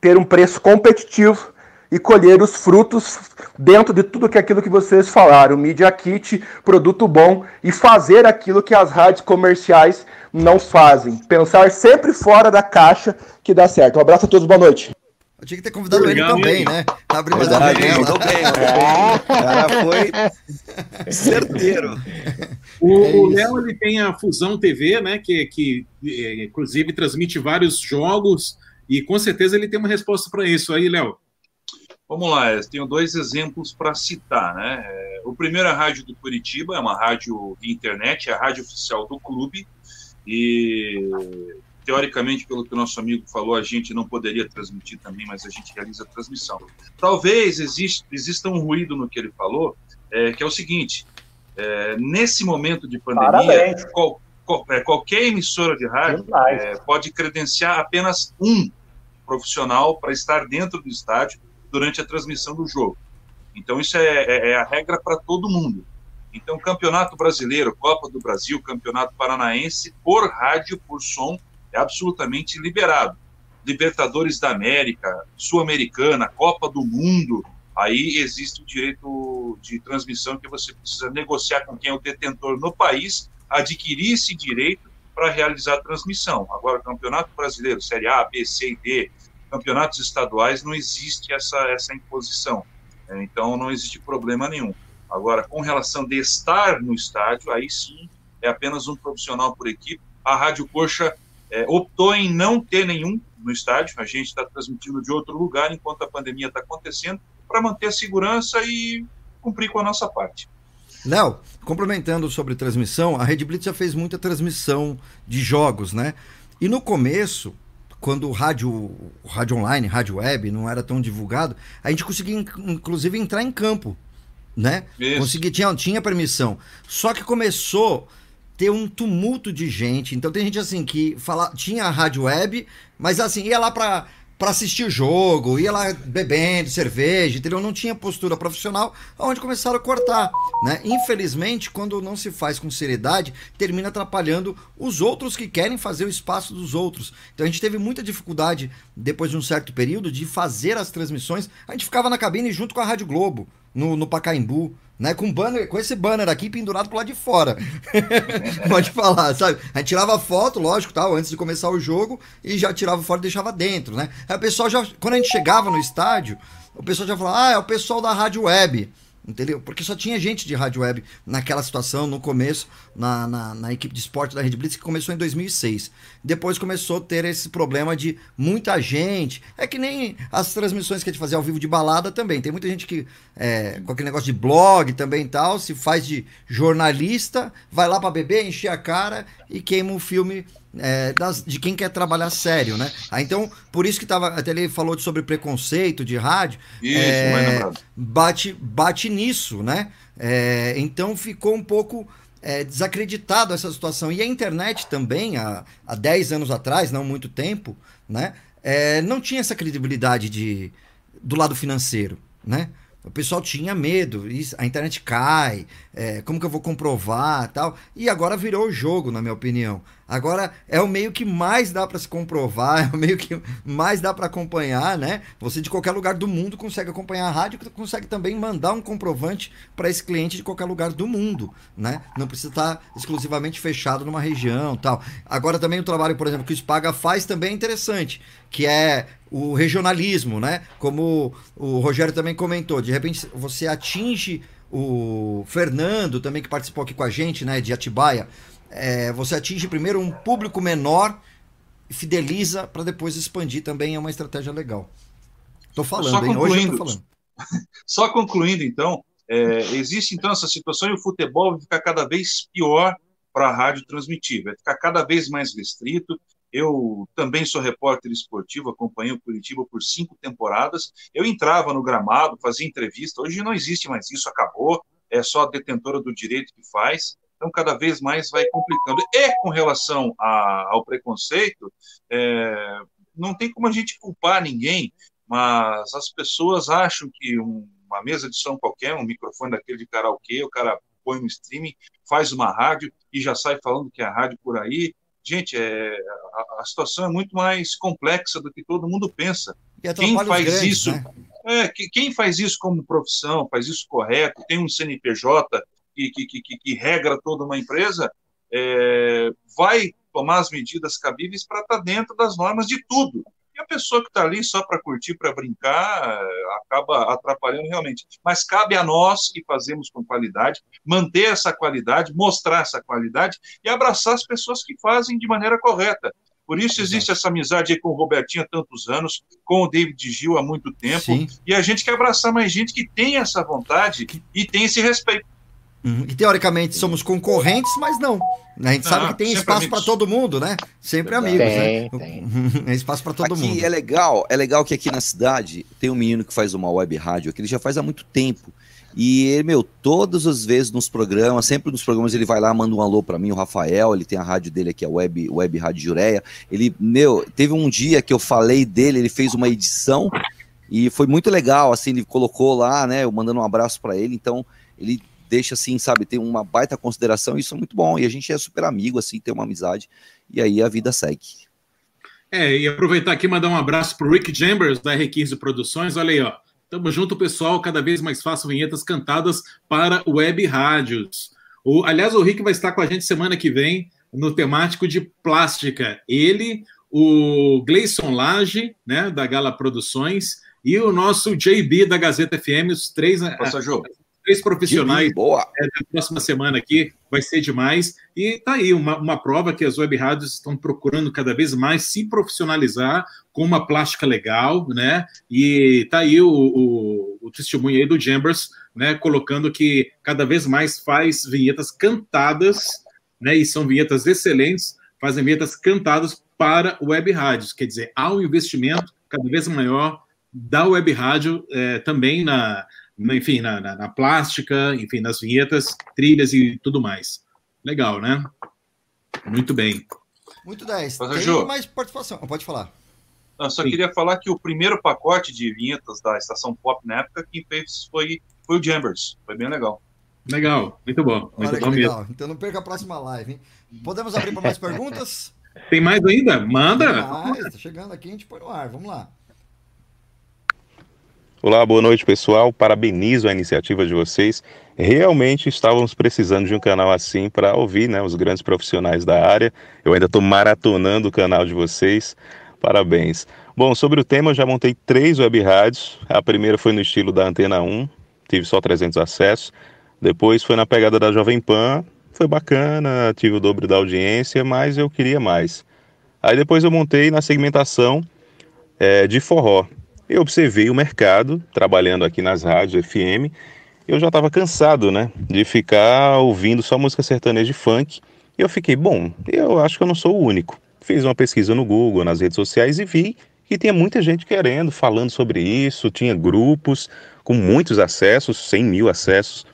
ter um preço competitivo e colher os frutos dentro de tudo que aquilo que vocês falaram, Media Kit, produto bom e fazer aquilo que as rádios comerciais não fazem. Pensar sempre fora da caixa que dá certo. Um abraço a todos, boa noite. Eu tinha que ter convidado Legal, ele também, né? Tá abrindo Verdade, bem, O cara foi certeiro. O é Léo ele tem a Fusão TV, né? Que, que é, inclusive transmite vários jogos e com certeza ele tem uma resposta para isso. Aí, Léo. Vamos lá, eu tenho dois exemplos para citar, né? É, o primeiro é a Rádio do Curitiba, é uma rádio de internet, é a rádio oficial do clube e teoricamente, pelo que o nosso amigo falou, a gente não poderia transmitir também, mas a gente realiza a transmissão. Talvez exista, exista um ruído no que ele falou, é, que é o seguinte: é, nesse momento de pandemia, qual, qual, é, qualquer emissora de rádio é, pode credenciar apenas um profissional para estar dentro do estádio durante a transmissão do jogo. Então, isso é, é, é a regra para todo mundo. Então, Campeonato Brasileiro, Copa do Brasil, Campeonato Paranaense, por rádio, por som, é absolutamente liberado. Libertadores da América, Sul-Americana, Copa do Mundo, aí existe o direito de transmissão que você precisa negociar com quem é o detentor no país, adquirir esse direito para realizar a transmissão. Agora, Campeonato Brasileiro, Série A, B, C e D, campeonatos estaduais não existe essa, essa imposição. É, então não existe problema nenhum. Agora, com relação de estar no estádio, aí sim é apenas um profissional por equipe. A Rádio Coxa é, optou em não ter nenhum no estádio, a gente está transmitindo de outro lugar enquanto a pandemia está acontecendo, para manter a segurança e cumprir com a nossa parte. Léo, complementando sobre transmissão, a Red Blitz já fez muita transmissão de jogos, né? E no começo, quando o rádio, o rádio online, rádio web não era tão divulgado, a gente conseguia inclusive entrar em campo, né? Conseguia, tinha, tinha permissão. Só que começou ter um tumulto de gente. Então tem gente assim que fala, tinha a rádio web, mas assim, ia lá para para assistir o jogo, ia lá bebendo cerveja, entendeu? Não tinha postura profissional, onde começaram a cortar, né? Infelizmente, quando não se faz com seriedade, termina atrapalhando os outros que querem fazer o espaço dos outros. Então a gente teve muita dificuldade, depois de um certo período, de fazer as transmissões. A gente ficava na cabine junto com a Rádio Globo, no, no Pacaembu, né? Com banner, com esse banner aqui pendurado pro lado de fora. Pode falar, sabe? A gente tirava foto, lógico, tal, antes de começar o jogo, e já tirava fora e deixava dentro, né? Aí o pessoal já. Quando a gente chegava no estádio, o pessoal já falava, ah, é o pessoal da rádio web. Entendeu? Porque só tinha gente de rádio web naquela situação, no começo, na, na, na, equipe de esporte da Red Blitz, que começou em 2006. Depois começou a ter esse problema de muita gente. É que nem as transmissões que a gente fazia ao vivo de balada também. Tem muita gente que, é, com aquele negócio de blog também e tal, se faz de jornalista, vai lá para beber, encher a cara e queima o filme é, das, de quem quer trabalhar sério, né? Ah, então, por isso que tava, até ele falou sobre preconceito de rádio. Isso, é, bate, bate nisso, né? É, então ficou um pouco é, desacreditado essa situação. E a internet também, há, há 10 anos atrás, não muito tempo, né? É, não tinha essa credibilidade de, do lado financeiro, né? O pessoal tinha medo, a internet cai, é, como que eu vou comprovar tal. E agora virou o jogo, na minha opinião. Agora é o meio que mais dá para se comprovar, é o meio que mais dá para acompanhar, né? Você de qualquer lugar do mundo consegue acompanhar a rádio, consegue também mandar um comprovante para esse cliente de qualquer lugar do mundo, né? Não precisa estar exclusivamente fechado numa região, tal. Agora também o trabalho, por exemplo, que o Spaga faz também é interessante, que é o regionalismo, né? Como o Rogério também comentou, de repente você atinge o Fernando também que participou aqui com a gente, né, de Atibaia é, você atinge primeiro um público menor, fideliza para depois expandir também é uma estratégia legal. Estou falando, Só hein? Hoje eu tô falando. Só concluindo, então, é, existe então essa situação e o futebol vai ficar cada vez pior para a rádio transmitir, vai ficar cada vez mais restrito. Eu também sou repórter esportivo, acompanhei o Curitiba por cinco temporadas. Eu entrava no gramado, fazia entrevista. Hoje não existe mais isso, acabou. É só a detentora do direito que faz. Então, cada vez mais vai complicando. E com relação a, ao preconceito, é, não tem como a gente culpar ninguém, mas as pessoas acham que um, uma mesa de som qualquer, um microfone daquele de karaokê, o cara põe no streaming, faz uma rádio e já sai falando que é a rádio por aí. Gente, é, a, a situação é muito mais complexa do que todo mundo pensa. Quem faz grandes, isso, né? é, quem faz isso como profissão, faz isso correto, tem um CNPJ, que, que, que, que regra toda uma empresa, é, vai tomar as medidas cabíveis para estar tá dentro das normas de tudo. E a pessoa que está ali só para curtir, para brincar, acaba atrapalhando realmente. Mas cabe a nós que fazemos com qualidade, manter essa qualidade, mostrar essa qualidade e abraçar as pessoas que fazem de maneira correta. Por isso existe essa amizade com o Robertinho há tantos anos, com o David Gil há muito tempo, Sim. e a gente quer abraçar mais gente que tem essa vontade e tem esse respeito. Uhum. E teoricamente somos concorrentes, mas não. A gente sabe ah, que tem espaço para todo mundo, né? Sempre amigos, né? tem, né? Tem. É espaço para todo aqui mundo. É legal, é legal que aqui na cidade tem um menino que faz uma web rádio que ele já faz há muito tempo. E ele, meu, todas as vezes nos programas, sempre nos programas ele vai lá, manda um alô para mim, o Rafael, ele tem a rádio dele aqui, a Web, Web Rádio Jureia. Ele, meu, teve um dia que eu falei dele, ele fez uma edição e foi muito legal, assim, ele colocou lá, né, eu mandando um abraço para ele, então ele deixa assim, sabe, tem uma baita consideração, isso é muito bom. E a gente é super amigo, assim, tem uma amizade, e aí a vida segue. É, e aproveitar aqui e mandar um abraço pro Rick Chambers, da R15 Produções. Olha aí, ó. Tamo junto, pessoal. Cada vez mais faço vinhetas cantadas para web rádios. O, aliás, o Rick vai estar com a gente semana que vem no temático de plástica. Ele, o Gleison Lage, né, da Gala Produções, e o nosso JB da Gazeta FM, os três, Nossa, Jô. Três profissionais boa. é, da próxima semana aqui, vai ser demais. E tá aí, uma, uma prova que as web rádios estão procurando cada vez mais se profissionalizar com uma plástica legal, né? E tá aí o, o, o testemunho aí do Jambers, né? Colocando que cada vez mais faz vinhetas cantadas, né? E são vinhetas excelentes, fazem vinhetas cantadas para web rádios. Quer dizer, há um investimento cada vez maior da web rádio é, também na- enfim, na, na, na plástica, enfim, nas vinhetas, trilhas e tudo mais. Legal, né? Muito bem. Muito 10. Mas, Tem Jô. mais participação. Pode falar. Eu só Sim. queria falar que o primeiro pacote de vinhetas da Estação Pop na época, quem fez foi, foi o Jambers. Foi bem legal. Legal, muito bom. Muito Olha que bom mesmo. legal. Então não perca a próxima live, hein? Podemos abrir para mais perguntas? Tem mais ainda? Manda! Mais, tá chegando aqui, a gente põe no ar. Vamos lá. Olá, boa noite, pessoal. Parabenizo a iniciativa de vocês. Realmente estávamos precisando de um canal assim para ouvir né, os grandes profissionais da área. Eu ainda estou maratonando o canal de vocês. Parabéns. Bom, sobre o tema, eu já montei três web rádios. A primeira foi no estilo da Antena 1, tive só 300 acessos. Depois foi na pegada da Jovem Pan, foi bacana, tive o dobro da audiência, mas eu queria mais. Aí depois eu montei na segmentação eh, de forró. Eu observei o mercado, trabalhando aqui nas rádios FM, eu já estava cansado, né, de ficar ouvindo só música sertaneja e funk. E eu fiquei, bom, eu acho que eu não sou o único. Fiz uma pesquisa no Google, nas redes sociais e vi que tinha muita gente querendo, falando sobre isso, tinha grupos com muitos acessos, 100 mil acessos,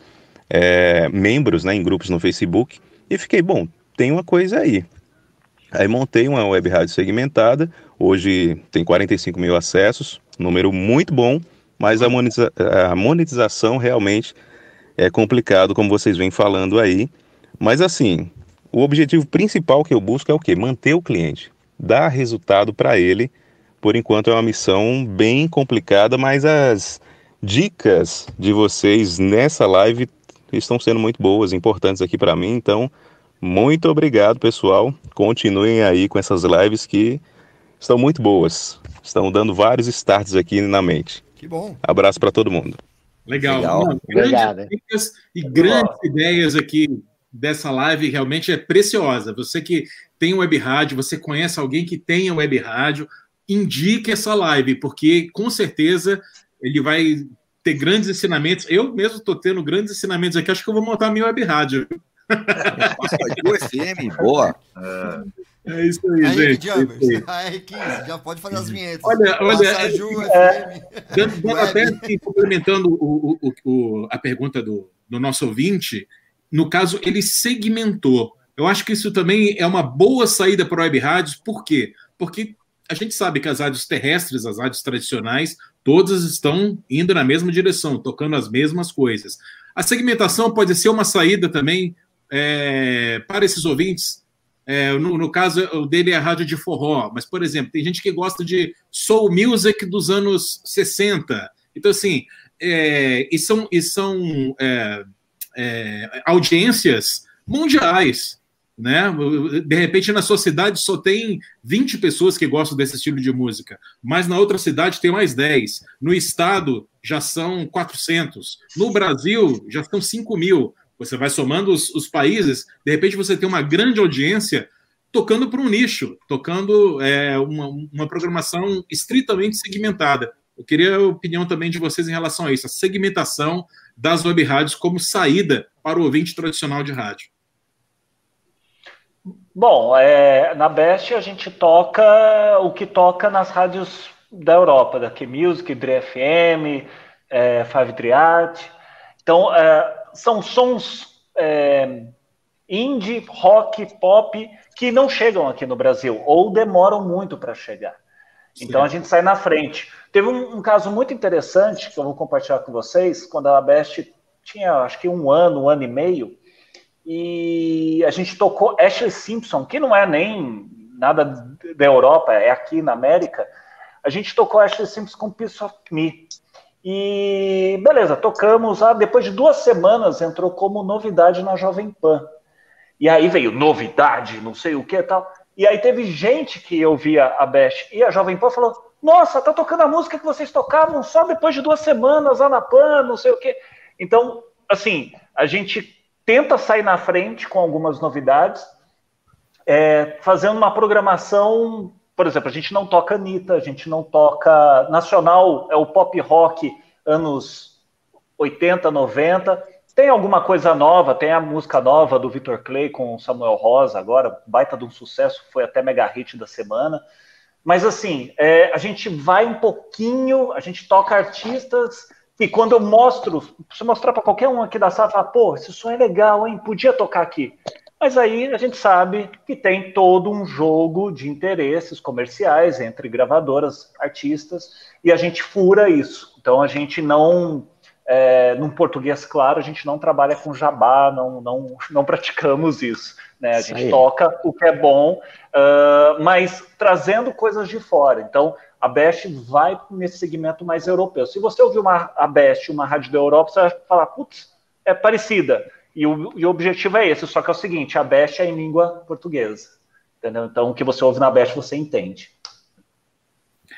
é, membros né, em grupos no Facebook, e fiquei, bom, tem uma coisa aí. Aí montei uma web rádio segmentada, hoje tem 45 mil acessos, número muito bom, mas a, monetiza- a monetização realmente é complicado, como vocês vêm falando aí. Mas assim, o objetivo principal que eu busco é o quê? Manter o cliente, dar resultado para ele. Por enquanto é uma missão bem complicada, mas as dicas de vocês nessa live estão sendo muito boas, importantes aqui para mim. Então, muito obrigado, pessoal. Continuem aí com essas lives que estão muito boas. Estão dando vários starts aqui na mente. Que bom. Abraço para todo mundo. Legal. Legal. Grandes dicas e grandes ideias aqui dessa live realmente é preciosa. Você que tem um web rádio, você conhece alguém que tenha um web rádio, indique essa live, porque com certeza ele vai ter grandes ensinamentos. Eu mesmo estou tendo grandes ensinamentos aqui, acho que eu vou montar a minha web rádio. Nossa, FM, boa. É isso aí, Aí, gente. é Jambers, isso aí. a R15, já pode fazer as vinhetas. Olha, olha, Massaju, é- FM. Dando, dando até assim, complementando o, o- o- a pergunta do, do nosso ouvinte, no caso, ele segmentou. Eu acho que isso também é uma boa saída para web rádios, por quê? Porque a gente sabe que as rádios terrestres, as rádios tradicionais, todas estão indo na mesma direção, tocando as mesmas coisas. A segmentação pode ser uma saída também é, para esses ouvintes. É, no, no caso o dele é a rádio de forró, mas, por exemplo, tem gente que gosta de soul music dos anos 60. Então, assim, é, e são, e são é, é, audiências mundiais. Né? De repente, na sua cidade só tem 20 pessoas que gostam desse estilo de música, mas na outra cidade tem mais 10. No estado já são 400. No Brasil já são 5 mil. Você vai somando os, os países, de repente você tem uma grande audiência tocando para um nicho, tocando é, uma, uma programação estritamente segmentada. Eu queria a opinião também de vocês em relação a isso, a segmentação das web rádios como saída para o ouvinte tradicional de rádio. Bom, é, na Best a gente toca o que toca nas rádios da Europa, da Q-Music, Dre FM, é, Five Triart. Então, é, são sons é, indie, rock, pop que não chegam aqui no Brasil ou demoram muito para chegar. Então a gente sai na frente. Teve um, um, caso muito interessante que eu vou compartilhar com vocês, quando a Best tinha acho que um ano, um ano e meio, e a gente tocou Ashley Simpson, que não é nem nada da Europa, é aqui na América. A gente tocou Ashley Simpson com Piece of Me. E beleza, tocamos. Ah, depois de duas semanas entrou como novidade na Jovem Pan. E aí veio novidade, não sei o que tal. E aí teve gente que ouvia a Best e a Jovem Pan falou: Nossa, tá tocando a música que vocês tocavam só depois de duas semanas lá na Pan, não sei o quê. Então, assim, a gente tenta sair na frente com algumas novidades, é, fazendo uma programação. Por exemplo, a gente não toca Anitta, a gente não toca. Nacional é o pop rock anos 80, 90 tem alguma coisa nova, tem a música nova do Victor Clay com Samuel Rosa, agora, baita de um sucesso, foi até mega hit da semana. Mas assim, é, a gente vai um pouquinho, a gente toca artistas e quando eu mostro, se mostrar para qualquer um aqui da sala, fala, pô, esse som é legal, hein? Podia tocar aqui. Mas aí a gente sabe que tem todo um jogo de interesses comerciais entre gravadoras, artistas, e a gente fura isso. Então a gente não é, num português claro, a gente não trabalha com jabá, não, não, não praticamos isso. Né? A gente aí. toca o que é bom, uh, mas trazendo coisas de fora. Então, a Best vai nesse segmento mais europeu. Se você ouvir uma, a Best, uma rádio da Europa, você vai falar, putz, é parecida. E o, e o objetivo é esse, só que é o seguinte, a Best é em língua portuguesa. Entendeu? Então, o que você ouve na Best, você entende.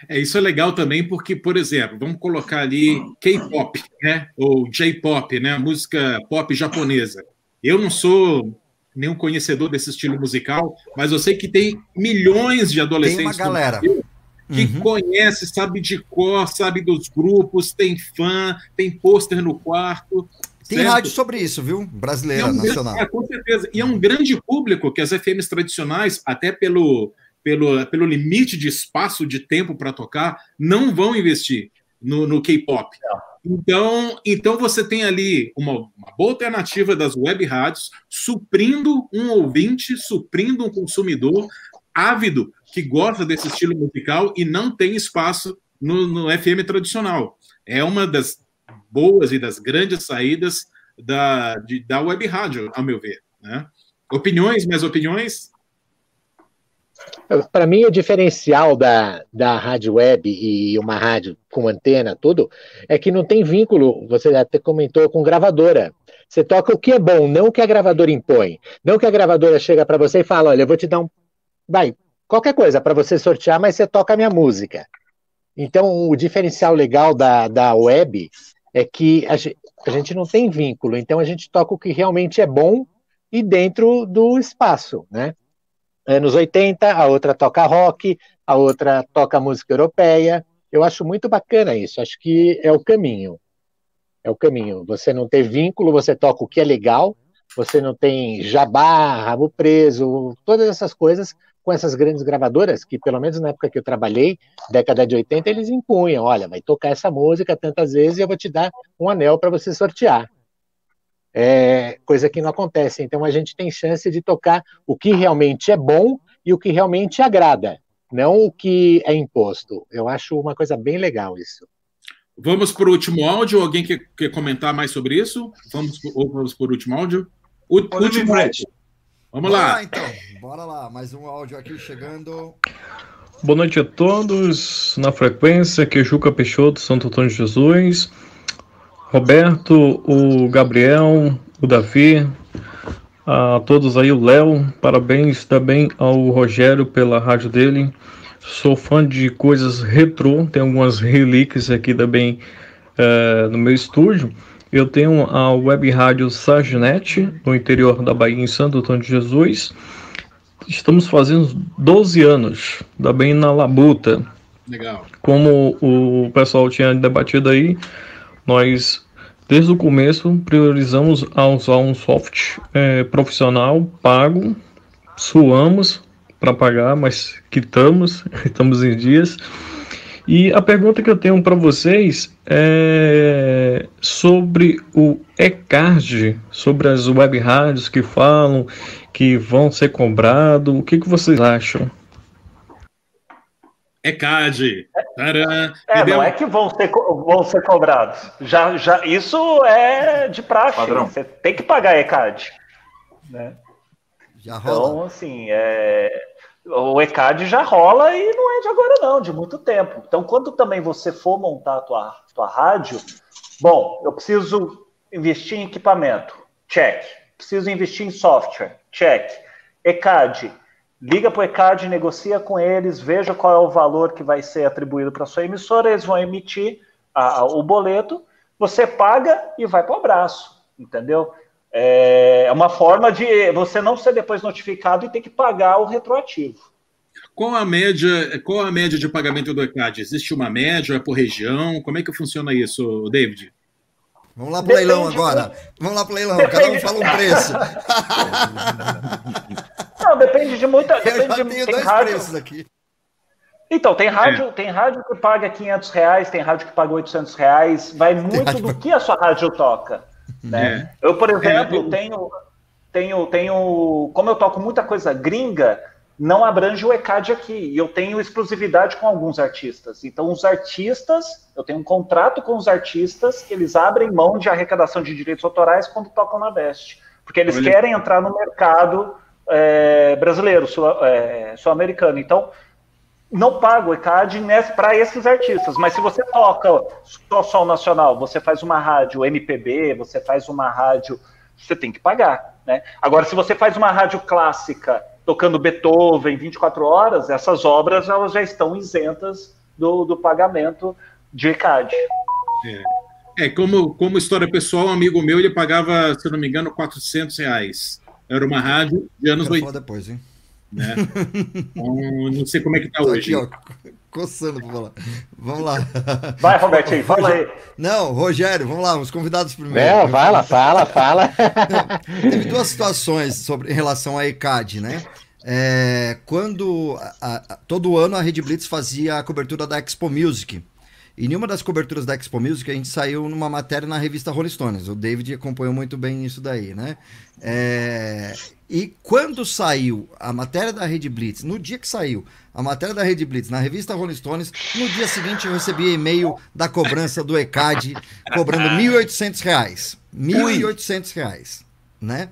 É, isso é legal também porque, por exemplo, vamos colocar ali K-pop, né? Ou J-pop, né? Música pop japonesa. Eu não sou nenhum conhecedor desse estilo musical, mas eu sei que tem milhões de adolescentes tem uma galera. que uhum. conhece, sabe de cor, sabe dos grupos, tem fã, tem pôster no quarto. Tem certo? rádio sobre isso, viu? Brasileira, é um nacional. Grande, é, com certeza. E é um grande público que as FMs tradicionais, até pelo pelo, pelo limite de espaço de tempo para tocar, não vão investir no, no K-pop. Então, então você tem ali uma, uma, boa alternativa das web rádios, suprindo um ouvinte, suprindo um consumidor ávido que gosta desse estilo musical e não tem espaço no, no FM tradicional. É uma das boas e das grandes saídas da, de, da web rádio, ao meu ver. Né? Opiniões, minhas opiniões? Para mim, o diferencial da, da rádio web e uma rádio com antena, tudo, é que não tem vínculo, você até comentou, com gravadora. Você toca o que é bom, não o que a gravadora impõe. Não que a gravadora chega para você e fala: olha, eu vou te dar um. Vai, qualquer coisa para você sortear, mas você toca a minha música. Então, o diferencial legal da, da web é que a gente, a gente não tem vínculo, então a gente toca o que realmente é bom e dentro do espaço, né? anos 80, a outra toca rock, a outra toca música europeia. Eu acho muito bacana isso, acho que é o caminho. É o caminho. Você não ter vínculo, você toca o que é legal, você não tem jabá, rabo preso, todas essas coisas com essas grandes gravadoras, que pelo menos na época que eu trabalhei, década de 80, eles impunham, olha, vai tocar essa música tantas vezes e eu vou te dar um anel para você sortear é, coisa que não acontece. Então a gente tem chance de tocar o que realmente é bom e o que realmente agrada, não o que é imposto. Eu acho uma coisa bem legal isso. Vamos para o último áudio. Alguém quer, quer comentar mais sobre isso? Vamos, ou vamos para o último áudio? O, último áudio. Vamos lá. lá. então. Bora lá. Mais um áudio aqui chegando. Boa noite a todos. Na frequência, aqui é Peixoto, Santo Antônio de Jesus. Roberto, o Gabriel, o Davi, a todos aí, o Léo, parabéns também ao Rogério pela rádio dele. Sou fã de coisas retrô, tem algumas relíquias aqui também é, no meu estúdio. Eu tenho a web rádio Sargenet, no interior da Bahia, em Santo Antônio de Jesus. Estamos fazendo 12 anos, também na Labuta. Legal. Como o pessoal tinha debatido aí, nós, desde o começo, priorizamos a usar um software é, profissional pago, suamos para pagar, mas quitamos, estamos em dias. E a pergunta que eu tenho para vocês é sobre o e-card, sobre as web rádios que falam que vão ser cobrados. O que, que vocês acham? ECAD. Taran, é, não é que vão ser, vão ser cobrados. Já, já, isso é de praxe. Padrão. Você tem que pagar ECAD. Né? Já rola. Então, assim, é, o ECAD já rola e não é de agora, não, de muito tempo. Então, quando também você for montar a tua, tua rádio, bom, eu preciso investir em equipamento, check. Preciso investir em software, check. ECAD, liga para o ECAD, negocia com eles, veja qual é o valor que vai ser atribuído para sua emissora, eles vão emitir a, a, o boleto, você paga e vai para o abraço, entendeu? É uma forma de você não ser depois notificado e ter que pagar o retroativo. Qual a média, qual a média de pagamento do ECAD? Existe uma média, é por região? Como é que funciona isso, David? Vamos lá pro Depende leilão agora. Vamos lá pro leilão, Depende. cada um fala um preço. Não, depende de muita. Depende Eu já de, tenho dois rádio. preços aqui. Então, tem rádio, é. tem rádio que paga 500 reais, tem rádio que paga 800 reais, vai muito do que a sua rádio toca. Né? É. Eu, por exemplo, é. tenho, tenho, tenho, como eu toco muita coisa gringa, não abrange o ECAD aqui. E eu tenho exclusividade com alguns artistas. Então, os artistas, eu tenho um contrato com os artistas que eles abrem mão de arrecadação de direitos autorais quando tocam na Best. Porque eles Olha. querem entrar no mercado é, brasileiro, é, sul-americano. Sul então, não paga o ECAD para esses artistas. Mas se você toca só som nacional, você faz uma rádio MPB, você faz uma rádio. Você tem que pagar. Né? Agora, se você faz uma rádio clássica tocando Beethoven 24 horas, essas obras elas já estão isentas do, do pagamento de ECAD. É. é, como, como história pessoal, um amigo meu ele pagava, se não me engano, 400 reais. Era uma rádio de anos 80. depois, hein? Né? Então, não sei como é que tá Tô hoje. Aqui, ó, coçando pra falar. Vamos lá. Vai, Robertinho, fala aí. Não, Rogério, vamos lá, os convidados primeiro. É, fala, fala, fala. Teve duas situações sobre, em relação à ECAD, né? É, quando a, a, todo ano a Rede Blitz fazia a cobertura da Expo Music. E em uma das coberturas da Expo Music, a gente saiu numa matéria na revista Rolling Stones. O David acompanhou muito bem isso daí, né? É, e quando saiu a matéria da Rede Blitz, no dia que saiu a matéria da Rede Blitz na revista Rolling Stones, no dia seguinte eu recebi e-mail da cobrança do ECAD cobrando R$ 1.800. R$ 1.800, né?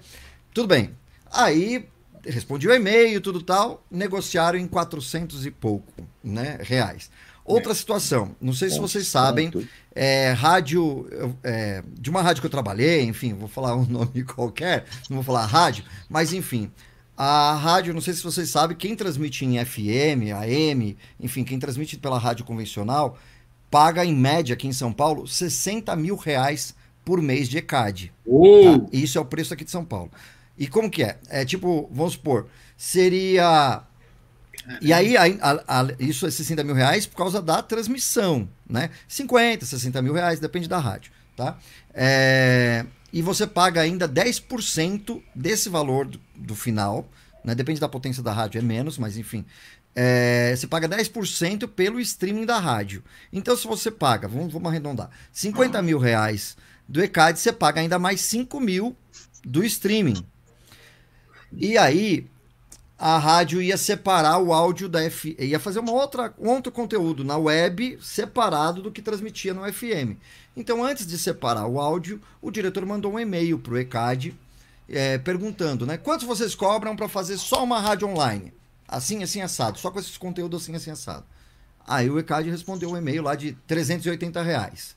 Tudo bem. Aí respondi o e-mail, tudo tal, negociaram em 400 e pouco, né, reais. Outra situação, não sei se vocês sabem, é, rádio, é, de uma rádio que eu trabalhei, enfim, vou falar um nome qualquer, não vou falar rádio, mas enfim, a rádio, não sei se vocês sabem, quem transmite em FM, AM, enfim, quem transmite pela rádio convencional, paga em média aqui em São Paulo 60 mil reais por mês de ECAD. Tá? Isso é o preço aqui de São Paulo. E como que é? É tipo, vamos supor, seria e aí, a, a, a, isso é 60 mil reais por causa da transmissão, né? 50, 60 mil reais, depende da rádio, tá? É, e você paga ainda 10% desse valor do, do, final, né? Depende da potência da rádio, é menos, mas enfim. É, você paga 10% pelo streaming da rádio. Então, se você paga, vamos, vamos arredondar, 50 mil reais do ECAD, você paga ainda mais 5 mil do streaming. E aí, a rádio ia separar o áudio da FM, ia fazer uma outra, um outro conteúdo na web separado do que transmitia no FM. Então, antes de separar o áudio, o diretor mandou um e-mail para o ECAD é, perguntando, né? Quantos vocês cobram para fazer só uma rádio online? Assim, assim, assado. Só com esses conteúdos assim, assim, assado. Aí o ECAD respondeu um e-mail lá de 380 reais.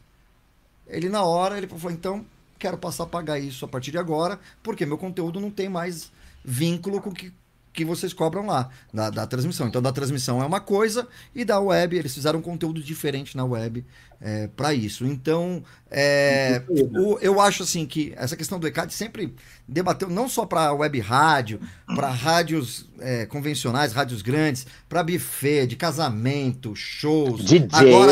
Ele, na hora, ele falou, então, quero passar a pagar isso a partir de agora, porque meu conteúdo não tem mais vínculo com que que vocês cobram lá, da, da, transmissão. Então, da transmissão é uma coisa, e da web, eles fizeram um conteúdo diferente na web é, para isso. Então, é, o, eu acho assim que essa questão do ECAD sempre debateu não só para web rádio, para rádios é, convencionais, rádios grandes, para buffet, de casamento, shows. DJ. Agora,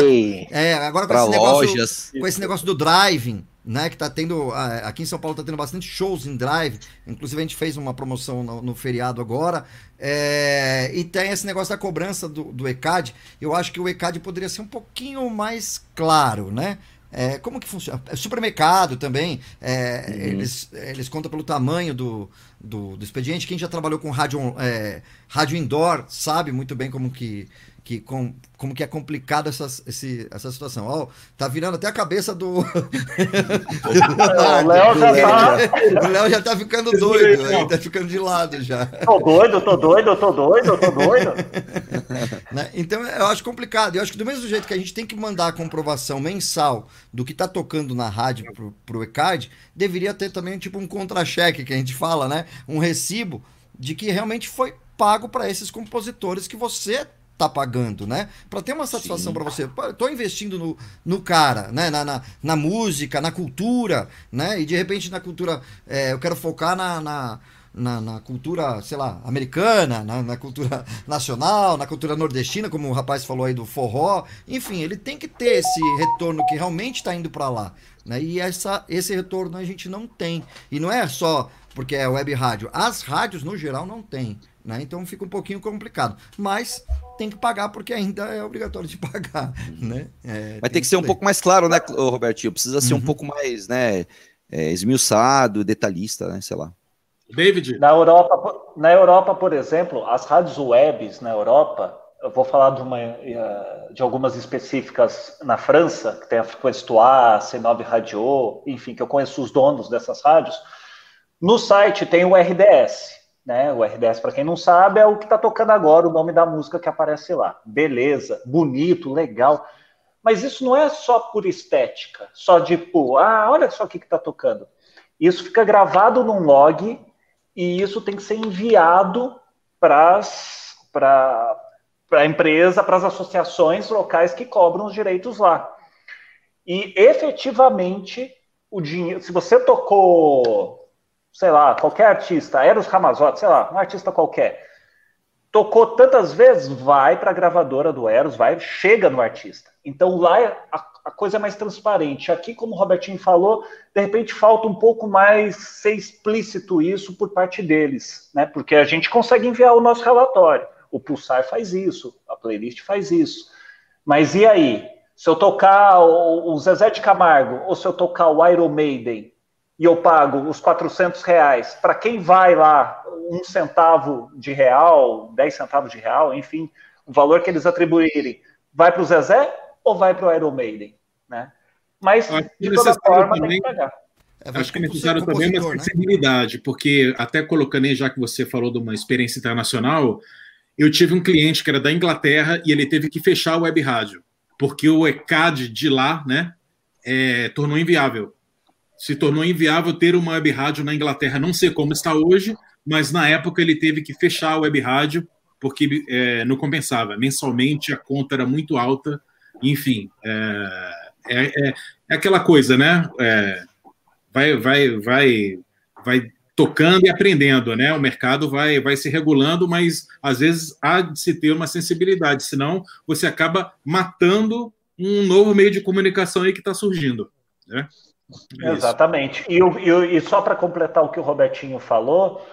é, agora com, esse negócio, com esse negócio do driving né? Que tá tendo. Aqui em São Paulo tá tendo bastante shows em drive. Inclusive, a gente fez uma promoção no, no feriado agora. É, e tem esse negócio da cobrança do, do ECAD. Eu acho que o ECAD poderia ser um pouquinho mais claro, né? É, como que funciona? É supermercado também, é, uhum. eles, eles contam pelo tamanho do, do, do, expediente. Quem já trabalhou com rádio, é, rádio indoor sabe muito bem como que, que com, como que é complicado essa, esse, essa situação. Ó, oh, tá virando até a cabeça do. o Léo já tá. O Léo já tá ficando doido, aí, tá ficando de lado já. Tô doido, tô doido, tô doido, tô doido. né? Então eu acho complicado. Eu acho que do mesmo jeito que a gente tem que mandar a comprovação mensal do que tá tocando na rádio pro, pro ECAD, deveria ter também tipo um contra-cheque que a gente fala, né? Um recibo de que realmente foi pago para esses compositores que você tá pagando, né? Para ter uma satisfação para você. Tô investindo no, no cara, né? Na, na, na, música, na cultura, né? E de repente na cultura, é, eu quero focar na, na na, na, cultura, sei lá, americana, na, na, cultura nacional, na cultura nordestina, como o rapaz falou aí do forró. Enfim, ele tem que ter esse retorno que realmente está indo para lá. Né? E essa, esse retorno a gente não tem. E não é só porque é web rádio. As rádios, no geral, não tem. Né? Então fica um pouquinho complicado. Mas tem que pagar porque ainda é obrigatório de pagar. Né? É, Mas tem que ser um pouco mais claro, né, Robertinho? Precisa ser uhum. um pouco mais né, é, esmiuçado, detalhista, né? Sei lá. David? Na Europa, na Europa, por exemplo, as rádios webs na Europa, eu vou falar de, uma, eh, de algumas específicas na França, que tem a frequência A, C9 Radio, enfim, que eu conheço os donos dessas rádios. No site tem o RDS, né? O RDS, para quem não sabe, é o que está tocando agora, o nome da música que aparece lá. Beleza, bonito, legal. Mas isso não é só por estética, só de, ah, olha só o que está tocando. Isso fica gravado num log e isso tem que ser enviado para a empresa, para as associações locais que cobram os direitos lá. E efetivamente, o dinheiro, se você tocou, sei lá, qualquer artista, Eros Ramazotti, sei lá, um artista qualquer, tocou tantas vezes, vai para a gravadora do Eros, vai, chega no artista. Então lá é a, a coisa é mais transparente. Aqui, como o Robertinho falou, de repente falta um pouco mais ser explícito isso por parte deles, né? Porque a gente consegue enviar o nosso relatório. O Pulsar faz isso, a playlist faz isso. Mas e aí? Se eu tocar o, Zezé de Camargo ou se eu tocar o Iron Maiden e eu pago os 400 reais, para quem vai lá um centavo de real, 10 centavos de real, enfim, o valor que eles atribuírem, vai para o Zezé ou vai para o Iron Maiden? né? Mas, de toda forma, também, tem que pagar. É, acho que é necessário também uma né? sensibilidade, né? porque até colocando aí, já que você falou de uma experiência internacional, eu tive um cliente que era da Inglaterra e ele teve que fechar o web rádio, porque o ECAD de lá, né, é, tornou inviável. Se tornou inviável ter uma web rádio na Inglaterra, não sei como está hoje, mas na época ele teve que fechar a web rádio porque é, não compensava. Mensalmente a conta era muito alta, enfim. É, é, é, é aquela coisa, né? É, vai, vai, vai, vai tocando e aprendendo, né? O mercado vai, vai se regulando, mas às vezes há de se ter uma sensibilidade, senão você acaba matando um novo meio de comunicação aí que está surgindo, né? Exatamente. E, e, e só para completar o que o Robertinho falou,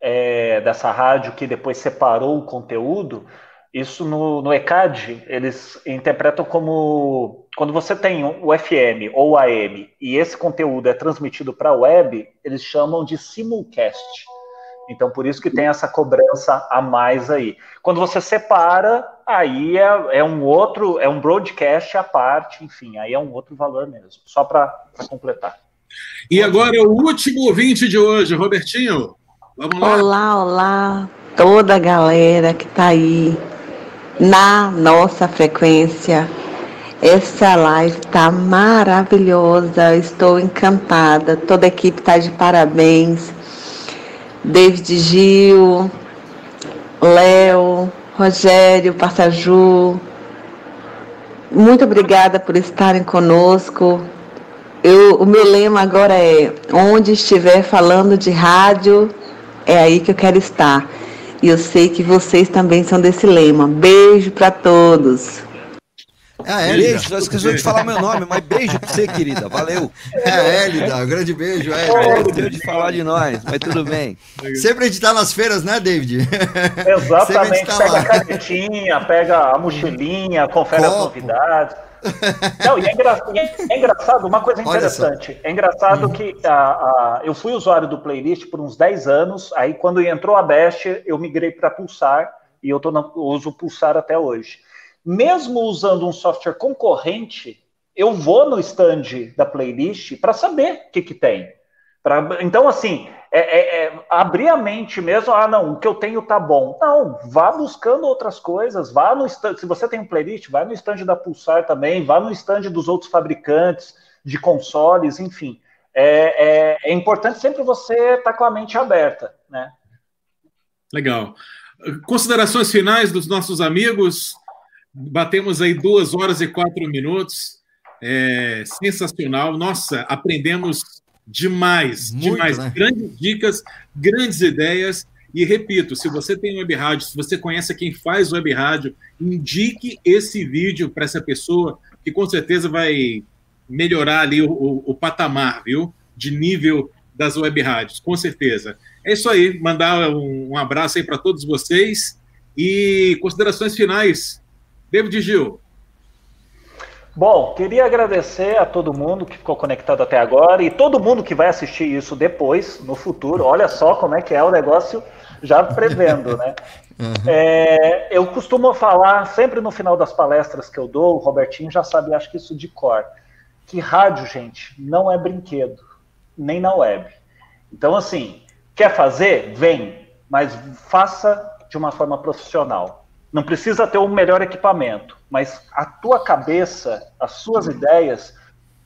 é, dessa rádio que depois separou o conteúdo, isso no, no ECAD, eles interpretam como quando você tem o FM ou AM e esse conteúdo é transmitido para a web, eles chamam de simulcast. Então, por isso que tem essa cobrança a mais aí. Quando você separa, aí é, é um outro, é um broadcast à parte, enfim, aí é um outro valor mesmo. Só para completar. E agora o último ouvinte de hoje, Robertinho. Vamos lá. Olá, olá, toda a galera que está aí na nossa frequência. Essa live está maravilhosa, estou encantada. Toda a equipe está de parabéns. David Gil, Léo, Rogério, Passaju. Muito obrigada por estarem conosco. Eu, o meu lema agora é: onde estiver falando de rádio, é aí que eu quero estar. E eu sei que vocês também são desse lema. Beijo para todos. É a Hélida. Beijo, esqueci de falar meu nome, mas beijo pra você, querida. Valeu. É a Hélida, um grande beijo, Hélida. de falar de nós, mas tudo bem. Sempre a gente tá nas feiras, né, David? Exatamente. Tá pega lá. a canetinha, pega a mochilinha, confere Copo. as novidades. Não, e é, engra... é, engraçado, uma coisa interessante. É engraçado hum. que a, a, eu fui usuário do playlist por uns 10 anos, aí quando entrou a Best, eu migrei para Pulsar e eu, tô na, eu uso Pulsar até hoje. Mesmo usando um software concorrente, eu vou no stand da playlist para saber o que, que tem. Pra, então, assim, é, é, é, abrir a mente mesmo, ah, não, o que eu tenho tá bom. Não, vá buscando outras coisas, vá no stand, se você tem um playlist, vai no stand da Pulsar também, vá no stand dos outros fabricantes de consoles, enfim. É, é, é importante sempre você estar tá com a mente aberta, né? Legal. considerações finais dos nossos amigos. Batemos aí duas horas e quatro minutos. É, sensacional. Nossa, aprendemos demais, Muito, demais. né? Grandes dicas, grandes ideias. E repito, se você tem web rádio, se você conhece quem faz web rádio, indique esse vídeo para essa pessoa, que com certeza vai melhorar ali o, o- o patamar, viu? De nível das web rádios, com certeza. É isso aí, mandar um, um abraço aí para todos vocês e considerações finais. David Gil. Bom, queria agradecer a todo mundo que ficou conectado até agora e todo mundo que vai assistir isso depois, no futuro. Olha só como é que é o negócio, já prevendo, né? É, eu costumo falar sempre no final das palestras que eu dou, o Robertinho já sabe, acho que isso de cor, que rádio, gente, não é brinquedo, nem na web. Então, assim, quer fazer? Vem, mas faça de uma forma profissional. Não precisa ter o melhor equipamento, mas a tua cabeça, as suas ideias,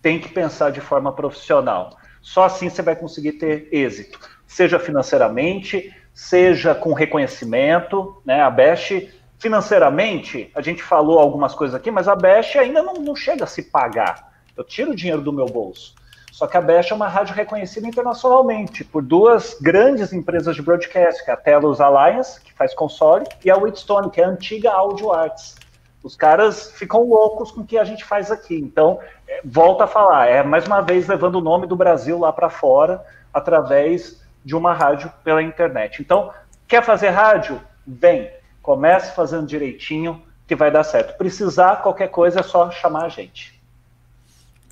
tem que pensar de forma profissional. Só assim você vai conseguir ter êxito, seja financeiramente, seja com reconhecimento, né? A Best, financeiramente, a gente falou algumas coisas aqui, mas a Best ainda não, não chega a se pagar. Eu tiro o dinheiro do meu bolso. Só que a Best é uma rádio reconhecida internacionalmente por duas grandes empresas de broadcast, que é a Telos Alliance, que faz console, e a Wheatstone, que é a antiga Audio Arts. Os caras ficam loucos com o que a gente faz aqui. Então, é, volta a falar, é mais uma vez levando o nome do Brasil lá para fora, através de uma rádio pela internet. Então, quer fazer rádio? Vem. Comece fazendo direitinho, que vai dar certo. Precisar, qualquer coisa, é só chamar a gente.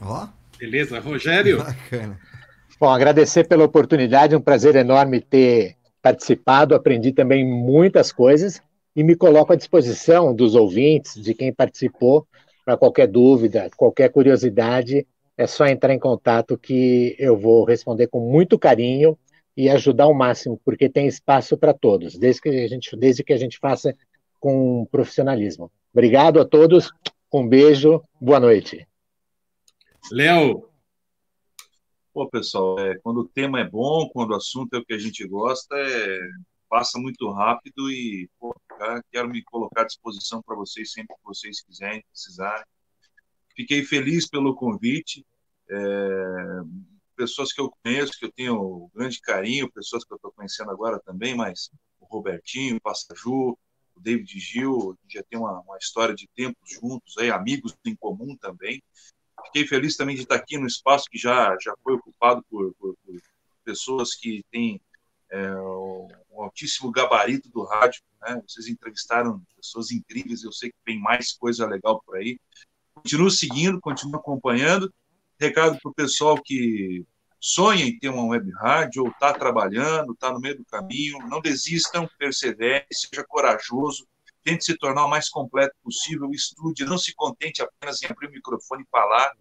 Ó. Beleza, Rogério. Bacana. Bom, agradecer pela oportunidade, é um prazer enorme ter participado, aprendi também muitas coisas e me coloco à disposição dos ouvintes, de quem participou, para qualquer dúvida, qualquer curiosidade, é só entrar em contato que eu vou responder com muito carinho e ajudar ao máximo, porque tem espaço para todos, desde que a gente, desde que a gente faça com profissionalismo. Obrigado a todos, um beijo, boa noite. Léo. Pô, pessoal, é, quando o tema é bom, quando o assunto é o que a gente gosta, é, passa muito rápido e pô, quero me colocar à disposição para vocês sempre que vocês quiserem, precisarem. Fiquei feliz pelo convite. é, pessoas que eu conheço, que eu tenho grande carinho, pessoas que eu estou conhecendo agora também, mas o Robertinho, o Passaju, o David Gil, já tem uma, uma história de tempos juntos, aí, amigos em comum também. Fiquei feliz também de estar aqui no espaço que já, já foi ocupado por, por, por pessoas que têm é, um altíssimo gabarito do rádio. Né? Vocês entrevistaram pessoas incríveis, eu sei que tem mais coisa legal por aí. Continuo seguindo, continuo acompanhando. Recado para o pessoal que sonha em ter uma web rádio ou está trabalhando, está no meio do caminho, não desistam, persevere, seja corajoso, tente se tornar o mais completo possível, estude, não se contente apenas em abrir o microfone e falar.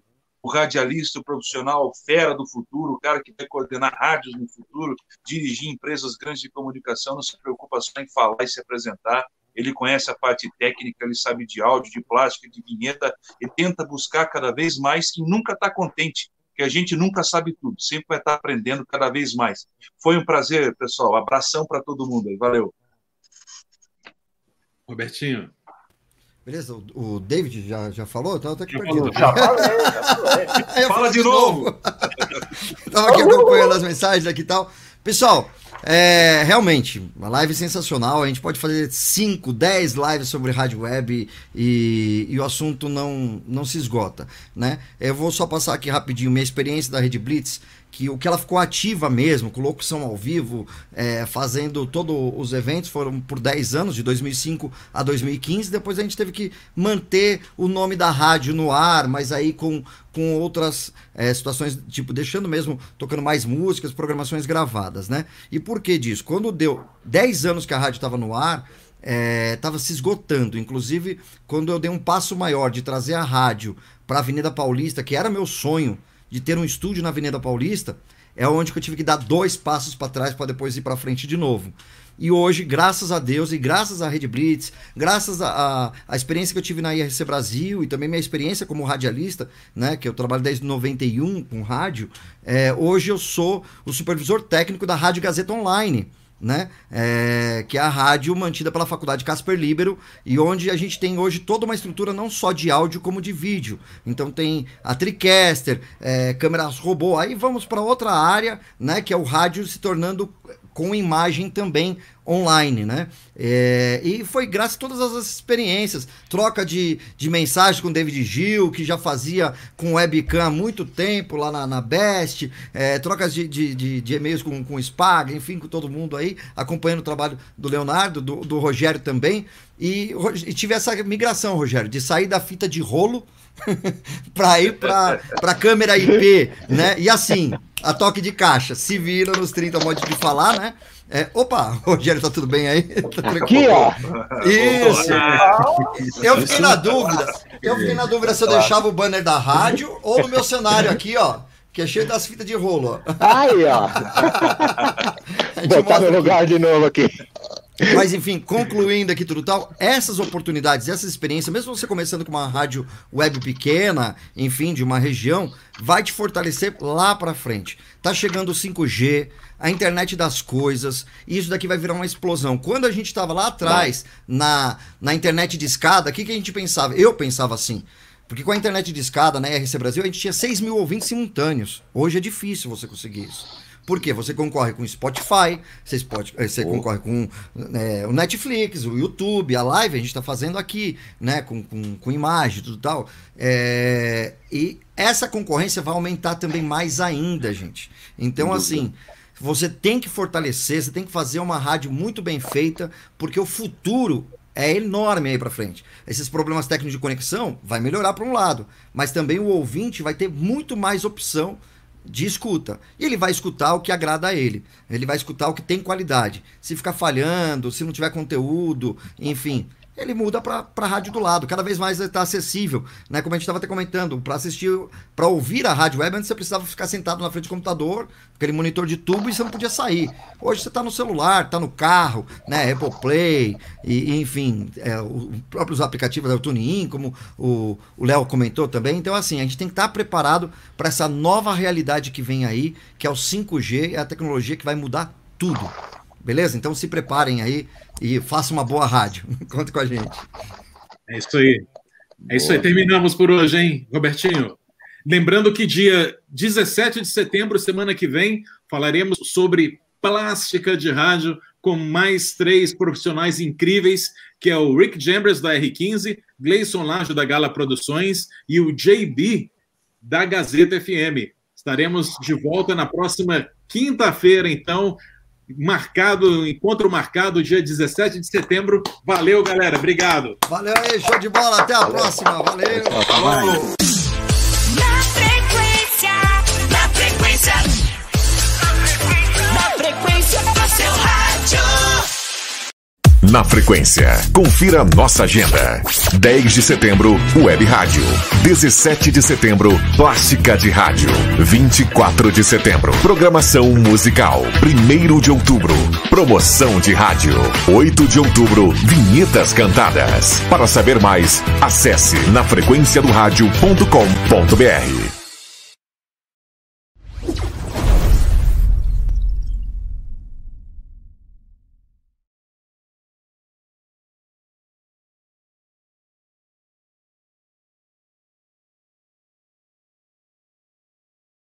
O radialista, o profissional, o fera do futuro, o cara que vai coordenar rádios no futuro, dirigir empresas grandes de comunicação, não se preocupa só em falar e se apresentar. Ele conhece a parte técnica, ele sabe de áudio, de plástica, de vinheta, e tenta buscar cada vez mais e nunca está contente, porque a gente nunca sabe tudo, sempre vai estar aprendendo cada vez mais. Foi um prazer, pessoal. Abração para todo mundo aí. Valeu. Robertinho. Beleza, o, David já, já falou? Então eu tô aqui perdido. já falei, já falei. Fala de novo. Tava aqui acompanhando as mensagens aqui e tal. Pessoal, é, realmente, uma live sensacional. A gente pode fazer 5, 10 lives sobre rádio web e, e o assunto não, não se esgota, né? Eu vou só passar aqui rapidinho minha experiência da Rede Blitz, que o que ela ficou ativa mesmo, com locução ao vivo, é, fazendo todos os eventos, foram por 10 anos, de 2005 a 2015. Depois a gente teve que manter o nome da rádio no ar, mas aí com, com outras é, situações, tipo, deixando mesmo, tocando mais músicas, programações gravadas, né? E por que disso? Quando deu 10 anos que a rádio estava no ar, estava se esgotando. Inclusive, quando eu dei um passo maior de trazer a rádio para a Avenida Paulista, que era meu sonho de ter um estúdio na Avenida Paulista, é onde eu tive que dar dois passos para trás para depois ir para frente de novo. E hoje, graças a Deus e graças à Rede Blitz, graças à experiência que eu tive na IRC Brasil e também minha experiência como radialista, né, que eu trabalho desde 91 com rádio, é, hoje eu sou o supervisor técnico da Rádio Gazeta Online né? É, que é a rádio mantida pela Faculdade Casper Libero e onde a gente tem hoje toda uma estrutura não só de áudio como de vídeo. Então tem a TriCaster, é, câmeras robô. Aí vamos para outra área, né? Que é o rádio se tornando com imagem também online, né? É, e foi graças a todas as experiências, troca de, de mensagem com David Gil, que já fazia com webcam há muito tempo lá na, na Best, é, trocas de, de, de, de, e-mails com, com o Spag, enfim, com todo mundo aí, acompanhando o trabalho do Leonardo, do, do Rogério também, e, e tive essa migração, Rogério, de sair da fita de rolo para ir para para câmera IP, né? E assim, a toque de caixa, se vira nos 30 modos de falar, né? É, opa, Rogério, tá tudo bem aí? Tá Aqui, ó. Isso. Eu fiquei na dúvida. Eu fiquei na dúvida se eu deixava o banner da rádio ou no meu cenário aqui, ó. Que é cheio das fitas de rolo. Aí, ó. Botar no lugar de novo aqui. Mas enfim, concluindo aqui tudo tal, essas oportunidades, essas experiências, mesmo você começando com uma rádio web pequena, enfim, de uma região, vai te fortalecer lá para frente. Tá chegando o 5G, a internet das coisas, e isso daqui vai virar uma explosão. Quando a gente estava lá atrás, na, na internet de escada, o que, que a gente pensava? Eu pensava assim. Porque com a internet de escada na RC Brasil, a gente tinha 6 mil ouvintes simultâneos. Hoje é difícil você conseguir isso. Por quê? Você concorre com o Spotify, você, Spotify, eh, você oh. concorre com é, o Netflix, o YouTube, a live a gente está fazendo aqui, né? Com, com, com imagem e tudo tal. É, e essa concorrência vai aumentar também mais ainda, gente. Então, assim, você tem que fortalecer, você tem que fazer uma rádio muito bem feita, porque o futuro é enorme aí para frente. Esses problemas técnicos de conexão vai melhorar para um lado, mas também o ouvinte vai ter muito mais opção de escuta. E ele vai escutar o que agrada a ele. Ele vai escutar o que tem qualidade. Se ficar falhando, se não tiver conteúdo, enfim, ele muda para a rádio do lado. Cada vez mais está acessível, né? Como a gente estava até comentando, para assistir, para ouvir a rádio web, antes você precisava ficar sentado na frente do computador, aquele monitor de tubo e você não podia sair. Hoje você está no celular, está no carro, né? Apple Play, e, enfim, é, os próprios aplicativos da TuneIn, como o Léo comentou também. Então, assim, a gente tem que estar tá preparado para essa nova realidade que vem aí, que é o 5G, é a tecnologia que vai mudar tudo. Beleza? Então se preparem aí e façam uma boa rádio. Conta com a gente. É isso aí. É isso aí. Terminamos por hoje, hein, Robertinho? Lembrando que dia 17 de setembro, semana que vem, falaremos sobre plástica de rádio com mais três profissionais incríveis, que é o Rick Jambers, da R15, Gleison Lajo, da Gala Produções, e o JB, da Gazeta FM. Estaremos de volta na próxima quinta-feira, então, marcado, encontro marcado dia 17 de setembro. Valeu, galera. Obrigado. Valeu aí, show de bola. Até a próxima. Valeu. Falou. Na frequência, confira nossa agenda. 10 de setembro, Web Rádio. 17 de setembro, Plástica de Rádio. 24 de setembro, programação musical. 1 de outubro, promoção de rádio. 8 de outubro, vinhetas cantadas. Para saber mais, acesse nafrequenciadorádio.com.br.